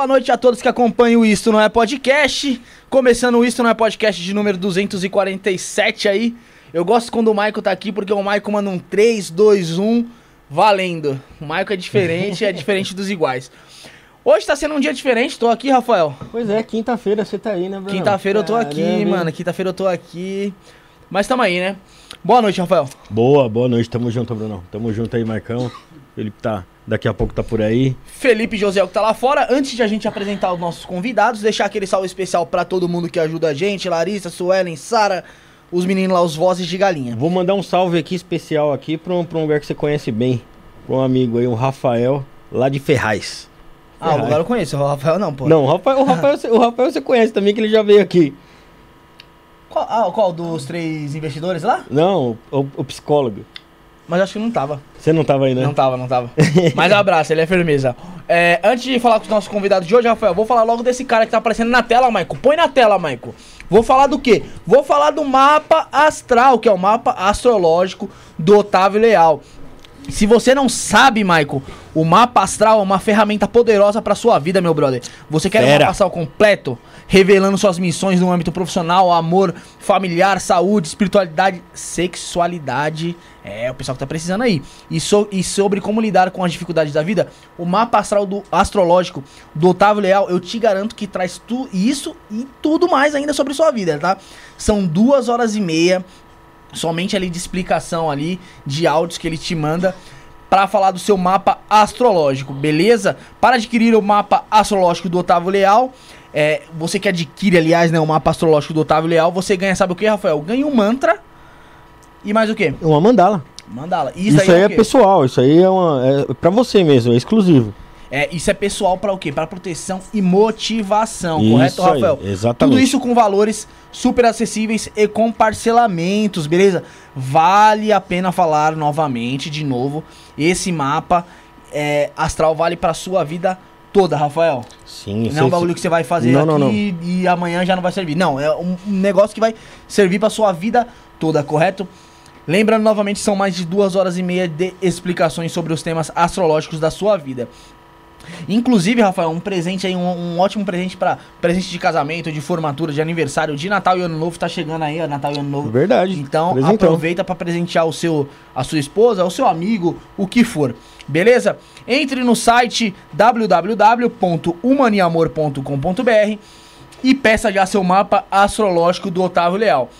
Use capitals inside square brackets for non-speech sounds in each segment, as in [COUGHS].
Boa noite a todos que acompanham o Isto Não É Podcast. Começando o Isto Não É Podcast de número 247 aí. Eu gosto quando o Maico tá aqui porque o Maico manda um 3, 2, 1, valendo. O Maico é diferente, é diferente dos iguais. Hoje tá sendo um dia diferente, tô aqui, Rafael. Pois é, quinta-feira você tá aí, né, Bruno? Quinta-feira eu tô aqui, Caramba, mano. Quinta-feira eu tô aqui. Mas tamo aí, né? Boa noite, Rafael. Boa, boa noite, tamo junto, Brunão. Tamo junto aí, Marcão. Felipe tá, daqui a pouco tá por aí. Felipe José que tá lá fora. Antes de a gente apresentar os nossos convidados, deixar aquele salve especial pra todo mundo que ajuda a gente, Larissa, Suelen, Sara, os meninos lá, os vozes de galinha. Vou mandar um salve aqui especial aqui pra um, pra um lugar que você conhece bem. Pra um amigo aí, o Rafael, lá de Ferraz. Ah, o Ferraz. lugar eu conheço, o Rafael não, pô. Não, o Rafael, o, Rafael, você- o Rafael você conhece também, que ele já veio aqui. Qual, ah, qual dos três investidores lá? Não, o, o psicólogo. Mas acho que não tava. Você não tava aí, né? Não tava, não tava. [LAUGHS] Mas abraço, ele é firmeza. É, antes de falar com os nossos convidados de hoje, Rafael, vou falar logo desse cara que tá aparecendo na tela, Maico. Põe na tela, Maico. Vou falar do quê? Vou falar do mapa astral, que é o mapa astrológico do Otávio Leal. Se você não sabe, Maico, o mapa astral é uma ferramenta poderosa pra sua vida, meu brother. Você quer um Fera. mapa astral completo, revelando suas missões no âmbito profissional, amor, familiar, saúde, espiritualidade, sexualidade. É, o pessoal que tá precisando aí. E, so- e sobre como lidar com as dificuldades da vida, o mapa astral do astrológico do Otávio Leal, eu te garanto que traz tu, isso e tudo mais ainda sobre sua vida, tá? São duas horas e meia somente ali de explicação ali, de áudios que ele te manda para falar do seu mapa astrológico, beleza? Para adquirir o mapa astrológico do Otávio Leal, é, você que adquire, aliás, né, o mapa astrológico do Otávio Leal, você ganha, sabe o que, Rafael? Ganha um mantra e mais o que? Uma mandala. Mandala. Isso, aí o é quê? pessoal, isso aí é, uma, é pra você mesmo, é exclusivo. É, isso é pessoal para o quê? Para proteção e motivação, Isso correto, aí, Rafael? exatamente. Tudo isso com valores super acessíveis e com parcelamentos, beleza? Vale a pena falar novamente, de novo, esse mapa é, astral vale para sua vida toda, Rafael. Sim, Não é um bagulho que você vai fazer Não, aqui não, não. e amanhã já não vai servir. Não, é um um negócio que vai servir para sua vida toda, correto? Lembrando novamente, são mais de duas horas e meia de explicações sobre os temas astrológicos da sua vida. Inclusive, Rafael, um presente aí, um, um ótimo presente para presente de casamento, de formatura, de aniversário, de Natal e Ano Novo, tá chegando aí, ó, Natal e Ano Novo. Verdade. Então Presentão. aproveita para presentear o seu, a sua esposa, o seu amigo, o que for. Beleza? Entre no site www.humaniamor.com.br e peça já seu mapa astrológico do Otávio Leal.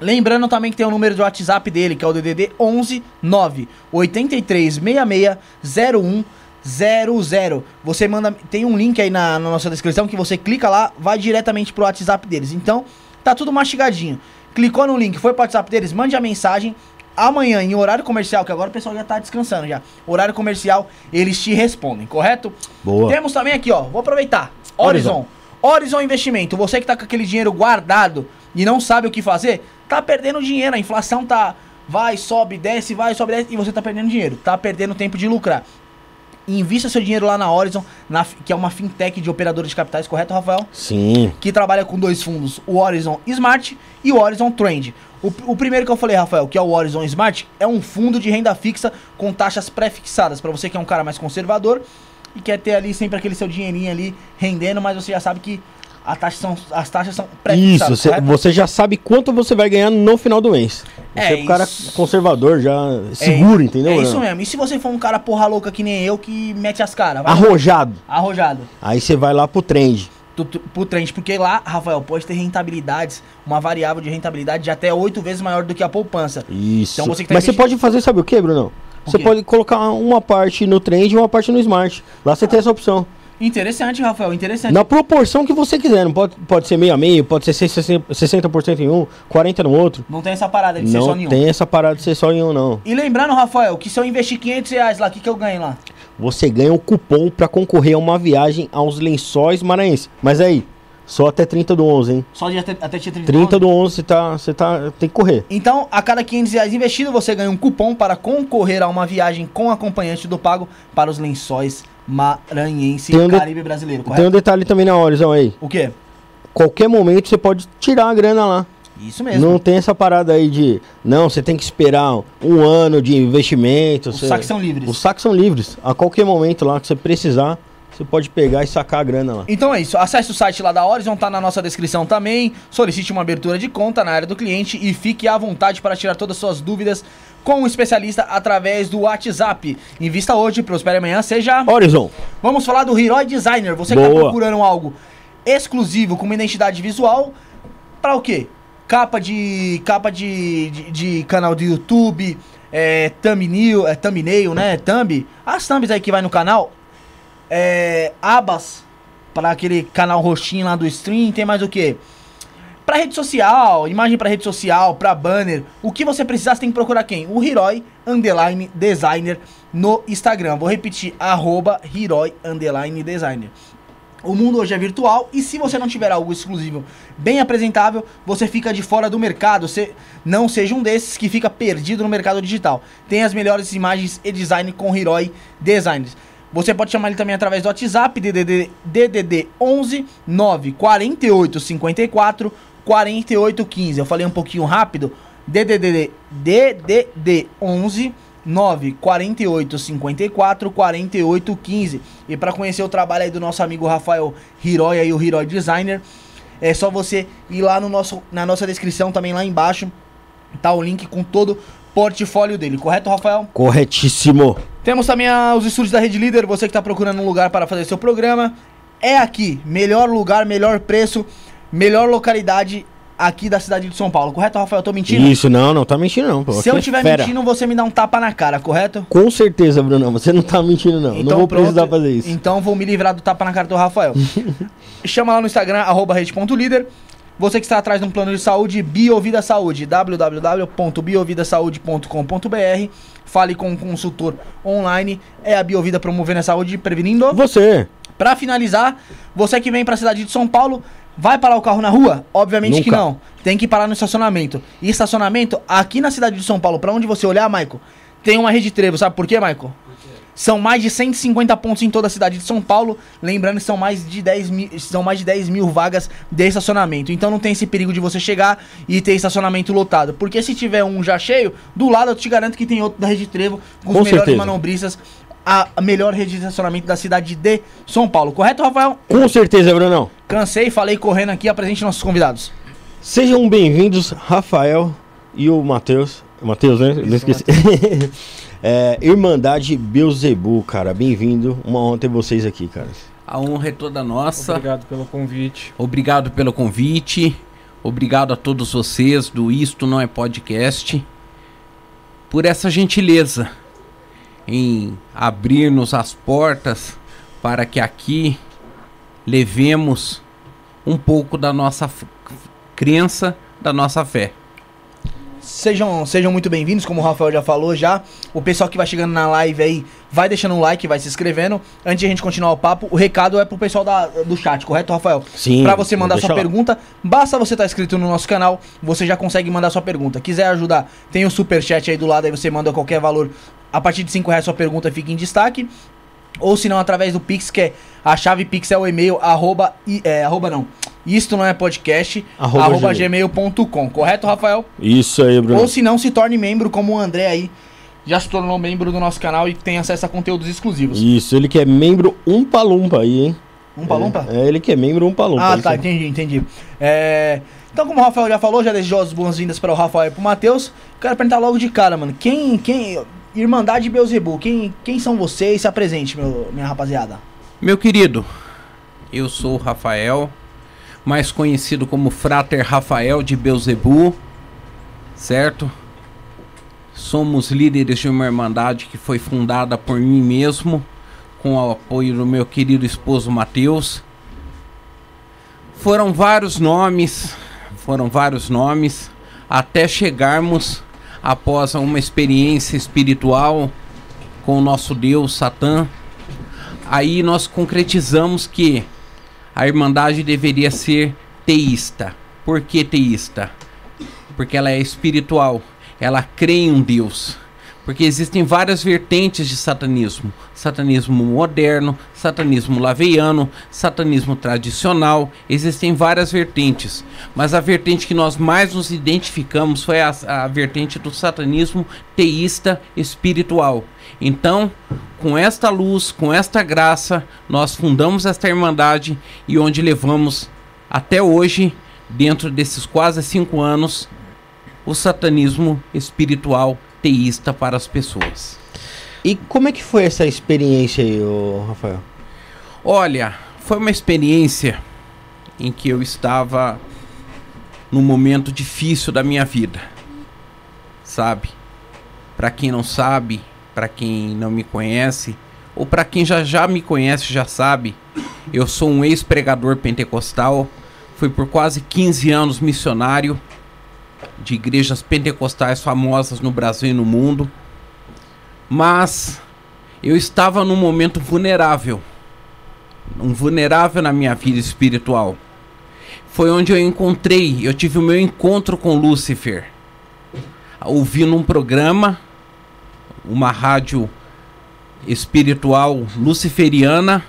Lembrando também que tem o número de WhatsApp dele, que é o DDD 11 9 83 66 01 00. Você manda. Tem um link aí na, na nossa descrição que você clica lá, vai diretamente pro WhatsApp deles. Então, tá tudo mastigadinho. Clicou no link, foi pro WhatsApp deles, mande a mensagem. Amanhã, em horário comercial, que agora o pessoal já tá descansando já. Horário comercial, eles te respondem, correto? Boa. Temos também aqui, ó. Vou aproveitar. Horizon. Horizon Investimento. Você que tá com aquele dinheiro guardado e não sabe o que fazer, tá perdendo dinheiro. A inflação tá. Vai, sobe, desce, vai, sobe, desce. E você tá perdendo dinheiro. Tá perdendo tempo de lucrar. Invista seu dinheiro lá na Horizon, na- que é uma fintech de operadores de capitais, correto, Rafael? Sim. que trabalha com dois fundos, o Horizon Smart e o Horizon Trend. O, o primeiro que eu falei, Rafael, que é o Horizon Smart, é um fundo de renda fixa com taxas pré-fixadas. Para você que é um cara mais conservador e quer ter ali sempre aquele seu dinheirinho ali rendendo, mas você já sabe que a taxa são, as taxas são Isso, pré-fixadas. cê- correto? você já sabe quanto você vai ganhar no final do mês. Você É, é um cara isso- conservador, já seguro, entendeu? É isso mesmo. E se você for um cara porra louca que nem eu, que mete as caras? Arrojado. Arrojado. Aí você vai lá pro trend. tu- tu- pro trend, porque lá, Rafael, pode ter rentabilidades, uma variável de rentabilidade de até oito vezes maior do que a poupança. Isso. Então você tá Mas você pode fazer, sabe o que, Brunão? O Você pode colocar uma parte no trend e uma parte no smart. Lá você tem essa opção. Interessante, Rafael, interessante. Na proporção que você quiser. Não pode, pode ser meio a meio, pode ser 60%, 60% em um, 40% no outro. Não tem essa parada de ser só Não nenhum. tem essa parada de ser só em um, não. E lembrando, Rafael, que se eu investir 500 reais lá, o que, que eu ganho lá? Você ganha um cupom pra concorrer a uma viagem aos lençóis maranhenses. Mas aí, só até 30 do 11, hein? Só de até, até dia 30 30 do 11 você tá, você tá, tem que correr. Então, a cada 500 reais investido, você ganha um cupom para concorrer a uma viagem com acompanhante do pago para os lençóis maranhense Tem um Caribe brasileiro, Tem correto? um detalhe também na Horizon aí. O quê? Qualquer momento você pode tirar a grana lá. Isso mesmo. Não tem essa parada aí de. Não, você tem que esperar um ano de investimento. Os você- saques são livres. Os saques são livres. A qualquer momento lá que você precisar, você pode pegar e sacar a grana lá. Então é isso, acesse o site lá da Horizon, tá na nossa descrição também. Solicite uma abertura de conta na área do cliente e fique à vontade para tirar todas as suas dúvidas com um especialista através do WhatsApp. Invista hoje, prospere amanhã, seja. Horizon, Vamos falar do Heroi Designer. Você que tá Boa. procurando algo exclusivo com uma identidade visual, para o quê? Capa de capa de, de, de canal do YouTube, é, thumbnail, é, thumbnail, né? Thumb. As thumbs aí que vai no canal. É, abas para aquele canal roxinho lá do stream. Tem mais o quê? Pra rede social, imagem pra rede social, pra banner, o que você precisar, você tem que procurar quem? O Hiroi Underline Designer no Instagram. Vou repetir, arroba Hiroi Underline Designer. O mundo hoje é virtual e se você não tiver algo exclusivo bem apresentável, você fica de fora do mercado. Você não seja um desses que fica perdido no mercado digital. Tem as melhores imagens e design com Hiroi Designers. Você pode chamar ele também através do WhatsApp, DDD, DDD 11 9 48 54 48 15. Eu falei um pouquinho rápido. DDD, DDD 11 9 48 54 48 15. E para conhecer o trabalho aí do nosso amigo Rafael Hiroi aí, o Hiroi Designer, é só você ir lá no nosso, na nossa descrição também lá embaixo. Tá o link com todo o portfólio dele, correto, Rafael? corretíssimo. Temos também a- os estúdios da Rede Líder. Você que está procurando um lugar para fazer seu programa, é aqui. Melhor lugar, melhor preço, melhor localidade aqui da cidade de São Paulo. Correto, Rafael? Eu tô mentindo? Isso, não, não tá mentindo não, pô. Se eu é estiver fera. mentindo, você me dá um tapa na cara, correto? Com certeza, Bruno, você não tá mentindo não. não vou precisar fazer isso. Então vou me livrar do tapa na cara do Rafael. [LAUGHS] Chama lá no Instagram, arroba rede.líder. Você que está atrás de um plano de saúde, Biovida Saúde, www.biovidasaude.com.br. Fale com um consultor online. É a Biovida promovendo a saúde e prevenindo. Você, Pra finalizar, você que vem pra cidade de São Paulo, vai parar o carro na rua? Obviamente que Nunca. não. Tem que parar no estacionamento. E estacionamento, aqui na cidade de São Paulo, pra onde você olhar, Maico, tem uma rede trevo. Sabe por quê, Maico? São mais de 150 pontos em toda a cidade de São Paulo. Lembrando que são mais de 10 mil, são mais de 10 mil vagas de estacionamento. Então não tem esse perigo de você chegar e ter estacionamento lotado. Porque se tiver um já cheio, do lado eu te garanto que tem outro da Rede Trevo com, os Com melhores certeza. manobristas. A melhor rede de estacionamento da cidade de São Paulo. Correto, Rafael? com certeza, Brunão. Cansei, falei correndo aqui. Apresente nossos convidados. Sejam bem-vindos, Rafael e o Matheus. Matheus, né? Não esqueci. [LAUGHS] é, Irmandade Beuzebu, cara. Bem-vindo. Uma honra ter vocês aqui, cara. A honra é toda nossa. Obrigado pelo convite. Obrigado pelo convite. Obrigado a todos vocês do Isto Não é Podcast por essa gentileza em abrir-nos as portas para que aqui levemos um pouco da nossa crença, da nossa fé. Sejam, sejam muito bem-vindos, como o Rafael já falou já. O pessoal que vai chegando na live aí, vai deixando um like, vai se inscrevendo. Antes de a gente continuar o papo, o recado é pro pessoal da- do chat, correto, Rafael? Sim. Pra você mandar sua lá. pergunta, basta você estar inscrito no nosso canal, você já consegue mandar sua pergunta. Quiser ajudar, tem o super chat aí do lado, aí você manda qualquer valor. A partir de 5 reais sua pergunta fica em destaque. Ou se não, através do Pix, que é a chave Pix é o e-mail, arroba, i- é, arroba não. Isto não é podcast, Arroba arroba, gmail. gmail.com, correto, Rafael? Isso aí, Bruno. Ou se não, se torne membro, como o André aí já se tornou membro do nosso canal e tem acesso a conteúdos exclusivos. Isso, ele que é membro Umpa Lumpa aí, hein? Umpa Lumpa? É, é, ele que é membro Umpa Lumpa. Ah, tá, entendi, entendi. É, Então, como o Rafael já falou, já desejou as boas-vindas para o Rafael e pro Matheus. Quero perguntar logo de cara, mano. Quem. quem Irmandade Beuzebu, quem, quem são vocês? Se apresente, meu, minha rapaziada. Meu querido, eu sou o Rafael, mais conhecido como Frater Rafael de Beuzebu, certo? Somos líderes de uma irmandade que foi fundada por mim mesmo, com o apoio do meu querido esposo Mateus. Foram vários nomes, foram vários nomes, até chegarmos após uma experiência espiritual com o nosso Deus Satã, aí nós concretizamos que a Irmandade deveria ser teísta. Por que teísta? Porque ela é espiritual, ela crê em um Deus. Porque existem várias vertentes de satanismo: satanismo moderno, satanismo laveiano, satanismo tradicional. Existem várias vertentes, mas a vertente que nós mais nos identificamos foi a, a vertente do satanismo teísta espiritual. Então, com esta luz, com esta graça, nós fundamos esta irmandade e onde levamos até hoje, dentro desses quase cinco anos, o satanismo espiritual teísta para as pessoas. E como é que foi essa experiência aí, Rafael? Olha, foi uma experiência em que eu estava num momento difícil da minha vida. Sabe? Para quem não sabe, para quem não me conhece, ou para quem já já me conhece, já sabe, eu sou um ex-pregador pentecostal, fui por quase 15 anos missionário de igrejas pentecostais famosas no Brasil e no mundo. Mas eu estava num momento vulnerável, um vulnerável na minha vida espiritual. Foi onde eu encontrei, eu tive o meu encontro com Lúcifer. Ouvindo um programa, uma rádio espiritual luciferiana,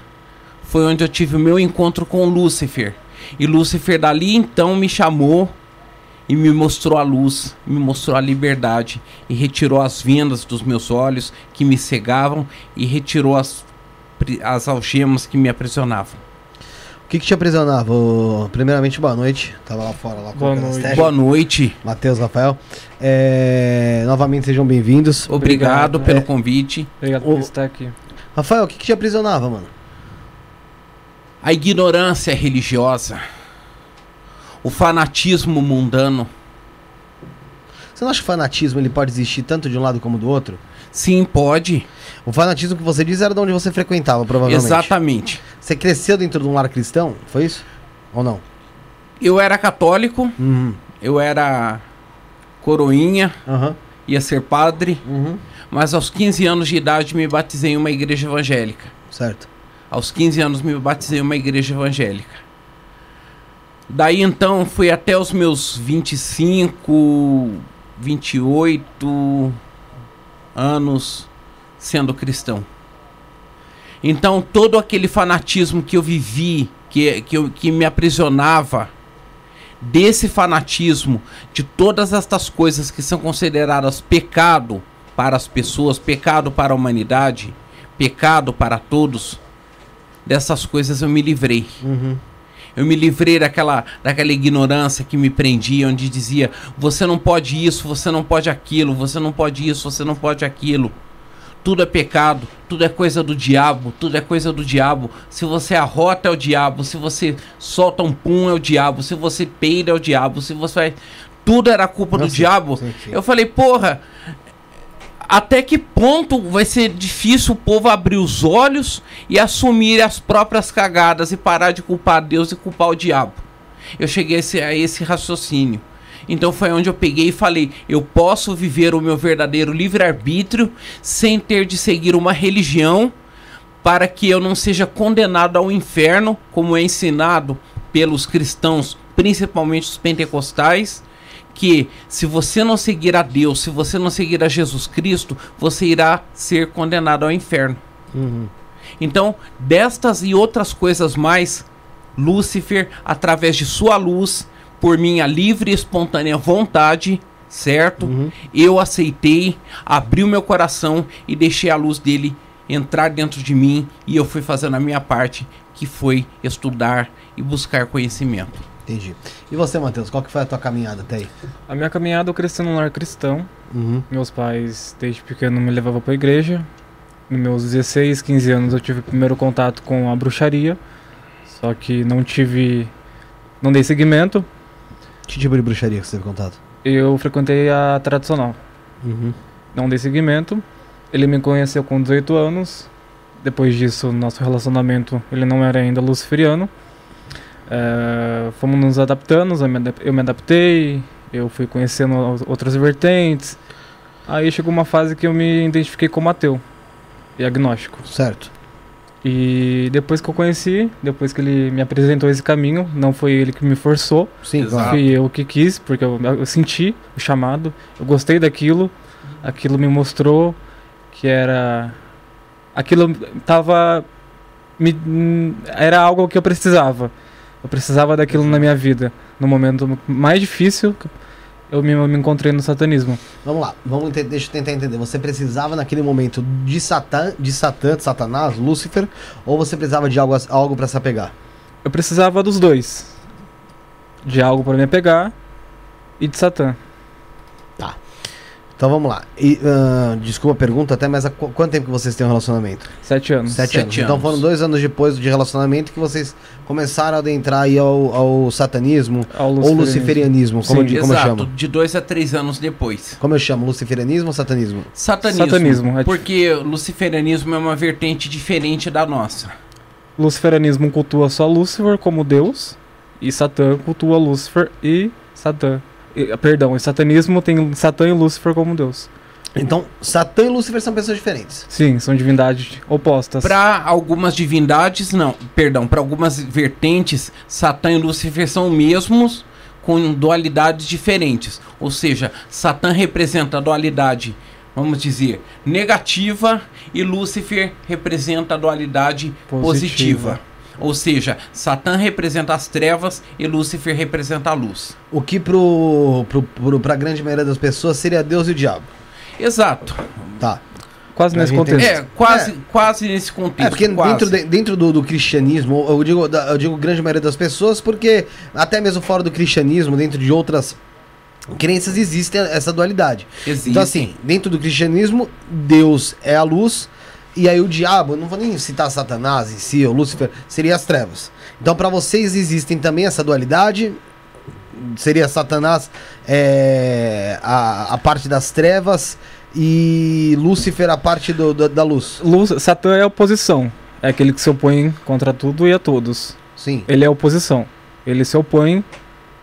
foi onde eu tive o meu encontro com Lúcifer. E Lúcifer dali então me chamou e me mostrou a luz, me mostrou a liberdade e retirou as vendas dos meus olhos que me cegavam e retirou as, as algemas que me aprisionavam. O que, que te aprisionava? Primeiramente, boa noite. Tava lá fora, lá com Boa o noite. Boa noite. Matheus, Rafael. É, Novamente, sejam bem-vindos. Obrigado, Obrigado. pelo É. convite. Obrigado O- por estar aqui. Rafael, o que, que te aprisionava, mano? A ignorância religiosa, o fanatismo mundano. Você não acha que o fanatismo ele pode existir tanto de um lado como do outro? Sim, pode. O fanatismo que você diz era de onde você frequentava, provavelmente. Exatamente. Você cresceu dentro de um lar cristão? Foi isso? Ou não? Eu era católico, Uhum. eu era coroinha, Aham. ia ser padre, Uhum. mas aos 15 anos de idade me batizei em uma igreja evangélica. Certo. Aos 15 anos me batizei em uma igreja evangélica. Daí então fui até os meus 25, 28 anos sendo cristão. Então todo aquele fanatismo que eu vivi, que, que, eu, que me aprisionava, desse fanatismo, de todas estas coisas que são consideradas pecado para as pessoas, pecado para a humanidade, pecado para todos, dessas coisas eu me livrei. Uhum. Eu me livrei daquela, daquela ignorância que me prendia, onde dizia: você não pode isso, você não pode aquilo, você não pode isso, você não pode aquilo. Tudo é pecado, tudo é coisa do diabo, tudo é coisa do diabo. Se você arrota é o diabo, se você solta um pum é o diabo, se você peida é o diabo, se você. Tudo era culpa do Nossa, diabo. sim, sim. Eu falei, porra, até que ponto vai ser difícil o povo abrir os olhos e assumir as próprias cagadas e parar de culpar Deus e culpar o diabo? Eu cheguei a esse, a esse raciocínio. Então foi onde eu peguei e falei: eu posso viver o meu verdadeiro livre-arbítrio sem ter de seguir uma religião para que eu não seja condenado ao inferno, como é ensinado pelos cristãos, principalmente os pentecostais, que se você não seguir a Deus, se você não seguir a Jesus Cristo, você irá ser condenado ao inferno. Uhum. Então, destas e outras coisas mais, Lúcifer, através de sua luz, por minha livre e espontânea vontade, certo? Uhum. Eu aceitei, abri o meu coração e deixei a luz dele entrar dentro de mim e eu fui fazendo a minha parte, que foi estudar e buscar conhecimento. Entendi. E você, Matheus, qual que foi a tua caminhada até aí? A minha caminhada eu cresci num lar cristão. Uhum. Meus pais, desde pequeno, me levavam pra igreja. Nos meus 16, 15 anos, eu tive o primeiro contato com a bruxaria. Só que não tive. Não dei seguimento. Que tipo de bruxaria que você teve contato? Eu frequentei a tradicional. Uhum. Não dei seguimento. Ele me conheceu com 18 anos. Depois disso, nosso relacionamento, ele não era ainda luciferiano. É, fomos nos adaptando, eu me adaptei, eu fui conhecendo as outras vertentes. Aí chegou uma fase que eu me identifiquei como ateu e agnóstico. Certo. E depois que eu conheci, depois que ele me apresentou esse caminho, não foi ele que me forçou, Sim, claro. fui eu que quis, porque eu, eu senti o chamado, eu gostei daquilo aquilo me mostrou que era. Aquilo tava. Me, era algo que eu precisava. Eu precisava daquilo na minha vida. No momento mais difícil, eu me, eu me encontrei no satanismo. Vamos lá, vamos ente- deixa eu tentar entender. Você precisava naquele momento de Satã, de Satã, de Satanás, Lúcifer, ou você precisava de algo, algo para se apegar? Eu precisava dos dois. De algo para me pegar e de Satã. Então vamos lá. E, ah, desculpa a pergunta até, mas há qu- quanto tempo que vocês têm um relacionamento? Sete anos. Sete, Sete anos. Então anos. foram dois anos depois de relacionamento que vocês começaram a adentrar aí ao, ao satanismo Ao ou luciferianismo, como, eu, Sim, di- como eu Exato, chamo. de dois a três anos depois. Como eu chamo? Luciferianismo ou satanismo? Satanismo. Satanismo, é Porque luciferianismo é uma vertente diferente da nossa. Luciferianismo cultua só Lúcifer como Deus. E Satã cultua Lúcifer e Satã. E, perdão, e satanismo tem Satã e Lúcifer como Deus. Então, Satã e Lúcifer são pessoas diferentes. Sim, são divindades opostas. Para algumas divindades, não, perdão, para algumas vertentes, Satã e Lúcifer são mesmos com dualidades diferentes. Ou seja, Satã representa a dualidade, vamos dizer, negativa e Lúcifer representa a dualidade positiva. Positiva. Ou seja, Satã representa as trevas e Lúcifer representa a luz. O que pro, pro, pro, pra grande maioria das pessoas seria Deus e o diabo. Exato. Tá. Quase A nesse contexto. É, quase, quase nesse contexto. É, porque quase. dentro, de- dentro do, do cristianismo, eu digo, eu digo grande maioria das pessoas, porque até mesmo fora do cristianismo, dentro de outras crenças, existe essa dualidade. Existe. Então, assim, dentro do cristianismo, Deus é a luz, e aí o diabo, não vou nem citar Satanás em si, ou Lúcifer, seria as trevas. Então, para vocês existem também essa dualidade, seria Satanás é, a, a parte das trevas e Lúcifer a parte do, da- da luz. Luz, Satã é a oposição. É aquele que se opõe contra tudo e a todos. Sim. Ele é a oposição. Ele se opõe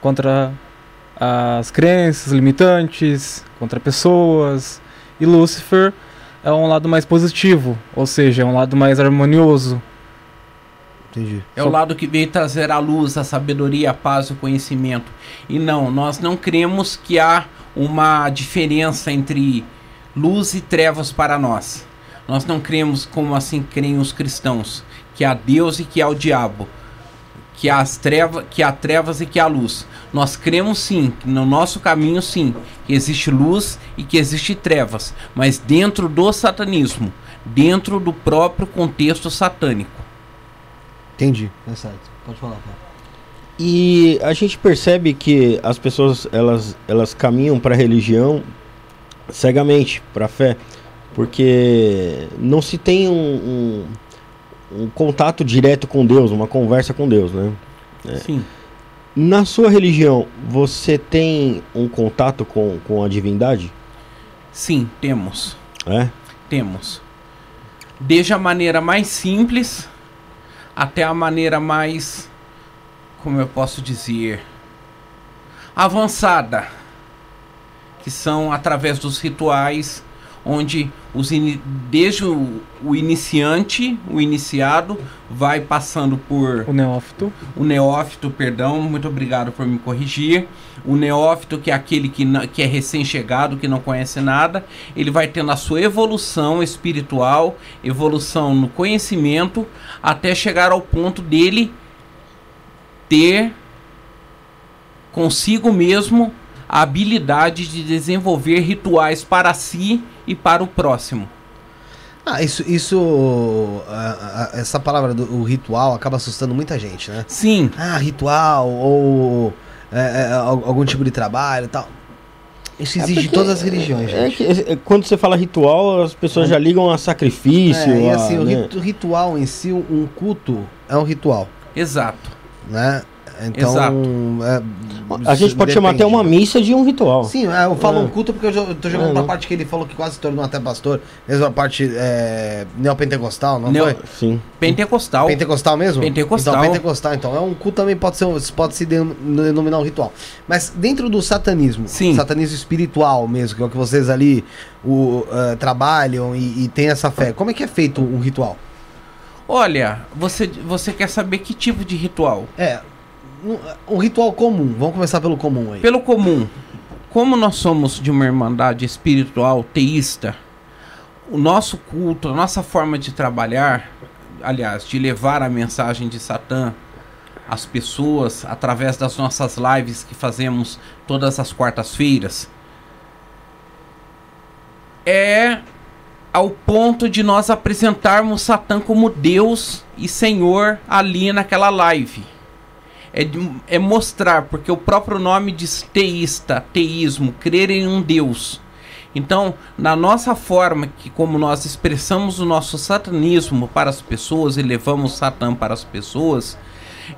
contra as crenças limitantes, contra pessoas. E Lúcifer é um lado mais positivo, ou seja, é um lado mais harmonioso. Entendi. É o lado que veio trazer a luz, a sabedoria, a paz o conhecimento. E não, nós não cremos que há uma diferença entre luz e trevas para nós. Nós não cremos como assim creem os cristãos, que há Deus e que há o diabo, que as trevas, que há trevas e que há luz. Nós cremos sim, no nosso caminho sim, que existe luz e que existe trevas, mas dentro do satanismo, dentro do próprio contexto satânico. Entendi. É certo. Pode falar, Paulo. E a gente percebe que as pessoas elas, elas caminham para a religião cegamente, para a fé, porque não se tem um, um, um contato direto com Deus, uma conversa com Deus, né? Sim. Na sua religião, você tem um contato com, com a divindade? Sim, temos. É? Temos. Desde a maneira mais simples até a maneira mais, como eu posso dizer, avançada, que são através dos rituais, onde os ini- desde o, o iniciante, o iniciado, vai passando por O neófito. o neófito, perdão, muito obrigado por me corrigir. O neófito, que é aquele que, na- que é recém-chegado, que não conhece nada, ele vai tendo a sua evolução espiritual, evolução no conhecimento, até chegar ao ponto dele ter consigo mesmo a habilidade de desenvolver rituais para si e para o próximo. Ah, isso, isso ah, ah, essa palavra do o ritual acaba assustando muita gente, né? Sim, Ah, ritual ou é, é, al- algum tipo de trabalho e tal. Isso É em porque- todas as religiões, É gente. que, é, quando você fala ritual, as pessoas já ligam a sacrifício. É, e a, assim, o né? ritu- ritual em si, um culto é um ritual, exato. né? Então, Exato. é, A gente pode chamar até depende. uma missa de um ritual. Sim, é, eu falo É. um culto porque eu, tô jogando É, pra né? parte que ele falou que quase se tornou até pastor, mesmo a parte é, neopentecostal, não Neo- foi? Sim. Pentecostal. Pentecostal mesmo? Pentecostal. Então, pentecostal, então. É um culto também pode, ser, pode se denom- denominar um ritual. Mas dentro do satanismo, Sim. satanismo espiritual mesmo, que é o que vocês ali o, eh, trabalham e, e tem essa fé, como é que é feito um ritual? Olha, você, você quer saber que tipo de ritual? É, um, ritual comum. Vamos começar pelo comum aí. Pelo comum, como nós somos de uma irmandade espiritual teísta, o nosso culto, a nossa forma de trabalhar, aliás, de levar a mensagem de Satã às pessoas através das nossas lives que fazemos todas as quartas-feiras, é ao ponto de nós apresentarmos Satã como Deus e Senhor ali naquela live. É, de- é mostrar, porque o próprio nome diz teísta, teísmo, crer em um Deus. Então, na nossa forma que como nós expressamos o nosso satanismo para as pessoas e levamos Satã para as pessoas,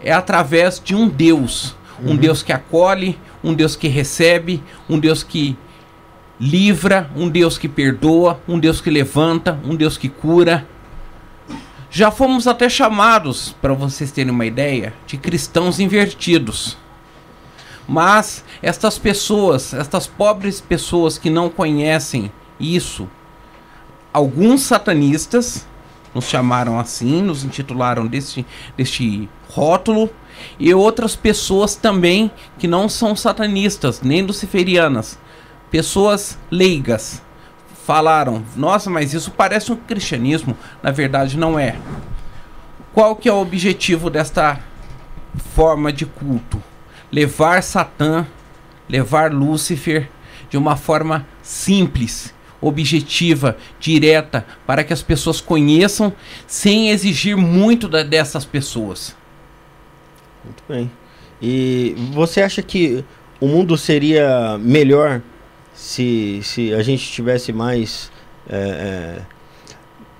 é através de um Deus, um Deus que acolhe, um Deus que recebe, um Deus que livra, um Deus que perdoa, um Deus que levanta, um Deus que cura. Já fomos até chamados, para vocês terem uma ideia, de cristãos invertidos. Mas estas pessoas, estas pobres pessoas que não conhecem isso, alguns satanistas nos chamaram assim, nos intitularam deste, deste rótulo, e outras pessoas também que não são satanistas, nem luciferianas, pessoas leigas, falaram: Nossa, mas isso parece um cristianismo. Na verdade, não é. Qual que é o objetivo desta forma de culto? Levar Satã, levar Lúcifer de uma forma simples, objetiva, direta, para que as pessoas conheçam sem exigir muito da- dessas pessoas. Muito bem. E você acha que o mundo seria melhor se, se a gente tivesse mais é, é,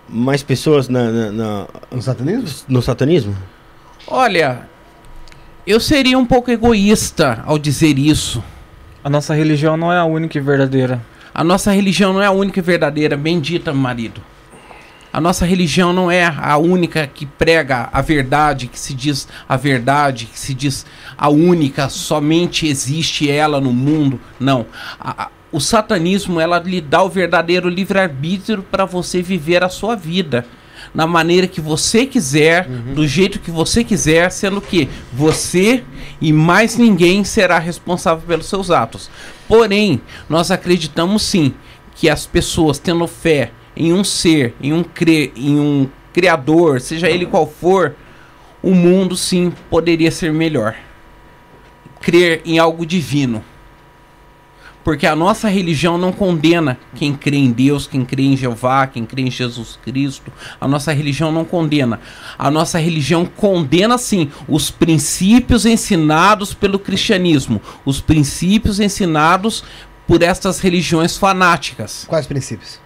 mais pessoas na, na- na- No satanismo? no satanismo? Olha, eu seria um pouco egoísta ao dizer isso. A nossa religião não é a única e verdadeira. A nossa religião não é a única e verdadeira, bendita, marido. A nossa religião não é a única que prega a verdade, que se diz a verdade, que se diz a única, somente existe ela no mundo. Não. A- a- o satanismo, ela lhe dá o verdadeiro livre-arbítrio para você viver a sua vida. Na maneira que você quiser, do jeito que você quiser, sendo que você e mais ninguém será responsável pelos seus atos. Porém, nós acreditamos sim que as pessoas tendo fé em um ser, em um cre, em um criador, seja ele qual for, o mundo sim poderia ser melhor. Crer em algo divino. Porque a nossa religião não condena quem crê em Deus, quem crê em Jeová, quem crê em Jesus Cristo. A nossa religião não condena. A nossa religião condena sim os princípios ensinados pelo cristianismo, os princípios ensinados por estas religiões fanáticas. Quais princípios?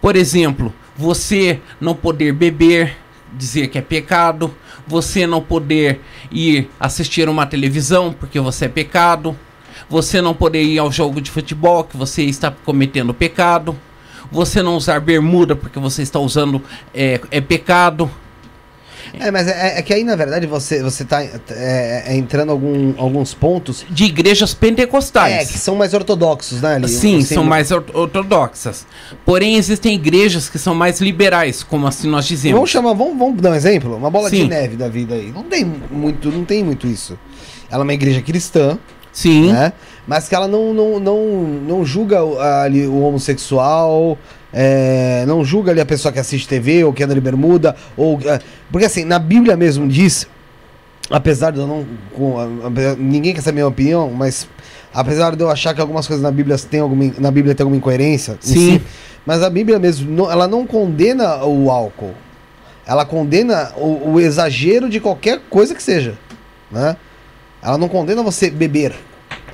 Por exemplo, você não poder beber, dizer que é pecado, você não poder ir assistir uma televisão porque você é pecado, você não poder ir ao jogo de futebol que você está cometendo pecado, você não usar bermuda porque você está usando é, é pecado. É, mas é, é que aí, na verdade, você, você tá é, é, entrando algum, alguns pontos De igrejas é, pentecostais. que são mais ortodoxos, né? ali? Sim, Assim, são mais or- ortodoxas. Porém, existem igrejas que são mais liberais, como assim nós dizemos. Vamos chamar, vamos, vamos dar um exemplo? Uma bola de Sim. neve da vida aí. Não tem muito, não tem muito isso. Ela é uma igreja cristã, Sim. né? Mas que ela não, não, não, não julga ali o homossexual, é, não julga ali a pessoa que assiste TV ou que anda de bermuda, ou. é, porque assim, na Bíblia mesmo diz, apesar de eu não. ninguém quer saber a minha opinião, mas apesar de eu achar que algumas coisas na Bíblia tem alguma, na Bíblia tem alguma incoerência, Sim. si, mas a Bíblia mesmo, não- ela não condena o álcool. Ela condena o, o exagero de qualquer coisa que seja, né? Ela não condena você beber,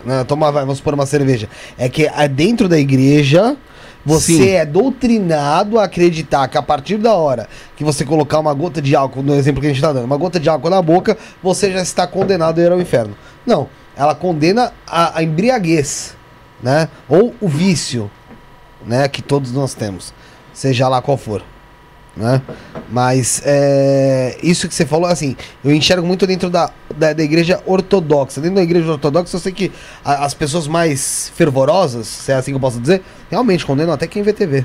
né? Tomar, vamos supor, uma cerveja. É que é dentro da igreja você Sim. é doutrinado a acreditar que a partir da hora que você colocar uma gota de álcool, no exemplo que a gente está dando, uma gota de álcool na boca, você já está condenado a ir ao inferno. Não, ela condena a, a embriaguez, né? Ou o vício, né? Que todos nós temos, seja lá qual for. Né? Mas é, isso que você falou, assim, eu enxergo muito dentro da, da, da igreja ortodoxa. Dentro da igreja ortodoxa, eu sei que a- as pessoas mais fervorosas, se é assim que eu posso dizer, realmente condenam até quem vê TV.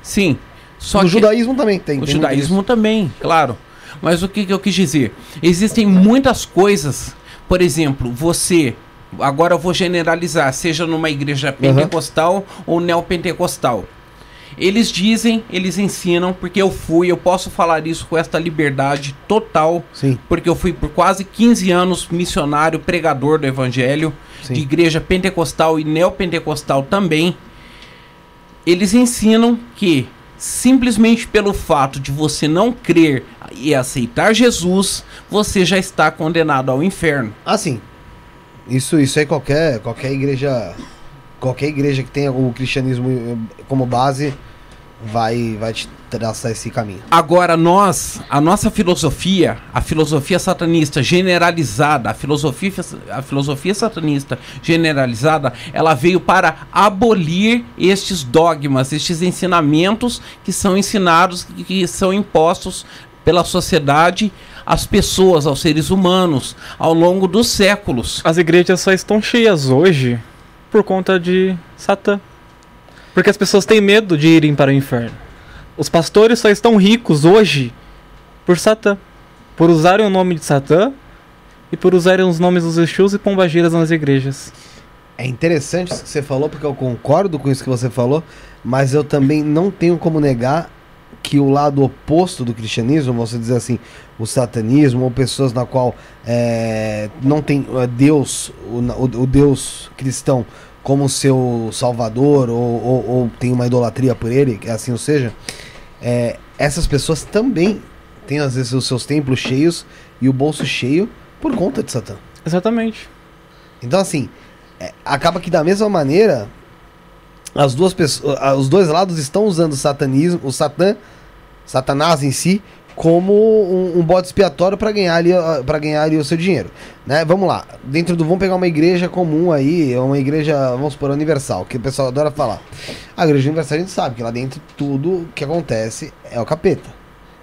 Sim. Só no que judaísmo também tem. o tem judaísmo também, claro. Mas o que, que eu quis dizer? Existem muitas coisas. Por exemplo, você, agora eu vou generalizar, seja numa igreja pentecostal ou neopentecostal. Eles dizem, eles ensinam, porque eu fui, eu posso falar isso com esta liberdade total, Sim. porque eu fui por quase 15 anos missionário, pregador do evangelho, Sim. de igreja pentecostal e neopentecostal também. Eles ensinam que simplesmente pelo fato de você não crer e aceitar Jesus, você já está condenado ao inferno. Assim, isso, isso aí qualquer, qualquer igreja, qualquer igreja que tenha o cristianismo eh, como base vai, vai te traçar esse caminho. Agora nós, a nossa filosofia, a filosofia satanista generalizada, a filosofia, a filosofia satanista generalizada, ela veio para abolir estes dogmas, estes ensinamentos que são ensinados, que, que são impostos pela sociedade às pessoas, aos seres humanos, ao longo dos séculos. As igrejas só estão cheias hoje por conta de Satã. Porque as pessoas têm medo de irem para o inferno. Os pastores só estão ricos hoje por Satã. Por usarem o nome de Satã e por usarem os nomes dos Exus e pombagiras nas igrejas. É interessante isso que você falou, porque eu concordo com isso que você falou, mas eu também não tenho como negar que o lado oposto do cristianismo, você dizer assim, o satanismo, ou pessoas na qual é, não tem é, Deus, o- o Deus cristão, como seu salvador, ou, ou- ou tem uma idolatria por ele, que assim ou seja, é, essas pessoas também têm às vezes os seus templos cheios e o bolso cheio por conta de Satã. Exatamente. Então, assim, é, acaba que da mesma maneira, as duas pessoas, os dois lados estão usando o satanismo, o satã, satanás em si, como um, um bode expiatório para ganhar ali, para ganhar ali o seu dinheiro, né? Vamos lá, dentro do vamos pegar uma igreja comum aí, é uma igreja, vamos supor, universal, que o pessoal adora falar. A igreja universal a gente sabe que lá dentro tudo que acontece é o capeta,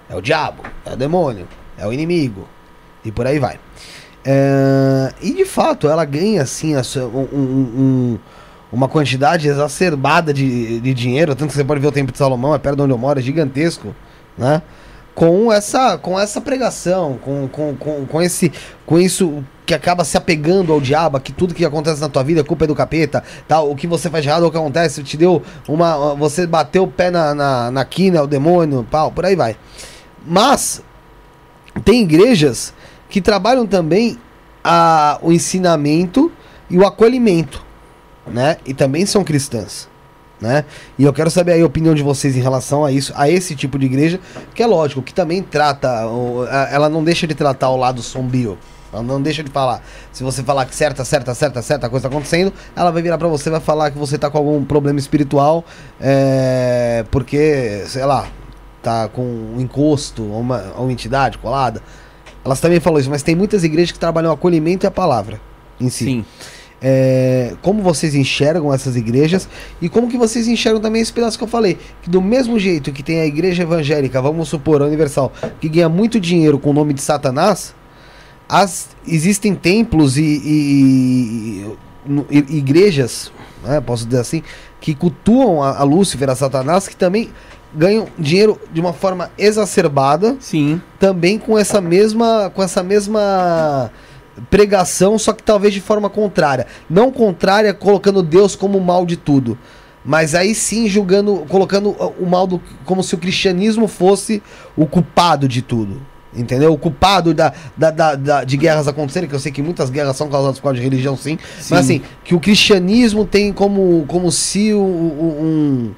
é o diabo, é o demônio, é o inimigo e por aí vai. É, e de fato, ela ganha assim sua- um- um- um- uma quantidade exacerbada de, de dinheiro, tanto que você pode ver o Templo de Salomão, é perto de onde eu moro, é gigantesco, né? Com essa, com essa pregação, com, com, com, com, esse, com isso que acaba se apegando ao diabo, que tudo que acontece na tua vida é culpa do capeta, tal, o que você faz errado, o que acontece, te deu uma. Você bateu o pé na, na, na quina, o demônio, pau, por aí vai. Mas tem igrejas que trabalham também a, o ensinamento e o acolhimento, né? E também são cristãs, né? E eu quero saber a opinião de vocês em relação a isso, a esse tipo de igreja, que é lógico, que também trata, ela não deixa de tratar o lado sombrio. Ela não deixa de falar. Se você falar que certa, certa, certa, certa coisa tá acontecendo, ela vai virar pra você vai falar que você tá com algum problema espiritual, é, porque, sei lá, tá com um encosto uma, uma entidade colada. Elas também falam isso, mas tem muitas igrejas que trabalham o acolhimento e a palavra em si. Sim. É, como vocês enxergam essas igrejas e como que vocês enxergam também esse pedaço que eu falei, que do mesmo jeito que tem a igreja evangélica, vamos supor, a universal, que ganha muito dinheiro com o nome de Satanás, as, existem templos e, e- e- e- igrejas, né, posso dizer assim, que cultuam a, a Lúcifer, a Satanás, que também ganham dinheiro de uma forma exacerbada Sim. também com essa mesma com essa mesma pregação, só que talvez de forma contrária. Não contrária colocando Deus como o mal de tudo, mas aí sim julgando, colocando o mal do, como se o cristianismo fosse o culpado de tudo. Entendeu? O culpado da, da, da- da- de guerras acontecerem, que eu sei que muitas guerras são causadas por causa de religião, sim. Sim. Mas assim, que o cristianismo tem como, como se o, o- um.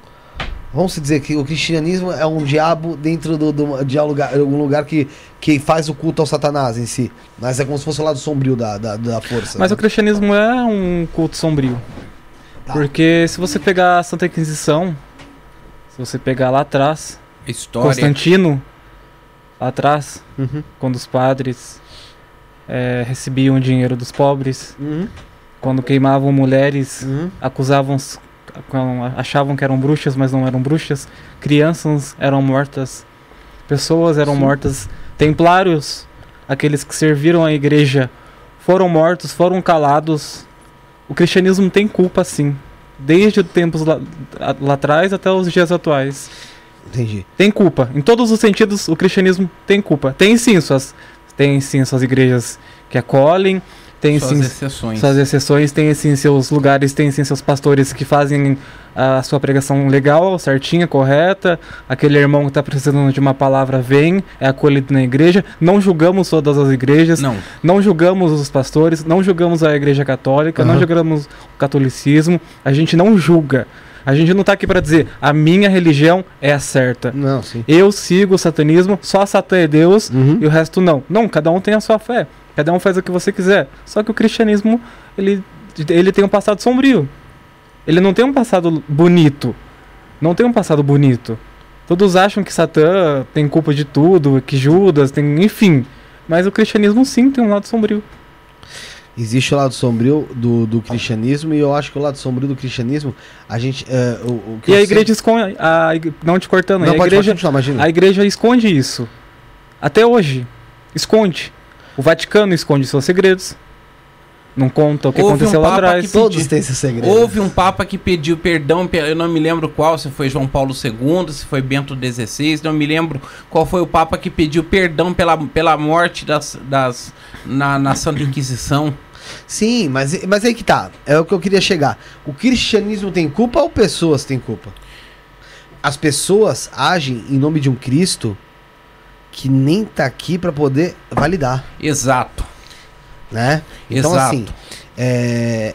Vamos dizer que o cristianismo é um diabo dentro do, do- de um lugar, um lugar que, que faz o culto ao Satanás em si. Mas é como se fosse o lado sombrio da, da, da força. Mas né? o cristianismo é um culto sombrio. Tá. Porque se você pegar a Santa Inquisição, se você pegar lá atrás, História. Constantino, lá atrás, Uhum. quando os padres eh, recebiam dinheiro dos pobres, Uhum. quando queimavam mulheres, Uhum. acusavam, achavam que eram bruxas, mas não eram bruxas, crianças eram mortas, pessoas eram mortas, templários, aqueles que serviram a igreja, foram mortos, foram calados. O cristianismo tem culpa, sim, desde os tempos lá, lá atrás até os dias atuais. Entendi. Tem culpa. Em todos os sentidos, o cristianismo tem culpa. Tem sim suas, tem sim suas igrejas que acolhem, tem Suas sim exceções. suas exceções, tem sim seus lugares, tem sim seus pastores que fazem a sua pregação legal, certinha, correta. Aquele irmão que está precisando de uma palavra vem, é acolhido na igreja. Não julgamos todas as igrejas, Não, não julgamos os pastores, não julgamos a igreja católica, não Aham. julgamos o catolicismo. A gente não julga. A gente não tá aqui para dizer a minha religião é a certa. Não, sim. Eu sigo o satanismo, só Satã é Deus Uhum. e o resto não. Não, cada um tem a sua fé. Cada um faz o que você quiser. Só que o cristianismo, ele, ele tem um passado sombrio. Ele não tem um passado bonito. Não tem um passado bonito. Todos acham que Satã tem culpa de tudo, que Judas tem, enfim. Mas o cristianismo sim tem um lado sombrio. Existe o lado sombrio do, do cristianismo e eu acho que o lado sombrio do cristianismo, a gente. é, o, o que E a sei- igreja esconde, a, não te cortando, Não, a pode, igreja, pode continuar, imagina. a igreja esconde isso. Até hoje, esconde. O Vaticano esconde seus segredos. Não conta o que Houve um aconteceu lá papa atrás. que Todos têm esse segredo. Houve um Papa que pediu perdão, pe- eu não me lembro qual, se foi João Paulo II, se foi Bento XVI, não me lembro qual foi o Papa que pediu perdão pela, pela morte das, das, na, na Santa Inquisição. Sim, mas, mas aí que tá. É o que eu queria chegar. O cristianismo tem culpa ou pessoas têm culpa? As pessoas agem em nome de um Cristo que nem tá aqui pra poder validar, Exato, né? Então exato. assim, é,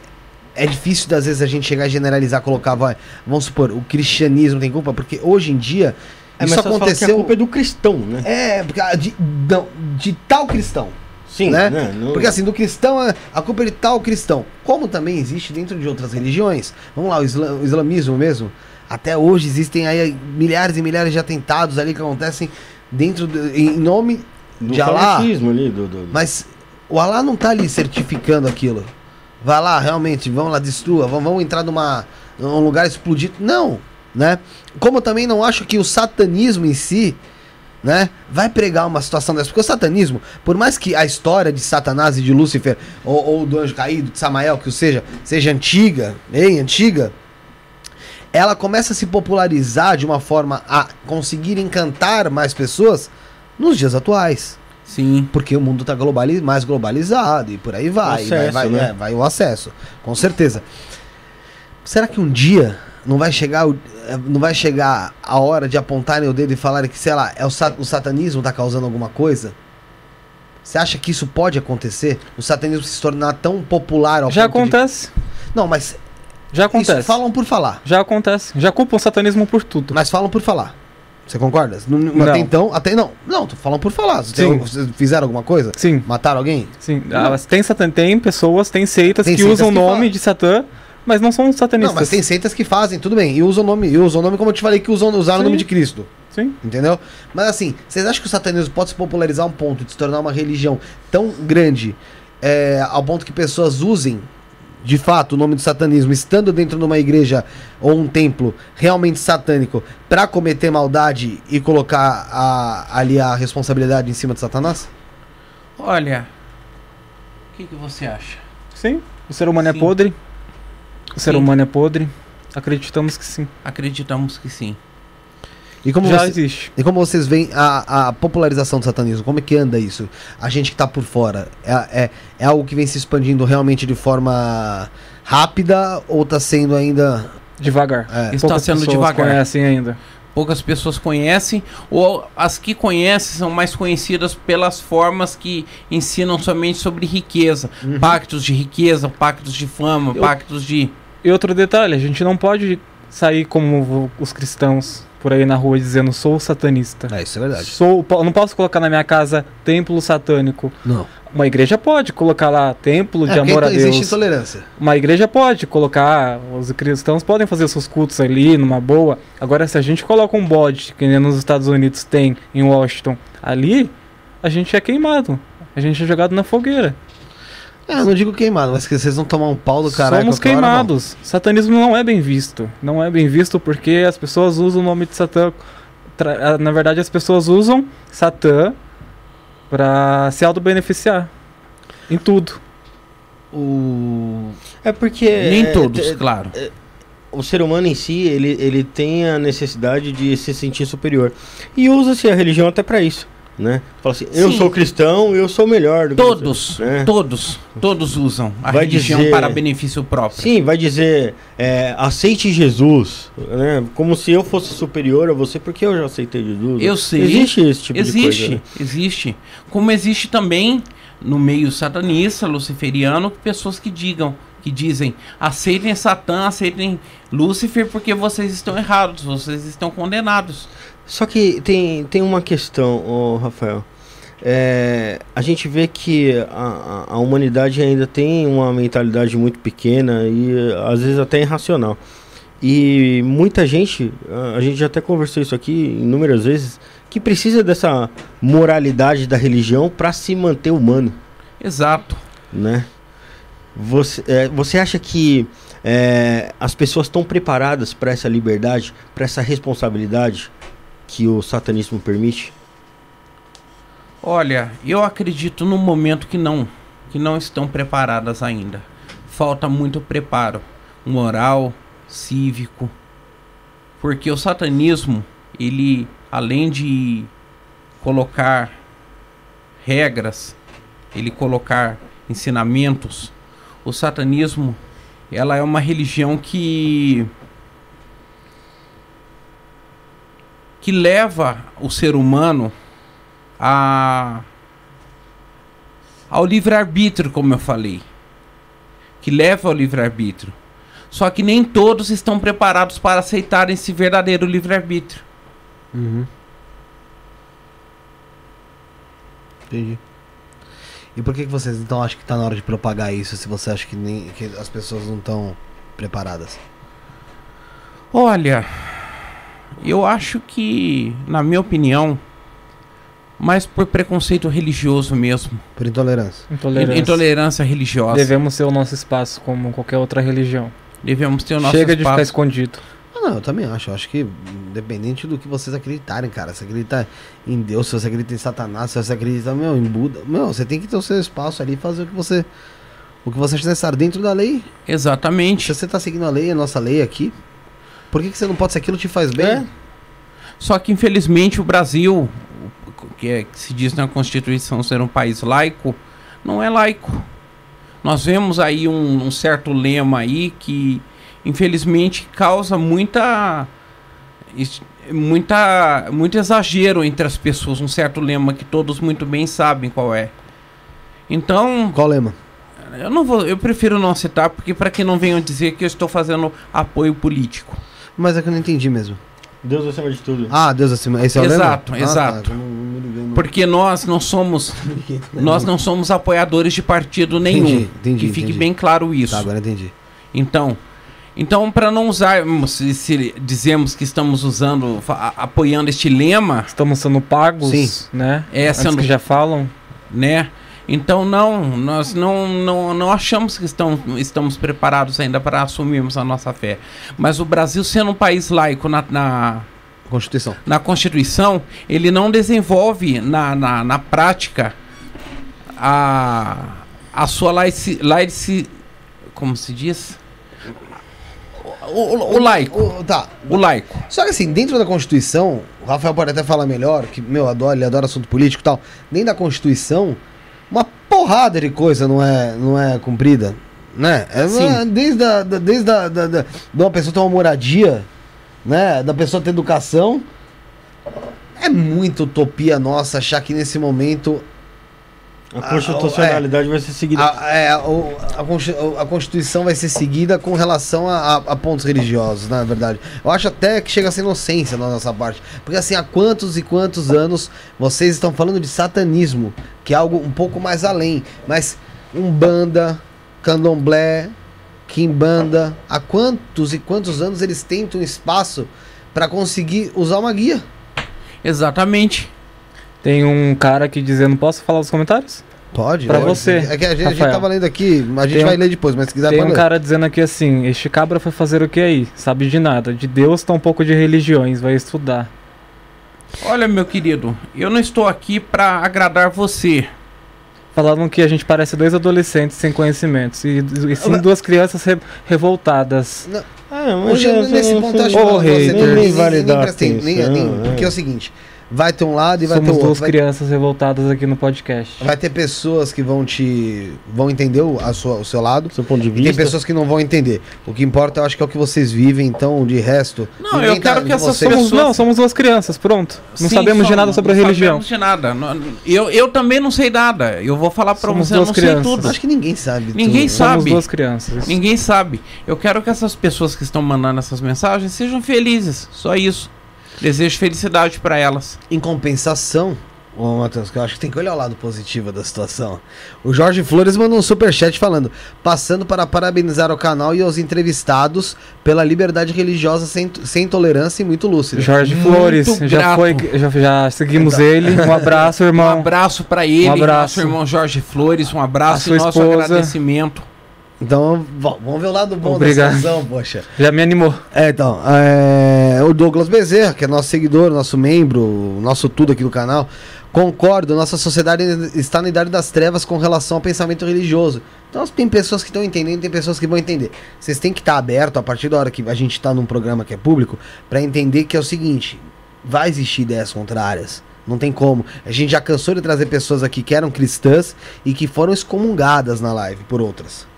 é difícil das vezes a gente chegar e generalizar, colocar, vai, vamos supor, o cristianismo tem culpa, porque hoje em dia É, isso que a aconteceu. culpa é do cristão, né? É, porque a- de, não, de tal cristão. Sim, né? Não- Porque assim, do cristão, a culpa é de tal cristão. Como também existe dentro de outras religiões. Vamos lá, o, isla- o islamismo mesmo. Até hoje existem aí milhares e milhares de atentados ali que acontecem dentro do- em nome do de Allah. fanatismo ali, do, do- Mas o Allah não tá ali certificando aquilo. Vai lá, realmente, vamos lá, destrua, vamos, vamos entrar numa, num lugar explodido. Não, né? Como eu também não acho que o satanismo em si, né, vai pregar uma situação dessa. Porque o satanismo, por mais que a história de Satanás e de Lúcifer, ou, ou do anjo caído, de Samael, que o seja, seja antiga, bem antiga, ela começa a se popularizar de uma forma a conseguir encantar mais pessoas nos dias atuais. Sim. Porque o mundo está globali mais globalizado e por aí vai. O vai, acesso, vai, né? é, vai o acesso, com certeza. Será que um dia não vai chegar o- eh, não vai chegar a hora de apontarem o dedo e falarem que, sei lá, é o, o satanismo está causando alguma coisa? Você acha que isso pode acontecer? O satanismo se tornar tão popular ao Já ponto de- acontece. Não, mas Já acontece. isso falam por falar. Já acontece. Já culpam o satanismo por tudo. Mas falam por falar. Você concorda? Não. Até então, até não. Não, falando por falar. Sim. fizeram alguma coisa? Sim, Mataram alguém? sim. Ah, tem, satan... tem pessoas, tem seitas Tem que seitas usam o nome falam. de Satã, mas não são satanistas. Não, mas tem seitas que fazem, tudo bem. E usam o nome, e usam o nome como eu te falei que usam, usaram o nome de Cristo. Sim. Entendeu? Mas assim, vocês acham que o satanismo pode se popularizar a um ponto de se tornar uma religião tão grande é, ao ponto que pessoas usem de fato o nome do satanismo estando dentro de uma igreja ou um templo realmente satânico pra cometer maldade e colocar a- ali a responsabilidade em cima de Satanás? Olha, o que, que você acha? Sim. O ser humano Sim. é podre. O ser Sim. humano é podre. Acreditamos que sim. Acreditamos que sim. E como, Já você- existe. e como vocês veem a, a popularização do satanismo? Como é que anda isso? A gente que tá por fora, é, é, é algo que vem se expandindo realmente de forma rápida ou tá sendo ainda. Devagar. É. Está Poucas sendo pessoas devagar. conhecem ainda. Poucas pessoas conhecem, ou as que conhecem são mais conhecidas pelas formas que ensinam somente sobre riqueza. Uhum. Pactos de riqueza, pactos de fama, Eu- pactos de. E outro detalhe, a gente não pode sair como os cristãos por aí na rua dizendo sou satanista. É, isso é verdade. Sou, não posso colocar na minha casa templo satânico. Não. Uma igreja pode colocar lá templo de É, porque amor a existe Deus. intolerância. Uma igreja pode colocar, os cristãos podem fazer seus cultos ali numa boa. Agora, se a gente coloca um bode, que nem nos Estados Unidos tem, em Washington, ali, a gente é queimado. A gente é jogado na fogueira. É, eu não digo queimado, mas que vocês vão tomar um pau do caralho. Somos qualquer hora, queimados. Satanismo não é bem visto. Não é bem visto porque as pessoas usam o nome de Satã. ah, Na verdade, as pessoas usam Satã pra se auto-beneficiar. Em tudo. O... É porque. Nem é, todos, é, claro. o ser humano em si, ele, ele tem a necessidade de se sentir superior. E usa-se a religião até pra isso. Né? Fala assim, eu Sim. sou cristão, eu sou melhor do que Todos, você, né? todos, todos usam a Vai religião dizer- para benefício próprio. Sim, vai dizer, é, aceite Jesus, né? Como se eu fosse superior a você, porque eu já aceitei Jesus. Eu sei. Existe esse tipo existe, de coisa. né? existe. Como existe também no meio satanista, luciferiano, pessoas que digam, que dizem, aceitem Satã, aceitem Lúcifer, porque vocês estão errados, vocês estão condenados. Só que tem, tem uma questão, ô, Rafael. É, a gente vê que a, a, humanidade ainda tem uma mentalidade muito pequena e às vezes até irracional. E muita gente, a- a gente já até conversou isso aqui inúmeras vezes, que precisa dessa moralidade da religião para se manter humano, Exato. né? Você, é, você acha que é, as pessoas estão preparadas para essa liberdade, para essa responsabilidade que o satanismo permite? Olha, eu acredito no momento que não, que não estão preparadas ainda. Falta muito preparo moral, cívico, porque o satanismo, ele além de colocar regras, ele colocar ensinamentos, o satanismo, ela é uma religião que que leva o ser humano a ao livre-arbítrio, como eu falei, que leva ao livre-arbítrio. Só que nem todos estão preparados para aceitar esse verdadeiro livre-arbítrio. Entendi. E por que, que vocês então acham que tá na hora de propagar isso se você acha que, nem, que as pessoas não estão preparadas? Olha, eu acho que, na minha opinião, mais por preconceito religioso mesmo, Por intolerância. Intolerância. intolerância religiosa. Devemos ter o nosso espaço como qualquer outra religião. Devemos ter o nosso Chega de ficar espaço. escondido. Ah, não, eu também acho. Eu acho que, independente do que vocês acreditarem, cara, se acredita em Deus, se você acredita em Satanás, se você acredita, meu, em Buda, meu, você tem que ter o seu espaço ali e fazer o que você. O que você acha necessário dentro da lei. Exatamente. Se você tá seguindo a lei, a nossa lei aqui, por que, que você não pode se aquilo te faz bem? É. Só que infelizmente o Brasil, que, é, que se diz na Constituição ser um país laico, não é laico. Nós vemos aí um, um certo lema aí que infelizmente causa muita muita muito exagero entre as pessoas, um certo lema que todos muito bem sabem qual é. Então, Qual lema? eu não vou, eu prefiro não citar porque para que não venham dizer que eu estou fazendo apoio político. Mas é que eu não entendi mesmo. Deus acima de tudo. Ah, Deus acima. Esse é o lema? Exato, Ah, exato. Tá, eu não, não me liguei, não. Porque nós não somos [LAUGHS] nós não somos apoiadores de partido nenhum. Entendi, entendi, que fique entendi. bem claro isso. Tá, agora entendi. Então, então para não usarmos se, se dizemos que estamos usando a- apoiando este lema, Estamos sendo pagos, Sim. né? É, Antes sendo- que já falam. né? Então não, nós não, não, não achamos que estão, estamos preparados ainda para assumirmos a nossa fé. Mas o Brasil sendo um país laico na, na, Constituição. na Constituição, ele não desenvolve na, na, na prática a, a sua laici, laici, como se diz? O, o- o laico. O- tá. O laico. Só que assim, dentro da Constituição, o Rafael pode até falar melhor, que, meu, adora, ele adora assunto político e tal. Dentro da Constituição, uma porrada de coisa não é, não é cumprida. Né? É, Sim. desde a, da, desde a, da, da- de uma pessoa ter uma moradia, né? Da pessoa ter educação. É muita utopia nossa achar que nesse momento A constitucionalidade vai ser seguida. a, é, a a Constituição vai ser seguida com relação a, a- a pontos religiosos, na verdade. Eu acho até que chega a ser inocência na nossa parte. Porque assim, há quantos e quantos anos vocês estão falando de satanismo, que é algo um pouco mais além. Mas Umbanda, Candomblé, Kimbanda, há quantos e quantos anos eles tentam espaço para conseguir usar uma guia? Exatamente. Tem um cara aqui dizendo, posso falar os comentários? Pode? Pra pode. você, É que a gente, a gente tava lendo aqui, a gente Tem um- vai ler depois, mas se quiser Tem pode um ler. cara dizendo aqui assim, este cabra foi fazer o que aí? Sabe de nada. De Deus, tá um pouco de religiões, vai estudar. Olha, meu querido, eu não estou aqui para agradar você. Falaram que a gente parece dois adolescentes sem conhecimentos. E, e sim duas crianças re- revoltadas. Ah, Hoje, é- nesse é- ponto, eu acho que você hater. nem, Nem nem, vale nem dar presta aten- nem- atenção, nem- é. Porque é o seguinte: vai ter um lado e vai Somos ter duas outro. Vai, crianças revoltadas aqui no podcast. vai ter pessoas que vão te. vão entender o, a sua- o seu lado. Do seu ponto de E tem vista. pessoas que não vão entender. O que importa, eu acho que é o que vocês vivem, então, de resto. Não, eu quero tá- que essas vocês- Somos, pessoas- não, somos duas crianças, pronto. Não Sim, sabemos de só- nada sobre a não religião. sabemos de nada. Não- Eu, eu também não sei nada. Eu vou falar pra Somos você, eu não duas sei crianças. tudo. Acho que ninguém sabe. Ninguém tudo. sabe. Somos duas crianças. Ninguém sabe. Eu quero que essas pessoas que estão mandando essas mensagens sejam felizes. Só isso. Desejo felicidade pra elas. Em compensação, ô Matheus, que eu acho que tem que olhar o lado positivo da situação. O Jorge Flores mandou um superchat falando: passando para parabenizar o canal e aos entrevistados pela liberdade religiosa sem, sem tolerância e muito lúcida. Jorge Muito Flores, já grato. foi, já, já seguimos ele. Um abraço, Um irmão. abraço pra ele, Um abraço. nosso irmão Jorge Flores. Um abraço A e nosso esposa. agradecimento. Então, vamos ver o lado bom Obrigado. da situação, poxa. Já me animou. É, então, é, o Douglas Bezerra, que é nosso seguidor, nosso membro, nosso tudo aqui do canal, concordo, nossa sociedade está na idade das trevas com relação ao pensamento religioso. Então tem pessoas que estão entendendo, tem pessoas que vão entender. Vocês têm que estar aberto a partir da hora que a gente está num programa que é público, para entender que é o seguinte, vai existir ideias contrárias. Não tem como. A gente já cansou de trazer pessoas aqui que eram cristãs e que foram excomungadas na live por outras.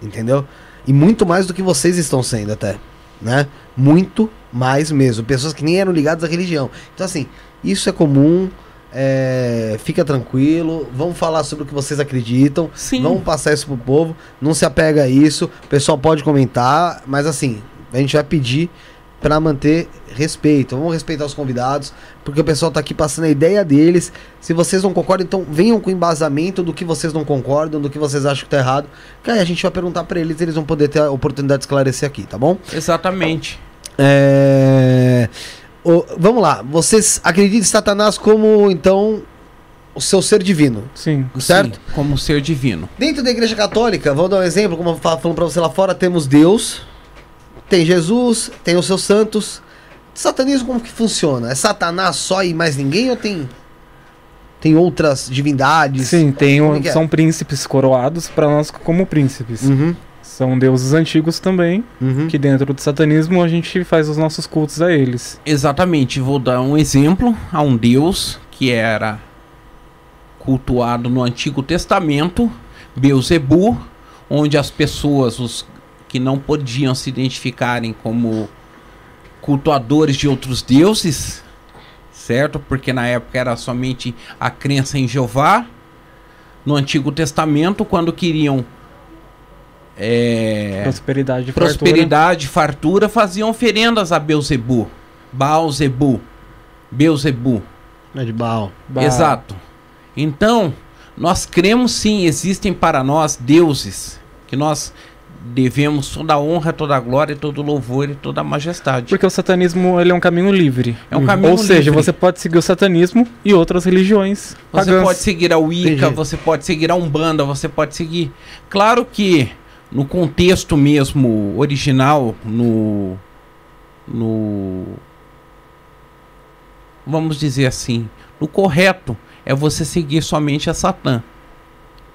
Entendeu? E muito mais do que vocês estão sendo até, né? Muito mais mesmo. Pessoas que nem eram ligadas à religião. Então, assim, isso é comum. é, fica tranquilo. Vamos falar sobre o que vocês acreditam. Sim. Vamos passar isso pro povo. Não se apega a isso. O pessoal pode comentar. Mas, assim, a gente vai pedir para manter respeito. Vamos respeitar os convidados. Porque o pessoal tá aqui passando a ideia deles. Se vocês não concordam, então venham com embasamento do que vocês não concordam, do que vocês acham que tá errado. Que aí a gente vai perguntar para eles, eles vão poder ter a oportunidade de esclarecer aqui, tá bom? Exatamente. É... o- vamos lá, vocês acreditam em Satanás como, então, o seu ser divino, Sim. certo? Sim, como ser divino. Dentro da igreja católica, vou dar um exemplo, como eu falo falando pra você lá fora, temos Deus, tem Jesus, tem os seus santos. Satanismo como que funciona? É Satanás só e mais ninguém ou tem tem outras divindades? Sim, tem um- é? são príncipes coroados para nós como príncipes. Uhum, São deuses antigos também, uhum. que dentro do satanismo a gente faz os nossos cultos a eles. Exatamente. Vou dar um exemplo a um deus que era cultuado no Antigo Testamento, Beuzebu, onde as pessoas, os que não podiam se identificarem como cultuadores de outros deuses, certo? Porque na época era somente a crença em Jeová. No Antigo Testamento, quando queriam é, Prosperidade e fartura. prosperidade, fartura, faziam oferendas a Beuzebu, Baal-Zebu, Beuzebu. É de Baal. Ba- Exato. Então, nós cremos sim, existem para nós deuses que nós devemos toda a honra, toda a glória, todo o louvor e toda a majestade. Porque o satanismo ele é um caminho livre. É um caminho Ou seja, livre. você pode seguir o satanismo e outras religiões Você pagãs. pode seguir a Wicca, você pode seguir a Umbanda, você pode seguir. Claro que no contexto mesmo original, no no vamos dizer assim, no correto é você seguir somente a Satã.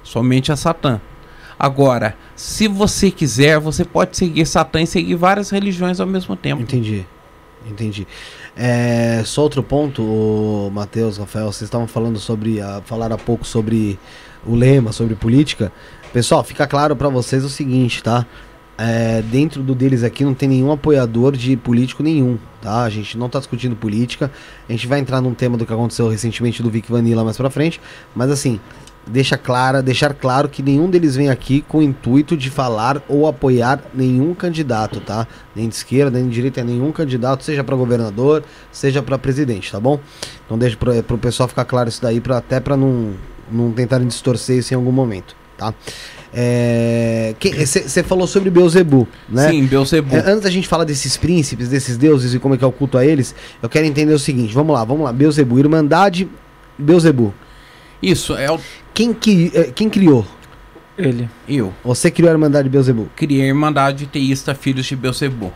Somente a Satã. Agora, se você quiser, você pode seguir Satã e seguir várias religiões ao mesmo tempo. Entendi. Entendi. É, só outro ponto, Matheus, Rafael, vocês estavam falando sobre, a, falaram há pouco sobre o lema, sobre política. Pessoal, fica claro pra vocês o seguinte, tá? É, dentro do deles aqui não tem nenhum apoiador de político nenhum, tá? A gente não tá discutindo política. A gente vai entrar num tema do que aconteceu recentemente do Vic Vanilla mais pra frente, mas assim, deixa clara, deixar claro que nenhum deles vem aqui com o intuito de falar ou apoiar nenhum candidato, tá? Nem de esquerda, nem de direita, nenhum candidato, seja para governador, seja para presidente, tá bom? Então deixa pro, pro pessoal ficar claro isso daí, pra, até para não, não tentarem distorcer isso em algum momento, tá? Você falou sobre Beuzebu, né? Sim, Beuzebu. É, antes da gente falar desses príncipes, desses deuses e como é que é o culto a eles, eu quero entender o seguinte, vamos lá, vamos lá, Beuzebu, Irmandade Beuzebu. Isso é o Quem, que, eh, quem criou? Ele. eu. Você criou a Irmandade Beuzebu, Criei a Irmandade Teísta Filhos de Beuzebu.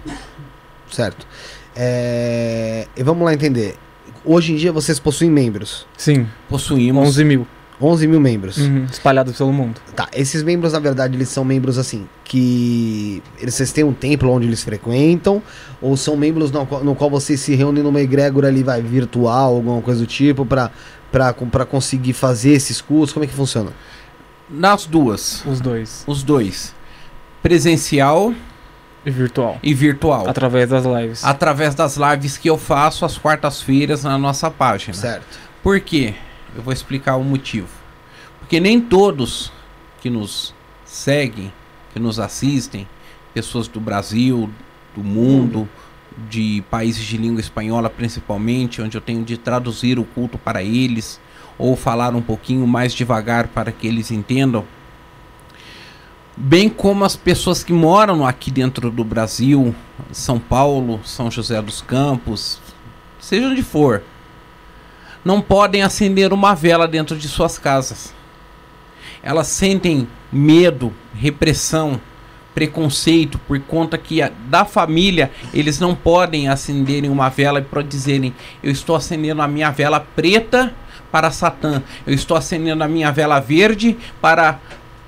certo? É, e vamos lá entender. Hoje em dia vocês possuem membros. Sim, Possuímos 11 mil. 11 mil membros. Uhum, espalhados pelo mundo. Tá, esses membros, na verdade, eles são membros assim, que. Eles vocês têm um templo onde eles frequentam, ou são membros no, qual- no qual vocês se reúnem numa egrégora ali, vai, virtual, alguma coisa do tipo, pra, pra, pra conseguir fazer esses cursos? Como é que funciona? Nas duas, Os dois. os dois. Presencial E virtual. e virtual. Através das lives. Através das lives que eu faço às quartas-feiras na nossa página. Certo. Por quê? Eu vou explicar o motivo. Porque nem todos que nos seguem, que nos assistem, pessoas do Brasil, do mundo, de países de língua espanhola principalmente, onde eu tenho de traduzir o culto para eles, ou falar um pouquinho mais devagar para que eles entendam. Bem como as pessoas que moram aqui dentro do Brasil, São Paulo, São José dos Campos, seja onde for não podem acender uma vela dentro de suas casas. Elas sentem medo, repressão, preconceito por conta que a- da família eles não podem acenderem uma vela para dizerem eu estou acendendo a minha vela preta para Satã, eu estou acendendo a minha vela verde para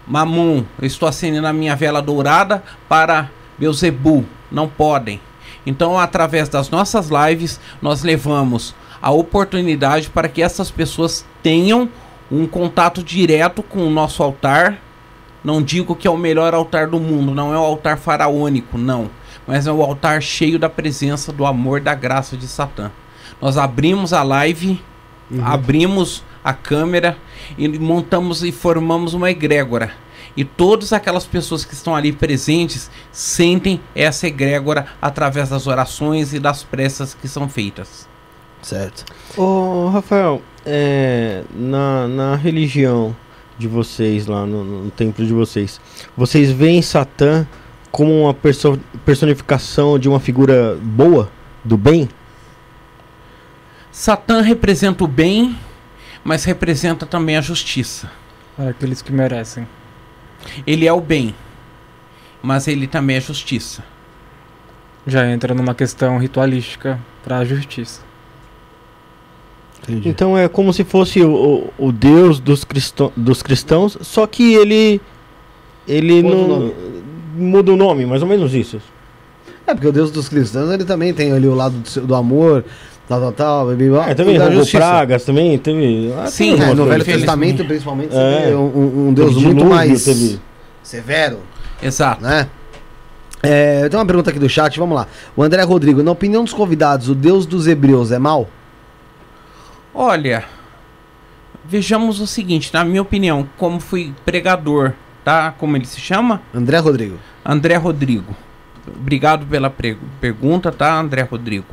Mamon, eu estou acendendo a minha vela dourada para Beuzebu. Não podem. Então, através das nossas lives, nós levamos a oportunidade para que essas pessoas tenham um contato direto com o nosso altar. Não digo que é o melhor altar do mundo, não é o altar faraônico, não. Mas é o altar cheio da presença, do amor, da graça de Satã. Nós abrimos a live, abrimos a câmera e montamos e formamos uma egrégora. E todas aquelas pessoas que estão ali presentes sentem essa egrégora através das orações e das preces que são feitas. Certo. Ô, Rafael, é, na, na religião de vocês, lá no, no templo de vocês, vocês veem Satã como uma perso- personificação de uma figura boa, do bem? Satã representa o bem, mas representa também a justiça. Para aqueles que merecem. Ele é o bem, mas ele também é justiça. Já entra numa questão ritualística para a justiça. Entendi. Então é como se fosse o, o, o Deus dos, cristão, dos cristãos, só que ele. Ele Muda o não. nome. Muda o nome, mais ou menos isso. É, porque o Deus dos cristãos, ele também tem ali o lado do, do amor, tal, tal, tal, blá, blá, É, também roubou pragas, também teve. ah, Sim, tem É, no Velho. Testamento, principalmente, É. um, um- Deus muito mais teve- severo, Exato. né? É, eu tenho uma pergunta aqui do chat, vamos lá. O André Rodrigo, na opinião dos convidados, o Deus dos hebreus é mau? Olha, vejamos o seguinte, na minha opinião, como fui pregador, tá? Como ele se chama? André Rodrigo. André Rodrigo. Obrigado pela pergunta, tá, André Rodrigo?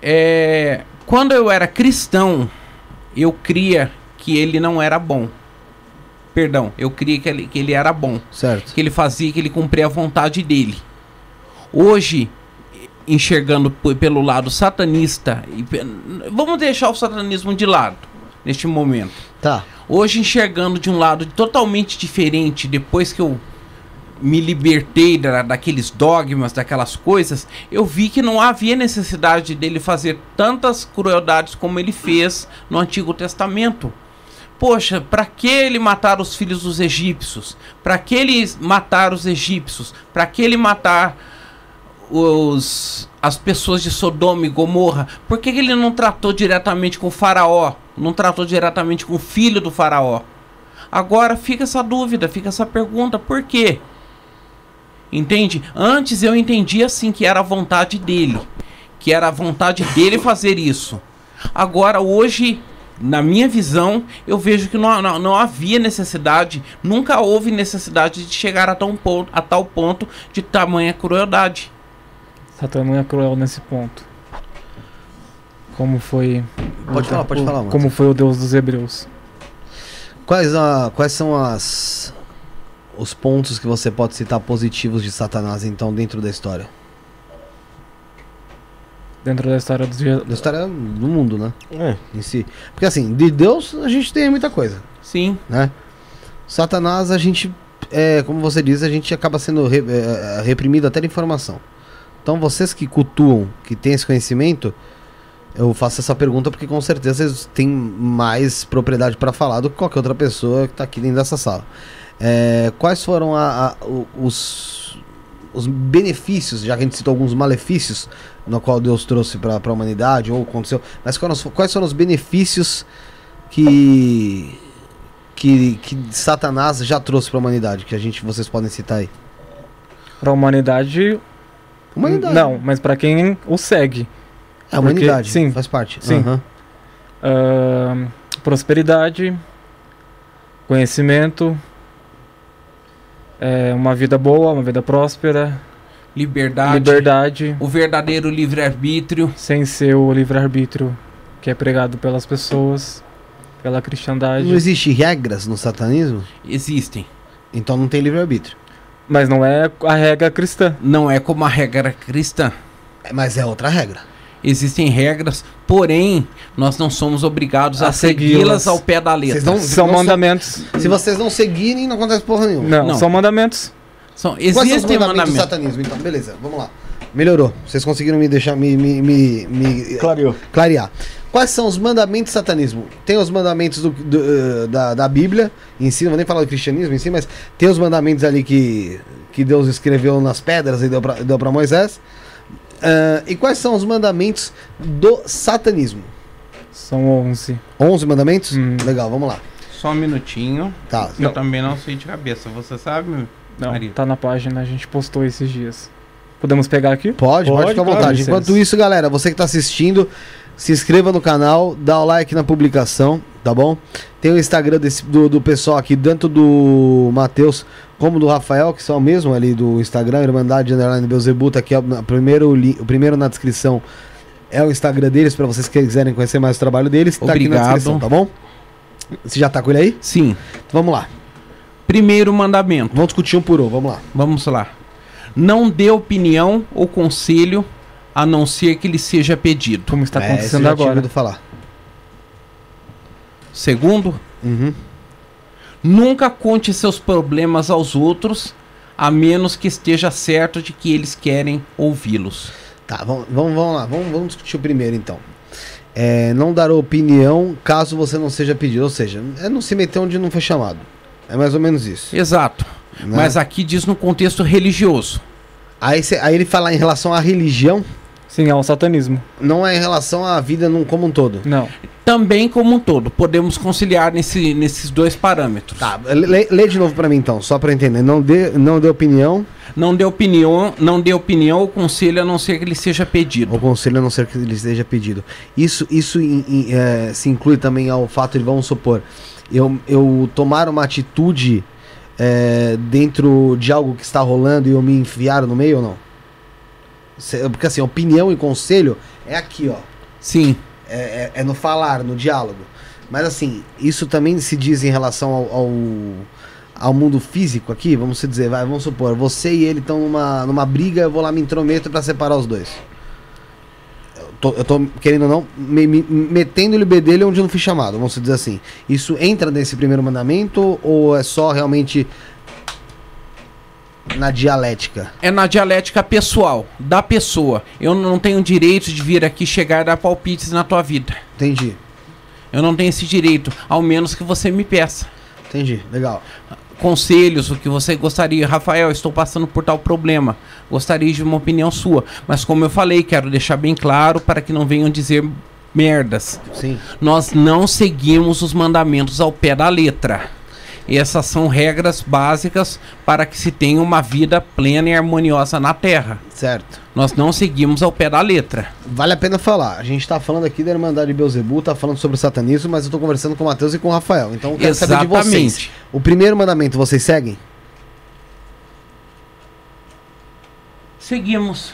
É, quando eu era cristão, eu cria que ele não era bom. Perdão, eu cria que ele, que ele era bom. Certo. Que ele fazia, que ele cumpria a vontade dele. Hoje, enxergando pelo lado satanista, e vamos deixar o satanismo de lado neste momento. Tá. Hoje enxergando de um lado totalmente diferente, depois que eu me libertei da, daqueles dogmas, daquelas coisas, eu vi que não havia necessidade dele fazer tantas crueldades como ele fez no Antigo Testamento. Poxa, para que ele matar os filhos dos egípcios? Para que ele matar os egípcios? Para que ele matar os as pessoas de Sodoma e Gomorra? Por que que ele não tratou diretamente com o faraó? Não tratou diretamente com o filho do faraó? Agora fica essa dúvida, fica essa pergunta, por quê? Entende? Antes eu entendia assim que era a vontade dele, que era a vontade dele fazer isso. Agora hoje, na minha visão, eu vejo que não, não, não havia necessidade, nunca houve necessidade de chegar a tal ponto, a tal ponto de tamanha crueldade. Satã não é cruel nesse ponto. Como foi. Pode o- falar, pode o- falar, mano. Como foi o Deus dos Hebreus. Quais, a, quais são as os pontos que você pode citar positivos de Satanás, então, dentro da história? Dentro da história dos Da história do mundo, né? É. Em si. Porque assim, de Deus a gente tem muita coisa, Sim, né? Satanás, a gente, é, como você diz, a gente acaba sendo re- é, reprimido até de informação. Então vocês que cultuam, que têm esse conhecimento, Eu faço essa pergunta porque com certeza vocês têm mais propriedade para falar do que qualquer outra pessoa que tá aqui dentro dessa sala. É, quais foram a- a- os, os benefícios, já que a gente citou alguns malefícios no qual Deus trouxe para a humanidade ou aconteceu, mas quais, quais foram os benefícios que, que que Satanás já trouxe para a humanidade que a gente vocês podem citar aí? Pra humanidade. Humanidade. Não, mas pra quem o segue. É a humanidade. sim. Faz parte. Sim. Aham. Ahn, prosperidade, conhecimento, é, uma vida boa, uma vida próspera, Liberdade. liberdade, O verdadeiro livre-arbítrio. sem ser o livre-arbítrio que é pregado pelas pessoas, pela cristandade. Não existe regras no satanismo? Existem. Então não tem livre-arbítrio. Mas não é a regra cristã. Não é como a regra cristã. É, Mas é outra regra. Existem regras, porém, nós não somos obrigados a, A segui-las ao pé da letra. Vocês não- São não mandamentos. Se vocês não seguirem, não acontece porra nenhuma. Não, Não. são mandamentos. São, Quais são os existem mandamentos do mandamentos. satanismo? Então, beleza, vamos lá. Melhorou. Vocês conseguiram me deixar, me, me, me, me Clareou. clarear. Quais são os mandamentos do satanismo? Tem os mandamentos do- do, eh, da, da Bíblia em si, não vou nem falar do cristianismo em si, mas tem os mandamentos ali que, que Deus escreveu nas pedras e deu pra Moisés. Ah, e quais são os mandamentos do satanismo? São 11. 11 mandamentos? Hum. Legal, vamos lá. Só um minutinho. Tá. Eu também não sei de cabeça. Você sabe? Não, Maria? tá na página, a gente postou esses dias. Podemos pegar aqui? Pode, pode, Pode, ficar à vontade. licença. Enquanto isso, galera, você que tá assistindo, se inscreva no canal, dá o like na publicação, tá bom? Tem o Instagram desse- do, do pessoal aqui, tanto do Matheus como do Rafael, que são o mesmo ali do Instagram, Irmandade Underline Beuzebu, tá aqui ó, na- primeiro, li- o primeiro na descrição é o Instagram deles, pra vocês que quiserem conhecer mais o trabalho deles, tá aqui na Obrigado. descrição, tá bom? Você já tá com ele aí? Sim. Então vamos lá. Primeiro mandamento. Vamos discutir um por um, vamos lá. Vamos lá. Não dê opinião ou conselho a não ser que lhe seja pedido. Como está É, acontecendo tinha agora. ouvido falar. Segundo, Uhum. nunca conte seus problemas aos outros, a menos que esteja certo de que eles querem ouvi-los. Tá, vamos, vamos, vamos lá, vamos, vamos discutir o primeiro então. É, não dar opinião caso você não seja pedido, ou seja, é não se meter onde não foi chamado. É mais ou menos isso. Exato. né? Mas aqui diz no contexto religioso. aí, cê- aí ele fala em relação à religião, Sim, é o satanismo. não é em relação à vida num, como um todo. Não. Também como um todo, podemos conciliar nesse, nesses dois parâmetros. Tá, lê, lê de novo pra mim então, só pra entender. Não dê, não dê opinião, Não dê opinião, não dê opinião ou conselho a não ser que lhe seja pedido. ou conselho a não ser que lhe seja pedido. Isso, isso in- in- é, se inclui também ao fato de, vamos supor, eu, eu tomar uma atitude é, dentro de algo que está rolando e eu me enfiar no meio ou não? Porque assim, opinião e conselho é aqui, ó. Sim, É, é- é no falar, no diálogo. Mas assim, isso também se diz em relação ao, ao, ao mundo físico aqui, vamos se dizer, vai, vamos supor, você e ele estão numa, numa briga, eu vou lá me intrometo pra separar os dois. Eu tô, eu tô, querendo ou não, me, me- metendo-lhe o bedelho onde eu não fui chamado, vamos dizer assim. Isso entra nesse primeiro mandamento ou é só realmente na dialética? é na dialética pessoal, da pessoa. Eu não tenho direito de vir aqui chegar e dar palpites na tua vida. Entendi, Eu não tenho esse direito, ao menos que você me peça. entendi, legal. Conselhos, o que você gostaria. Rafael, estou passando por tal problema. Gostaria de uma opinião sua. Mas como eu falei, quero deixar bem claro para que não venham dizer merdas. Sim. Nós não seguimos os mandamentos ao pé da letra. Essas são regras básicas para que se tenha uma vida plena e harmoniosa na Terra. Certo. Nós não seguimos ao pé da letra. Vale a pena falar. A gente tá falando aqui da Irmandade de Beuzebu, tá falando sobre o satanismo, mas eu tô conversando com o Matheus e com o Rafael. Então eu quero saber de vocês. Exatamente. O primeiro mandamento vocês seguem? Seguimos.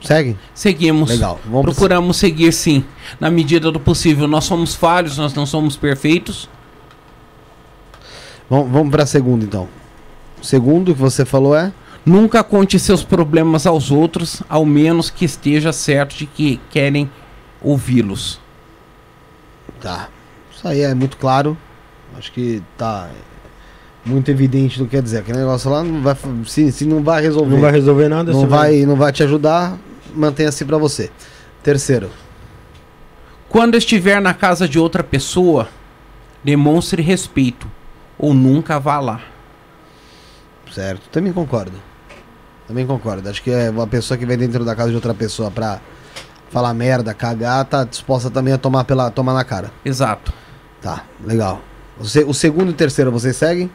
Seguem? Seguimos. Legal. Vamos pro- Procuramos seguir sim, na medida do possível. Nós somos falhos, nós não somos perfeitos. Vamos, vamos pra segunda então. O segundo que você falou é? Nunca conte seus problemas aos outros, ao menos que esteja certo de que querem ouvi-los. Tá. Isso aí é muito claro. Acho que tá muito evidente do que quer dizer. Aquele negócio lá não vai, se, se não vai resolver, Não vai resolver nada, não vai, não vai te ajudar, mantenha assim pra você. Terceiro. Quando estiver na casa de outra pessoa, demonstre respeito ou nunca vá lá. Certo, também concordo. Também concordo. Acho que é uma pessoa que vem dentro da casa de outra pessoa pra falar merda, cagar, tá disposta também a tomar, pela, tomar na cara. Exato. Tá, legal. Você, o segundo e o terceiro vocês seguem?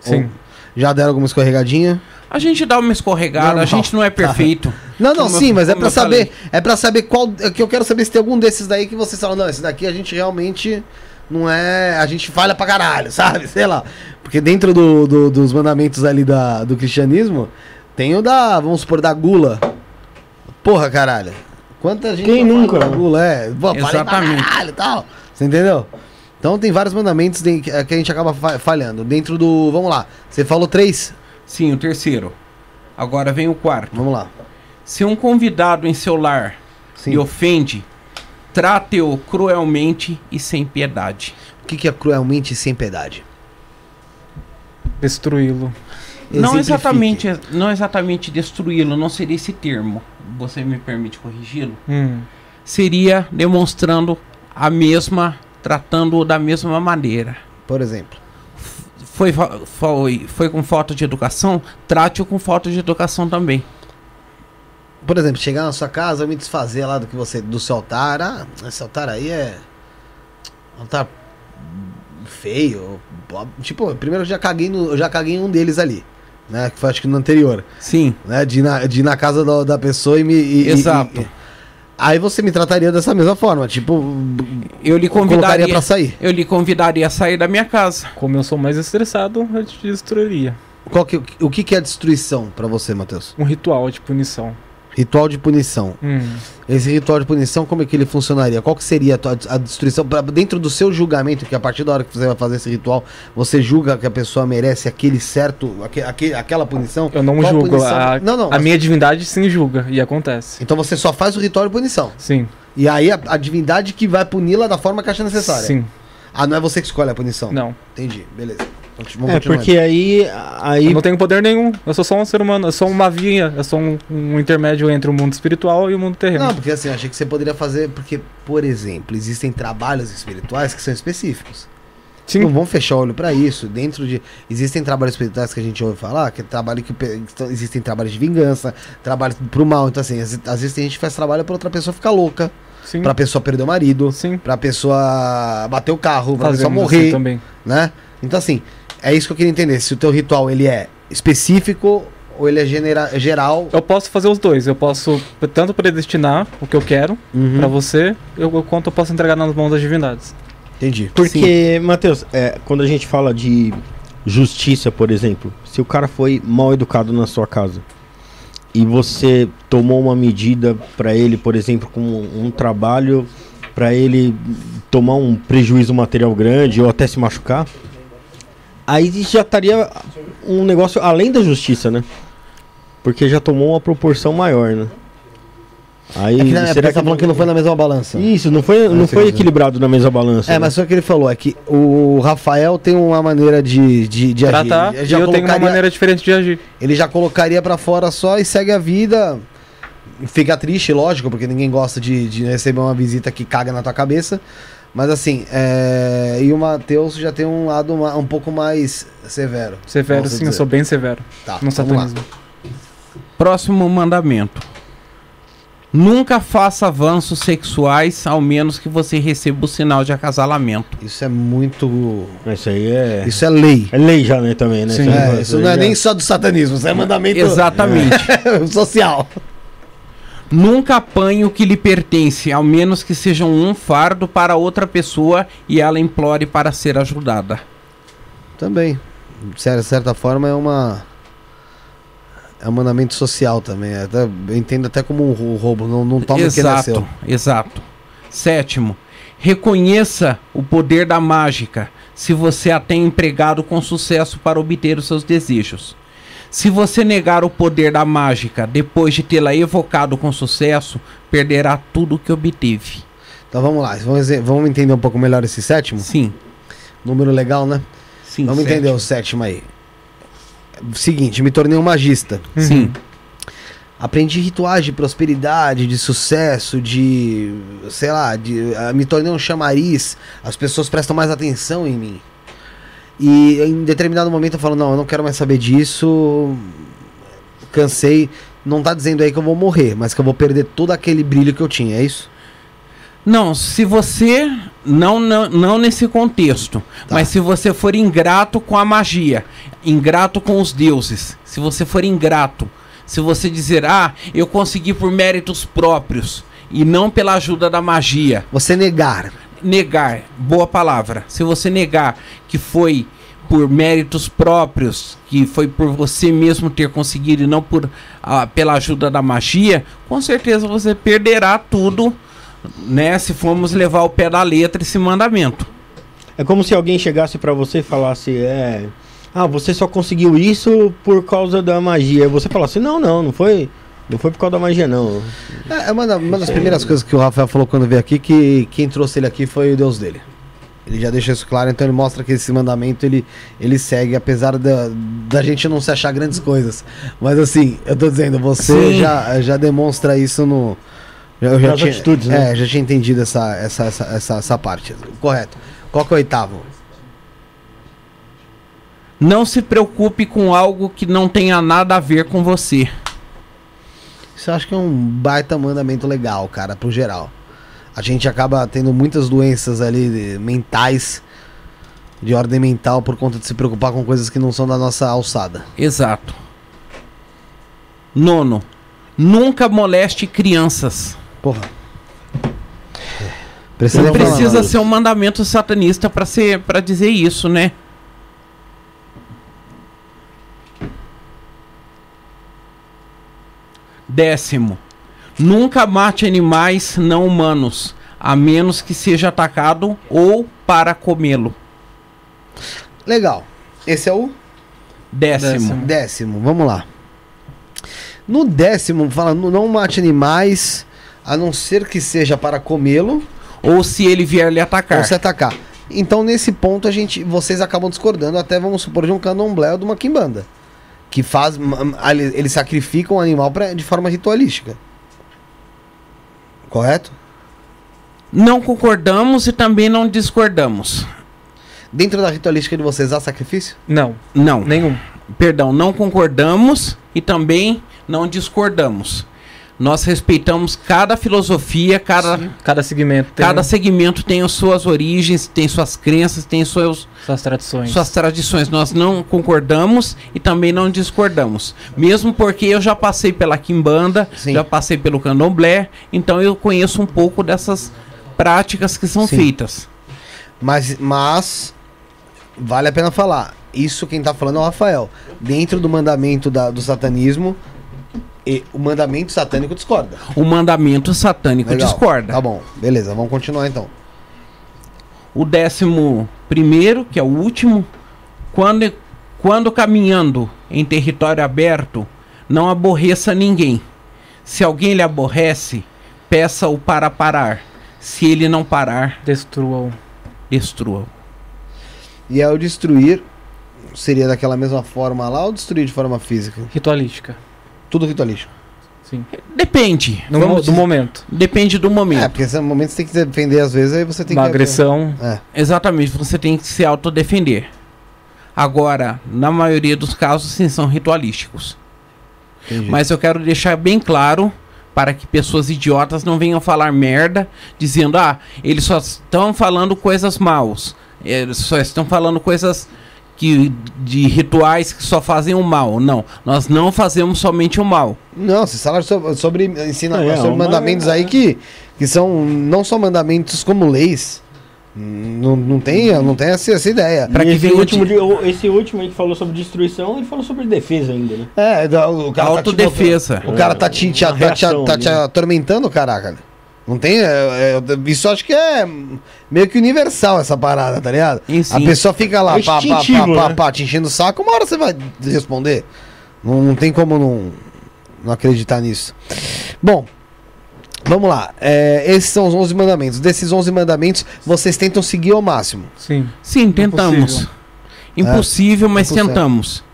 Sim. Já deram alguma escorregadinha? A gente dá uma escorregada, Normal. a gente não é perfeito. [LAUGHS] Não, não, Como sim, eu- mas é pra eu falei. saber. É pra saber qual. É que eu quero saber se tem algum desses daí que vocês falam, não, esse daqui a gente realmente não é. A gente falha pra caralho, [LAUGHS] sabe? Sei lá. Porque dentro do, do- dos mandamentos ali da, do cristianismo, tem o da, vamos supor, da gula. Porra, caralho. Quanta gente Quem nunca, da gula, é. Pô, Exatamente. caralho e tal. Você entendeu? Então tem vários mandamentos que a gente acaba fa- falhando. Dentro do. Vamos lá. Você falou três? Sim, o terceiro. Agora vem o quarto. Vamos lá. Se um convidado em seu lar Sim. lhe ofende, trate-o cruelmente e sem piedade. O que, que é cruelmente e sem piedade? Destruí-lo. Não exatamente, não exatamente destruí-lo, não seria esse termo. Você me permite corrigi-lo? Hum. Seria demonstrando a mesma, tratando-o da mesma maneira. Por exemplo. Foi, foi, foi com falta de educação? Trate-o com falta de educação também. Por exemplo, chegar na sua casa, me desfazer lá do que você do seu altar. Ah, esse altar aí é um altar feio. Tipo, primeiro eu já caguei no, eu já caguei em um deles ali, né? Que foi acho que no anterior, Sim, né? De ir na, de ir na casa da, da pessoa e me e- e- Exato. e- aí você me trataria dessa mesma forma, tipo, eu lhe colocaria convidaria, pra sair. eu lhe convidaria a sair da minha casa. Como eu sou mais estressado, eu te destruiria. Qual que, o que que é destruição pra você, Matheus? Um ritual de punição. Ritual de punição. Hum. Esse ritual de punição, como é que ele funcionaria? Qual que seria a, tua- a destruição? Pra, dentro do seu julgamento, que a partir da hora que você vai fazer esse ritual, você julga que a pessoa merece aquele certo, aque, aque- aquela punição? Eu não Qual julgo. punição? A, Não, não, a mas- minha divindade sim julga. E acontece. Então você só faz o ritual de punição. Sim. E aí a, a divindade que vai puni-la da forma que acha necessária. Sim. Ah, não é você que escolhe a punição? Não. Entendi, beleza. Vamos É, porque aí. aí Eu não tenho poder nenhum. Eu sou só um ser humano. Eu sou uma via. Eu sou um, um intermédio entre o mundo espiritual e o mundo terreno. Não, porque assim, eu achei que você poderia fazer. Porque, por exemplo, existem trabalhos espirituais que são específicos. Sim. Não vamos fechar o olho pra isso. Dentro de. Existem trabalhos espirituais que a gente ouve falar, que é trabalho que. Existem trabalhos de vingança, trabalhos pro mal. Então, assim, às, vezes tem gente que faz trabalho pra outra pessoa ficar louca, Sim. pra pessoa perder o marido, Sim. pra pessoa bater o carro, pra pessoa Fazemos morrer, assim também. né? Então, assim, é isso que eu queria entender. Se o teu ritual ele é específico ou ele é genera geral. Eu posso fazer os dois. Eu posso tanto predestinar o que eu quero Uhum. pra você, eu, eu quanto eu posso entregar nas mãos das divindades. Entendi. Porque, Matheus, é, quando a gente fala de justiça, por exemplo, se o cara foi mal educado na sua casa e você tomou uma medida pra ele, por exemplo, com um, um trabalho pra ele tomar um prejuízo material grande ou até se machucar, aí já estaria um negócio além da justiça, né? Porque já tomou uma proporção maior, né? Aí É que, né, será você tá falando que não foi na mesma balança. Isso, não foi, não você foi equilibrado na mesma balança. É, né? mas só que ele falou é que o Rafael tem uma maneira de, de, de Tratar, agir. e Ele já, eu tenho uma colocaria, maneira diferente de agir. ele já colocaria pra fora só e segue a vida. Fica triste, lógico, porque ninguém gosta de, de receber uma visita que caga na tua cabeça. Mas assim, é... e o Matheus já tem um lado um pouco mais severo. Severo, sim, eu dizer. sou bem severo Tá, no lá. satanismo. Próximo mandamento. Nunca faça avanços sexuais, ao menos que você receba o sinal de acasalamento. Isso é muito. Isso aí é. Isso é lei. É lei já, né, também, né? Sim. É, isso não é aí nem só do satanismo, isso é mandamento Exatamente. [LAUGHS] social. Nunca apanhe o que lhe pertence, ao menos que seja um fardo para outra pessoa e ela implore para ser ajudada. Também. De cer- certa forma é uma. É um mandamento social também. é Até, eu entendo até como um rou- roubo. Não, não toma o que exato, exato. Sétimo, reconheça o poder da mágica se você a tem empregado com sucesso para obter os seus desejos. Se você negar o poder da mágica depois de tê-la evocado com sucesso, perderá tudo o que obteve. Então vamos lá. Vamos, entender um pouco melhor esse sétimo? Sim, Número legal, né? sim. vamos sétimo. entender o sétimo aí. Seguinte, me tornei um magista. Sim, Aprendi rituais de prosperidade, de sucesso, de. sei lá, de, ah, me tornei um chamariz. As pessoas prestam mais atenção em mim. E em determinado momento eu falo: não, eu não quero mais saber disso. Cansei. Não tá dizendo aí que eu vou morrer, mas que eu vou perder todo aquele brilho que eu tinha, é isso? Não, se você. Não, não, não nesse contexto. Tá. Mas se você for ingrato com a magia, ingrato com os deuses, se você for ingrato, se você dizer, ah, eu consegui por méritos próprios e não pela ajuda da magia, Você negar. Negar, boa palavra, se você negar que foi por méritos próprios, que foi por você mesmo ter conseguido e não por ah, pela ajuda da magia, com certeza você perderá tudo, né? Se formos levar o pé da letra esse mandamento. É como se alguém chegasse pra você e falasse, é. Ah, você só conseguiu isso por causa da magia. Você falasse, não, não, não foi. Não foi por causa da magia, não. É é uma, da- uma das primeiras coisas que o Rafael falou quando veio aqui, que quem trouxe ele aqui foi o Deus dele. Ele já deixa isso claro, então ele mostra que esse mandamento ele, ele segue, apesar da, da gente não se achar grandes coisas. Mas assim, eu tô dizendo, você Sim. já, já demonstra isso no. Eu já Nas tinha, atitudes, né? É, já tinha entendido essa, essa, essa, essa, essa parte. Correto. Qual que é o oitavo? Não se preocupe com algo que não tenha nada a ver com você. Isso eu acho que é um baita mandamento legal, cara, pro geral. A gente acaba tendo muitas doenças ali eh, mentais, de ordem mental, por conta de se preocupar com coisas que não são da nossa alçada. Exato. Nono, nunca moleste crianças. Porra. Precisa, Não precisa ser um mandamento satanista para ser para dizer isso, né? Décimo. Nunca mate animais não humanos, a menos que seja atacado ou para comê-lo. Legal. Esse é o Décimo. Décimo. décimo. Vamos lá. No décimo, fala: "Nu- não mate animais, a não ser que seja para comê-lo Ou se ele vier lhe atacar. ou se atacar. Então, nesse ponto, a gente, vocês acabam discordando, até vamos supor, de um candomblé ou de uma quimbanda. Que faz. Eles sacrificam o animal pra, de forma ritualística. Correto? Não concordamos e também não discordamos. Dentro da ritualística de vocês há sacrifício? Não, Não. nenhum. Perdão, não concordamos e também não discordamos. Nós respeitamos cada filosofia, cada, Cada segmento tem cada segmento tem as suas origens, tem suas crenças, tem seus, suas tradições. suas tradições. Nós não concordamos e também não discordamos. Mesmo porque eu já passei pela Quimbanda, Sim. já passei pelo Candomblé, então eu conheço um pouco dessas práticas que são Sim. feitas. Mas, mas vale a pena falar. Isso quem tá falando é o Rafael. Dentro do mandamento da- do satanismo, e o mandamento satânico discorda. O mandamento satânico Legal. discorda. Tá bom, beleza, vamos continuar então. O décimo primeiro, que é o último, quando, quando caminhando em território aberto, não aborreça ninguém. Se alguém lhe aborrece, peça-o para parar. Se ele não parar, Destrua-o. destrua-o. E ao destruir, seria daquela mesma forma lá ou destruir de forma física? Ritualística. Tudo ritualístico. Sim. Depende. No vamos mo- do dizer- momento. Depende do É, momento. porque nesse momento você tem que se defender às vezes, aí você tem Uma que. agressão. É. Exatamente, você tem que se autodefender. Agora, na maioria dos casos, sim, são ritualísticos. Entendi. Mas eu quero deixar bem claro para que pessoas idiotas não venham falar merda, dizendo, ah, eles só estão falando coisas maus. Eles só estão falando coisas que de rituais que só fazem o mal. Não, nós não fazemos somente o mal. Não, vocês falaram sobre, sobre ensina, É, sobre uma- mandamentos aí que, que são não só mandamentos como leis. Não, não tem, não tem essa, essa ideia. Pra E que esse último, de- esse último aí que falou sobre destruição, ele falou sobre defesa ainda, né? É, o cara Autodefesa. Tá te, o cara tá te, te- tá te- tá te né? atormentando, caraca. Não tem. é- é- isso acho que é meio que universal essa parada, tá ligado? A sim. pessoa fica lá, É pá, pá, pá, pá, né? pá, te enchendo o saco, uma hora você vai responder. Não, não tem como não, não acreditar nisso. Bom, vamos lá. É, esses são os 11 mandamentos. Desses 11 mandamentos, vocês tentam seguir ao máximo. Sim. Sim, tentamos. Impossível. Impossível, mas Impossível. tentamos.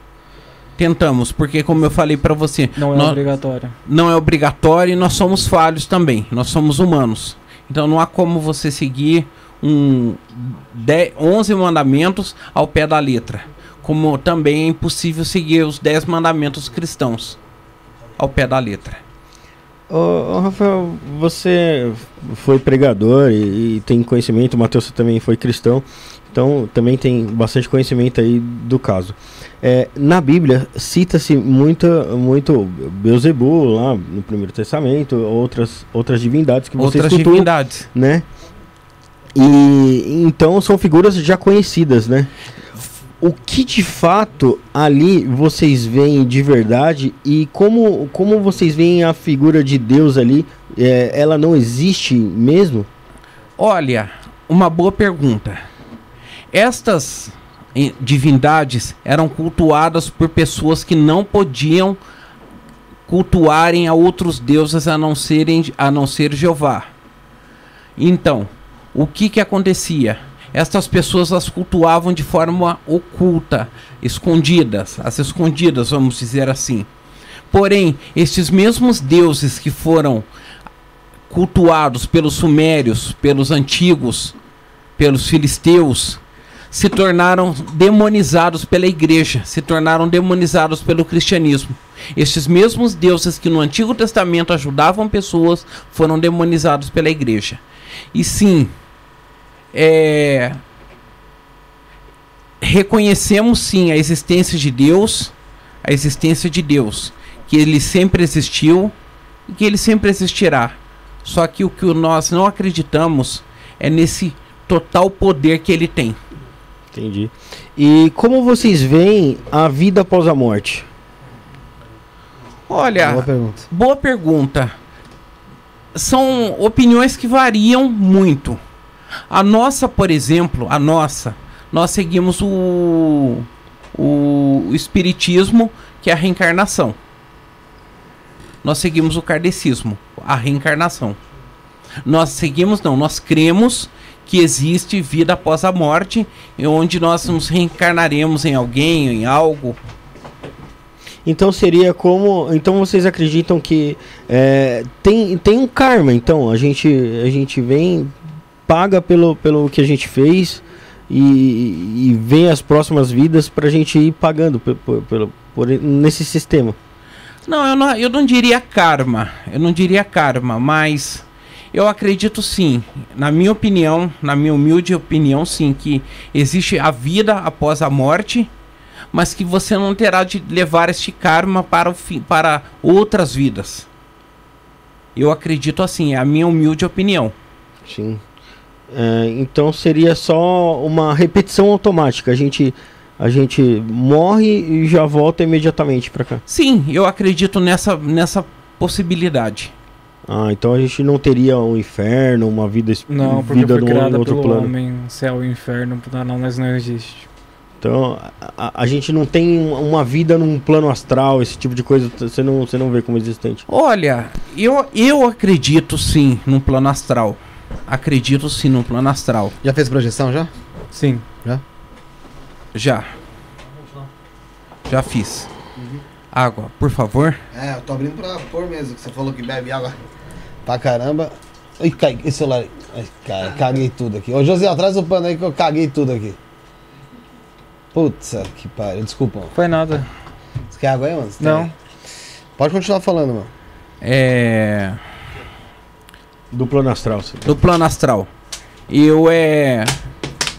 Tentamos, porque como eu falei pra você, Não é nós- obrigatório. não é obrigatório e nós somos falhos também. Nós somos humanos. Então não há como você seguir um 10, 11 mandamentos ao pé da letra. Como também é impossível seguir os 10 mandamentos cristãos ao pé da letra. Ô, ô, Rafael, você foi pregador e, e tem conhecimento, o Matheus você também foi cristão, então também tem bastante conhecimento aí do caso. É, na Bíblia cita-se muita, muito Beuzebu lá no Primeiro Testamento, outras, outras divindades que você Outras escutou, divindades. né? E então são figuras já conhecidas, né? O que de fato ali vocês veem de verdade e como, como vocês veem a figura de Deus ali? é, ela não existe mesmo? Olha, uma boa pergunta. Estas eh, divindades eram cultuadas por pessoas que não podiam cultuarem a outros deuses a não serem a não ser Jeová. Então, o que que acontecia? Estas pessoas as cultuavam de forma oculta, escondidas, as escondidas, vamos dizer assim. Porém, estes mesmos deuses que foram cultuados pelos sumérios, pelos antigos, pelos filisteus, se tornaram demonizados pela igreja, se tornaram demonizados pelo cristianismo. Estes mesmos deuses que no Antigo Testamento ajudavam pessoas foram demonizados pela igreja. E sim, é, reconhecemos sim a existência de Deus, a existência de Deus, que ele sempre existiu e que ele sempre existirá. Só que o que nós não acreditamos é nesse total poder que ele tem. Entendi. E como vocês veem a vida após a morte? Olha, Boa pergunta. boa pergunta. São opiniões que variam muito. A nossa, por exemplo, a nossa, nós seguimos o, o, o espiritismo, que é a reencarnação. Nós seguimos o kardecismo, a reencarnação. Nós seguimos, não, nós cremos que existe vida após a morte, e onde nós nos reencarnaremos em alguém, em algo. Então seria como. Então vocês acreditam que é, tem, tem um karma, então. A gente, a gente vem, paga pelo, pelo que a gente fez e, e vem as próximas vidas pra gente ir pagando por, pelo- por, nesse sistema. Não eu, não, eu não diria karma. Eu não diria karma, mas eu acredito sim, na minha opinião, na minha humilde opinião, sim, que existe a vida após a morte, mas que você não terá de levar este karma para, o fi, para outras vidas. Eu acredito assim, é a minha humilde opinião. Sim. É, então seria só uma repetição automática. A gente, a gente morre e já volta imediatamente pra cá. Sim, eu acredito nessa, nessa possibilidade. Ah, então a gente não teria um inferno, uma vida, Não, porque vida foi num criada outro pelo plano. homem, céu e inferno, não, mas não existe. Então, a, a- gente não tem um- uma vida num plano astral, esse tipo de coisa, você não, você não vê como existente. Olha, eu, eu acredito sim no plano astral. Acredito sim no plano astral. Já fez projeção já? Sim. Já. Já fiz. Água, por favor. É, eu tô abrindo pra pôr mesmo, que você falou que bebe água pra caramba. Ih, cai, esse celular. Ai, cara, [LAUGHS] caguei tudo aqui. Ô, José, atrás do pano aí que eu caguei tudo aqui. Putz, que pariu. Desculpa, mano. Foi nada. Você quer água aí, mano? Você tem Não. aí? Pode continuar falando, mano. É. Do plano astral. sim. Do plano astral. Eu é.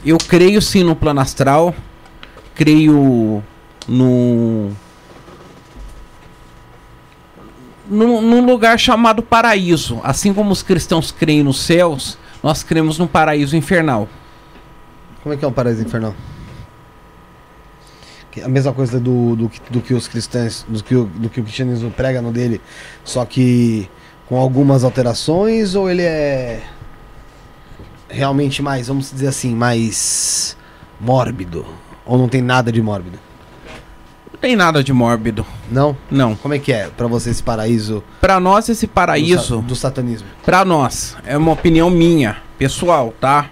Eu creio sim no plano astral. Creio no. Num, num lugar chamado paraíso. Assim como os cristãos creem nos céus, nós cremos no paraíso infernal. Como é que é o paraíso infernal? A mesma coisa do, do, do que os cristãos, do que, o, do que o cristianismo prega no dele, só que com algumas alterações, ou ele é realmente mais, vamos dizer assim, mais mórbido? Ou não tem nada de mórbido? Não tem nada de mórbido. Não? Não. Como é que é pra você esse paraíso Pra nós esse do, sa- paraíso, do satanismo? pra nós, é uma opinião minha, pessoal, tá?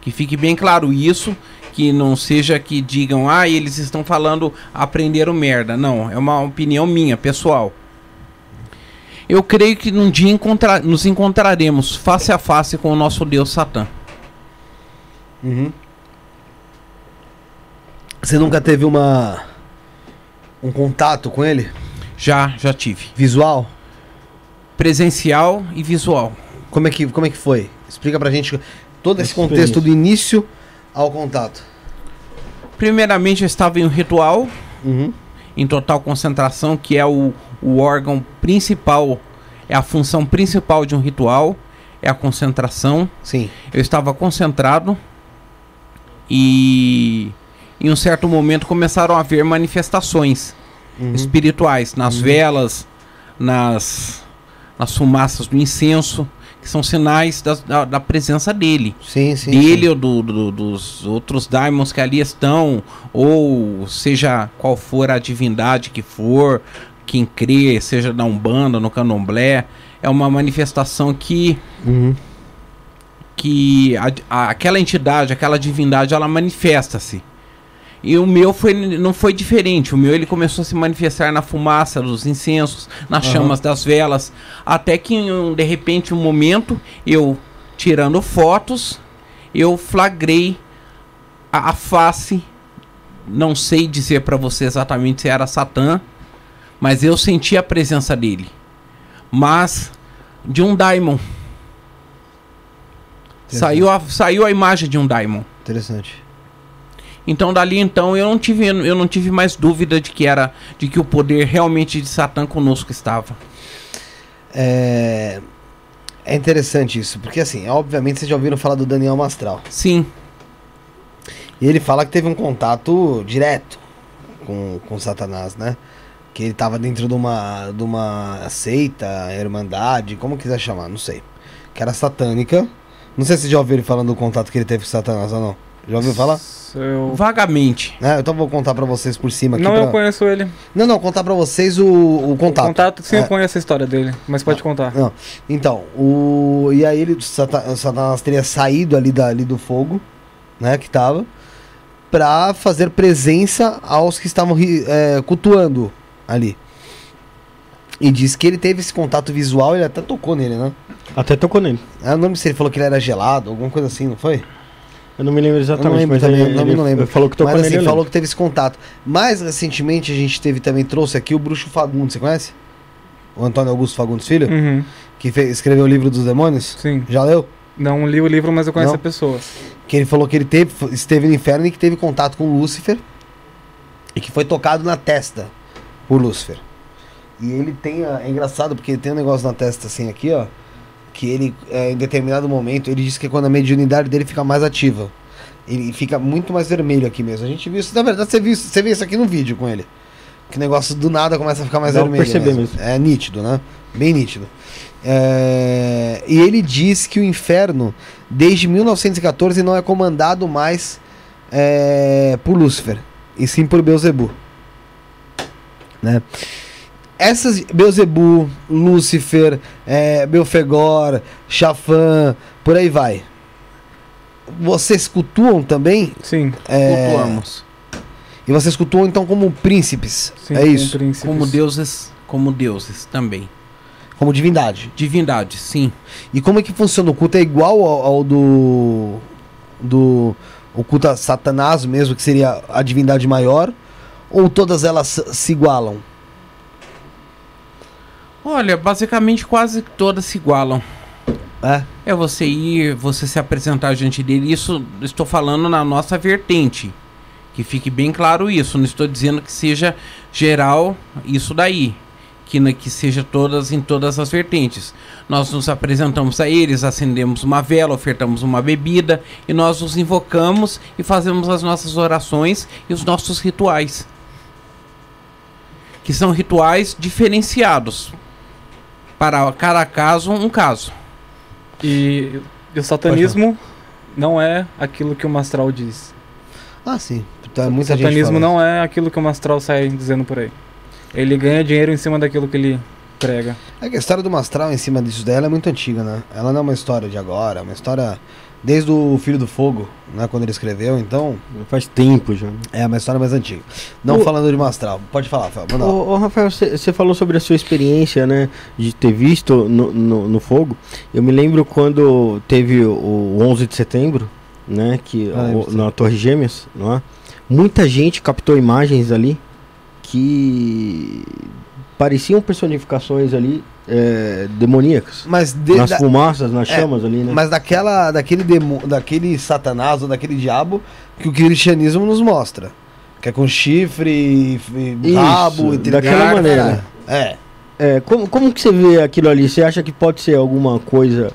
Que fique bem claro isso que não seja que digam, ah, eles estão falando aprenderam merda. Não, é uma opinião minha, pessoal. Eu creio que num dia encontra nos encontraremos face a face com o nosso Deus Satã. Uhum. Você nunca teve uma. Um contato com ele? Já, já tive. Visual? Presencial e visual. Como é que, como é que foi? Explica pra gente todo esse contexto do início ao contato. Primeiramente, eu estava em um ritual, Uhum. em total concentração, que é o, o órgão principal, é a função principal de um ritual, é a concentração. Sim. Eu estava concentrado e em um certo momento começaram a haver manifestações Uhum. espirituais nas velas, nas, nas fumaças do incenso, que são sinais das- da, da presença dele. Sim, sim. dele sim. ou do- do- dos outros daimons que ali estão, ou seja qual for a divindade que for, quem crê, seja na Umbanda, no Candomblé, é uma manifestação que Uhum. que a- a- aquela entidade, aquela divindade, ela manifesta-se. E o meu foi, não foi diferente. O meu ele começou a se manifestar na fumaça dos incensos, nas Aham. chamas das velas, até que de repente um momento eu tirando fotos, eu flagrei a, a face. Não sei dizer para você exatamente se era Satã, mas eu senti a presença dele. Mas de um daimon. Saiu a, saiu a imagem de um daimon. Interessante. Então dali então eu não tive eu não tive mais dúvida de que era de que o poder realmente de Satã conosco estava. É... é interessante isso, porque assim, obviamente vocês já ouviram falar do Daniel Mastral. Sim, E ele fala que teve um contato direto com, com Satanás, né? Que ele tava dentro de uma, de uma seita, irmandade, como quiser chamar, não sei. Que era satânica. Não sei se vocês já ouviram falando do contato que ele teve com Satanás ou não. Já ouviu falar? Eu... vagamente. É, então vou contar pra vocês por cima aqui. Não, pra- eu conheço ele. Não, não, contar pra vocês o, o contato. Contato, sim, É. eu conheço a história dele, mas pode contar. Não. Então, o. E aí ele, Sata- Satanás teria saído ali, da, ali do fogo, né? Que tava. Pra fazer presença aos que estavam é, cultuando ali. E disse que ele teve esse contato visual, ele até tocou nele, né? Até tocou nele. Eu não lembro se ele falou que ele era gelado, alguma coisa assim, não foi? Eu não me lembro exatamente, lembro mas também, ele, eu também ele não lembro. falou que tocou Mas nele. assim, eu falou lembro. que teve esse contato. Mais recentemente a gente teve também, trouxe aqui o Bruxo Fagundes, você conhece? O Antônio Augusto Fagundes Filho, Uhum, que fe- escreveu o livro dos demônios. sim. Já leu? Não li o livro, mas eu conheço Não? a pessoa. Que ele falou que ele teve, esteve no inferno e que teve contato com Lúcifer. E que foi tocado na testa por Lúcifer. E ele tem. a- É engraçado porque ele tem um negócio na testa assim aqui, ó. Que ele, é, em determinado momento, ele diz que é quando a mediunidade dele fica mais ativa. Ele fica muito mais vermelho aqui mesmo. A gente viu isso. Na verdade, você viu, isso- você viu isso aqui no vídeo com ele. Que o negócio do nada começa a ficar mais pra vermelho. perceber mesmo. É nítido, né? Bem nítido. É, E ele diz que o inferno, desde 1914, não é comandado mais é, por Lúcifer, e sim por Beuzebu. Né? Essas Beuzebu, Lúcifer, é, Belfegor, Chafã, por aí vai. Vocês cultuam também? Sim, É, Cultuamos. E vocês cultuam então como príncipes. sim. é com isso. princípios. Como deuses, como deuses também. Como divindade. Divindade, sim. E como é que funciona o culto? É igual ao, ao do. do. O culto a Satanás mesmo, que seria a divindade maior? Ou todas elas se- se igualam? Olha, basicamente quase todas se igualam. É? É você ir, você se apresentar diante dele. Isso estou falando na nossa vertente. Que fique bem claro isso. Não estou dizendo que seja geral isso daí. Que, na- que seja todas em todas as vertentes. Nós nos apresentamos a eles, acendemos uma vela, ofertamos uma bebida e nós os invocamos e fazemos as nossas orações e os nossos rituais. Que são rituais diferenciados. Para cada caso, um caso. E, e o satanismo não é aquilo que o Mastral diz. Ah, sim. Tá, o muita gente satanismo não é aquilo que o Mastral sai dizendo por aí. Ele ganha dinheiro em cima daquilo que ele prega. É que a história do Mastral em cima disso dela é muito antiga, né? Ela não é uma história de agora, é uma história Desde o Filho do Fogo, né? Quando ele escreveu, então. Faz tempo já. É uma história mais antiga. Não O- falando de Mastral. Pode falar, Fel. Manda lá. Ô, ô, Rafael, você falou sobre a sua experiência, né? De ter visto no, no, no fogo. Eu me lembro quando teve o, o 11 de setembro, né? Que, Ah, o- na Torre Gêmeas, não é? Muita gente captou imagens ali que pareciam personificações ali é, demoníacas. Mas, de- nas da- fumaças, nas É, chamas ali, né? mas daquela, daquele, demo, daquele satanás ou daquele diabo que o cristianismo nos mostra. Que é com chifre, Isso, rabo, e daquela maneira. caralho. É. É, como, como que você vê aquilo ali? Você acha que pode ser alguma coisa.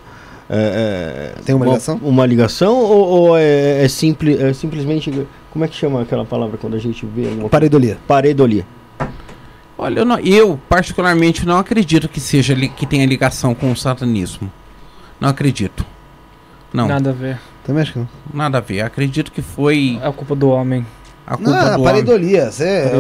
é, é, Tem uma ligação? Uma ligação ou, ou é, é, é simplesmente. Como é que chama aquela palavra quando a gente vê uma Pareidolia. pareidolia? Olha, eu, não- eu, particularmente não acredito que seja li- que tenha ligação com o satanismo. Não acredito. Não, nada, Nada a ver. Também acho que não. a ver. Acredito que foi É a culpa do homem. a culpa Não, do homem. pareidolia. Você,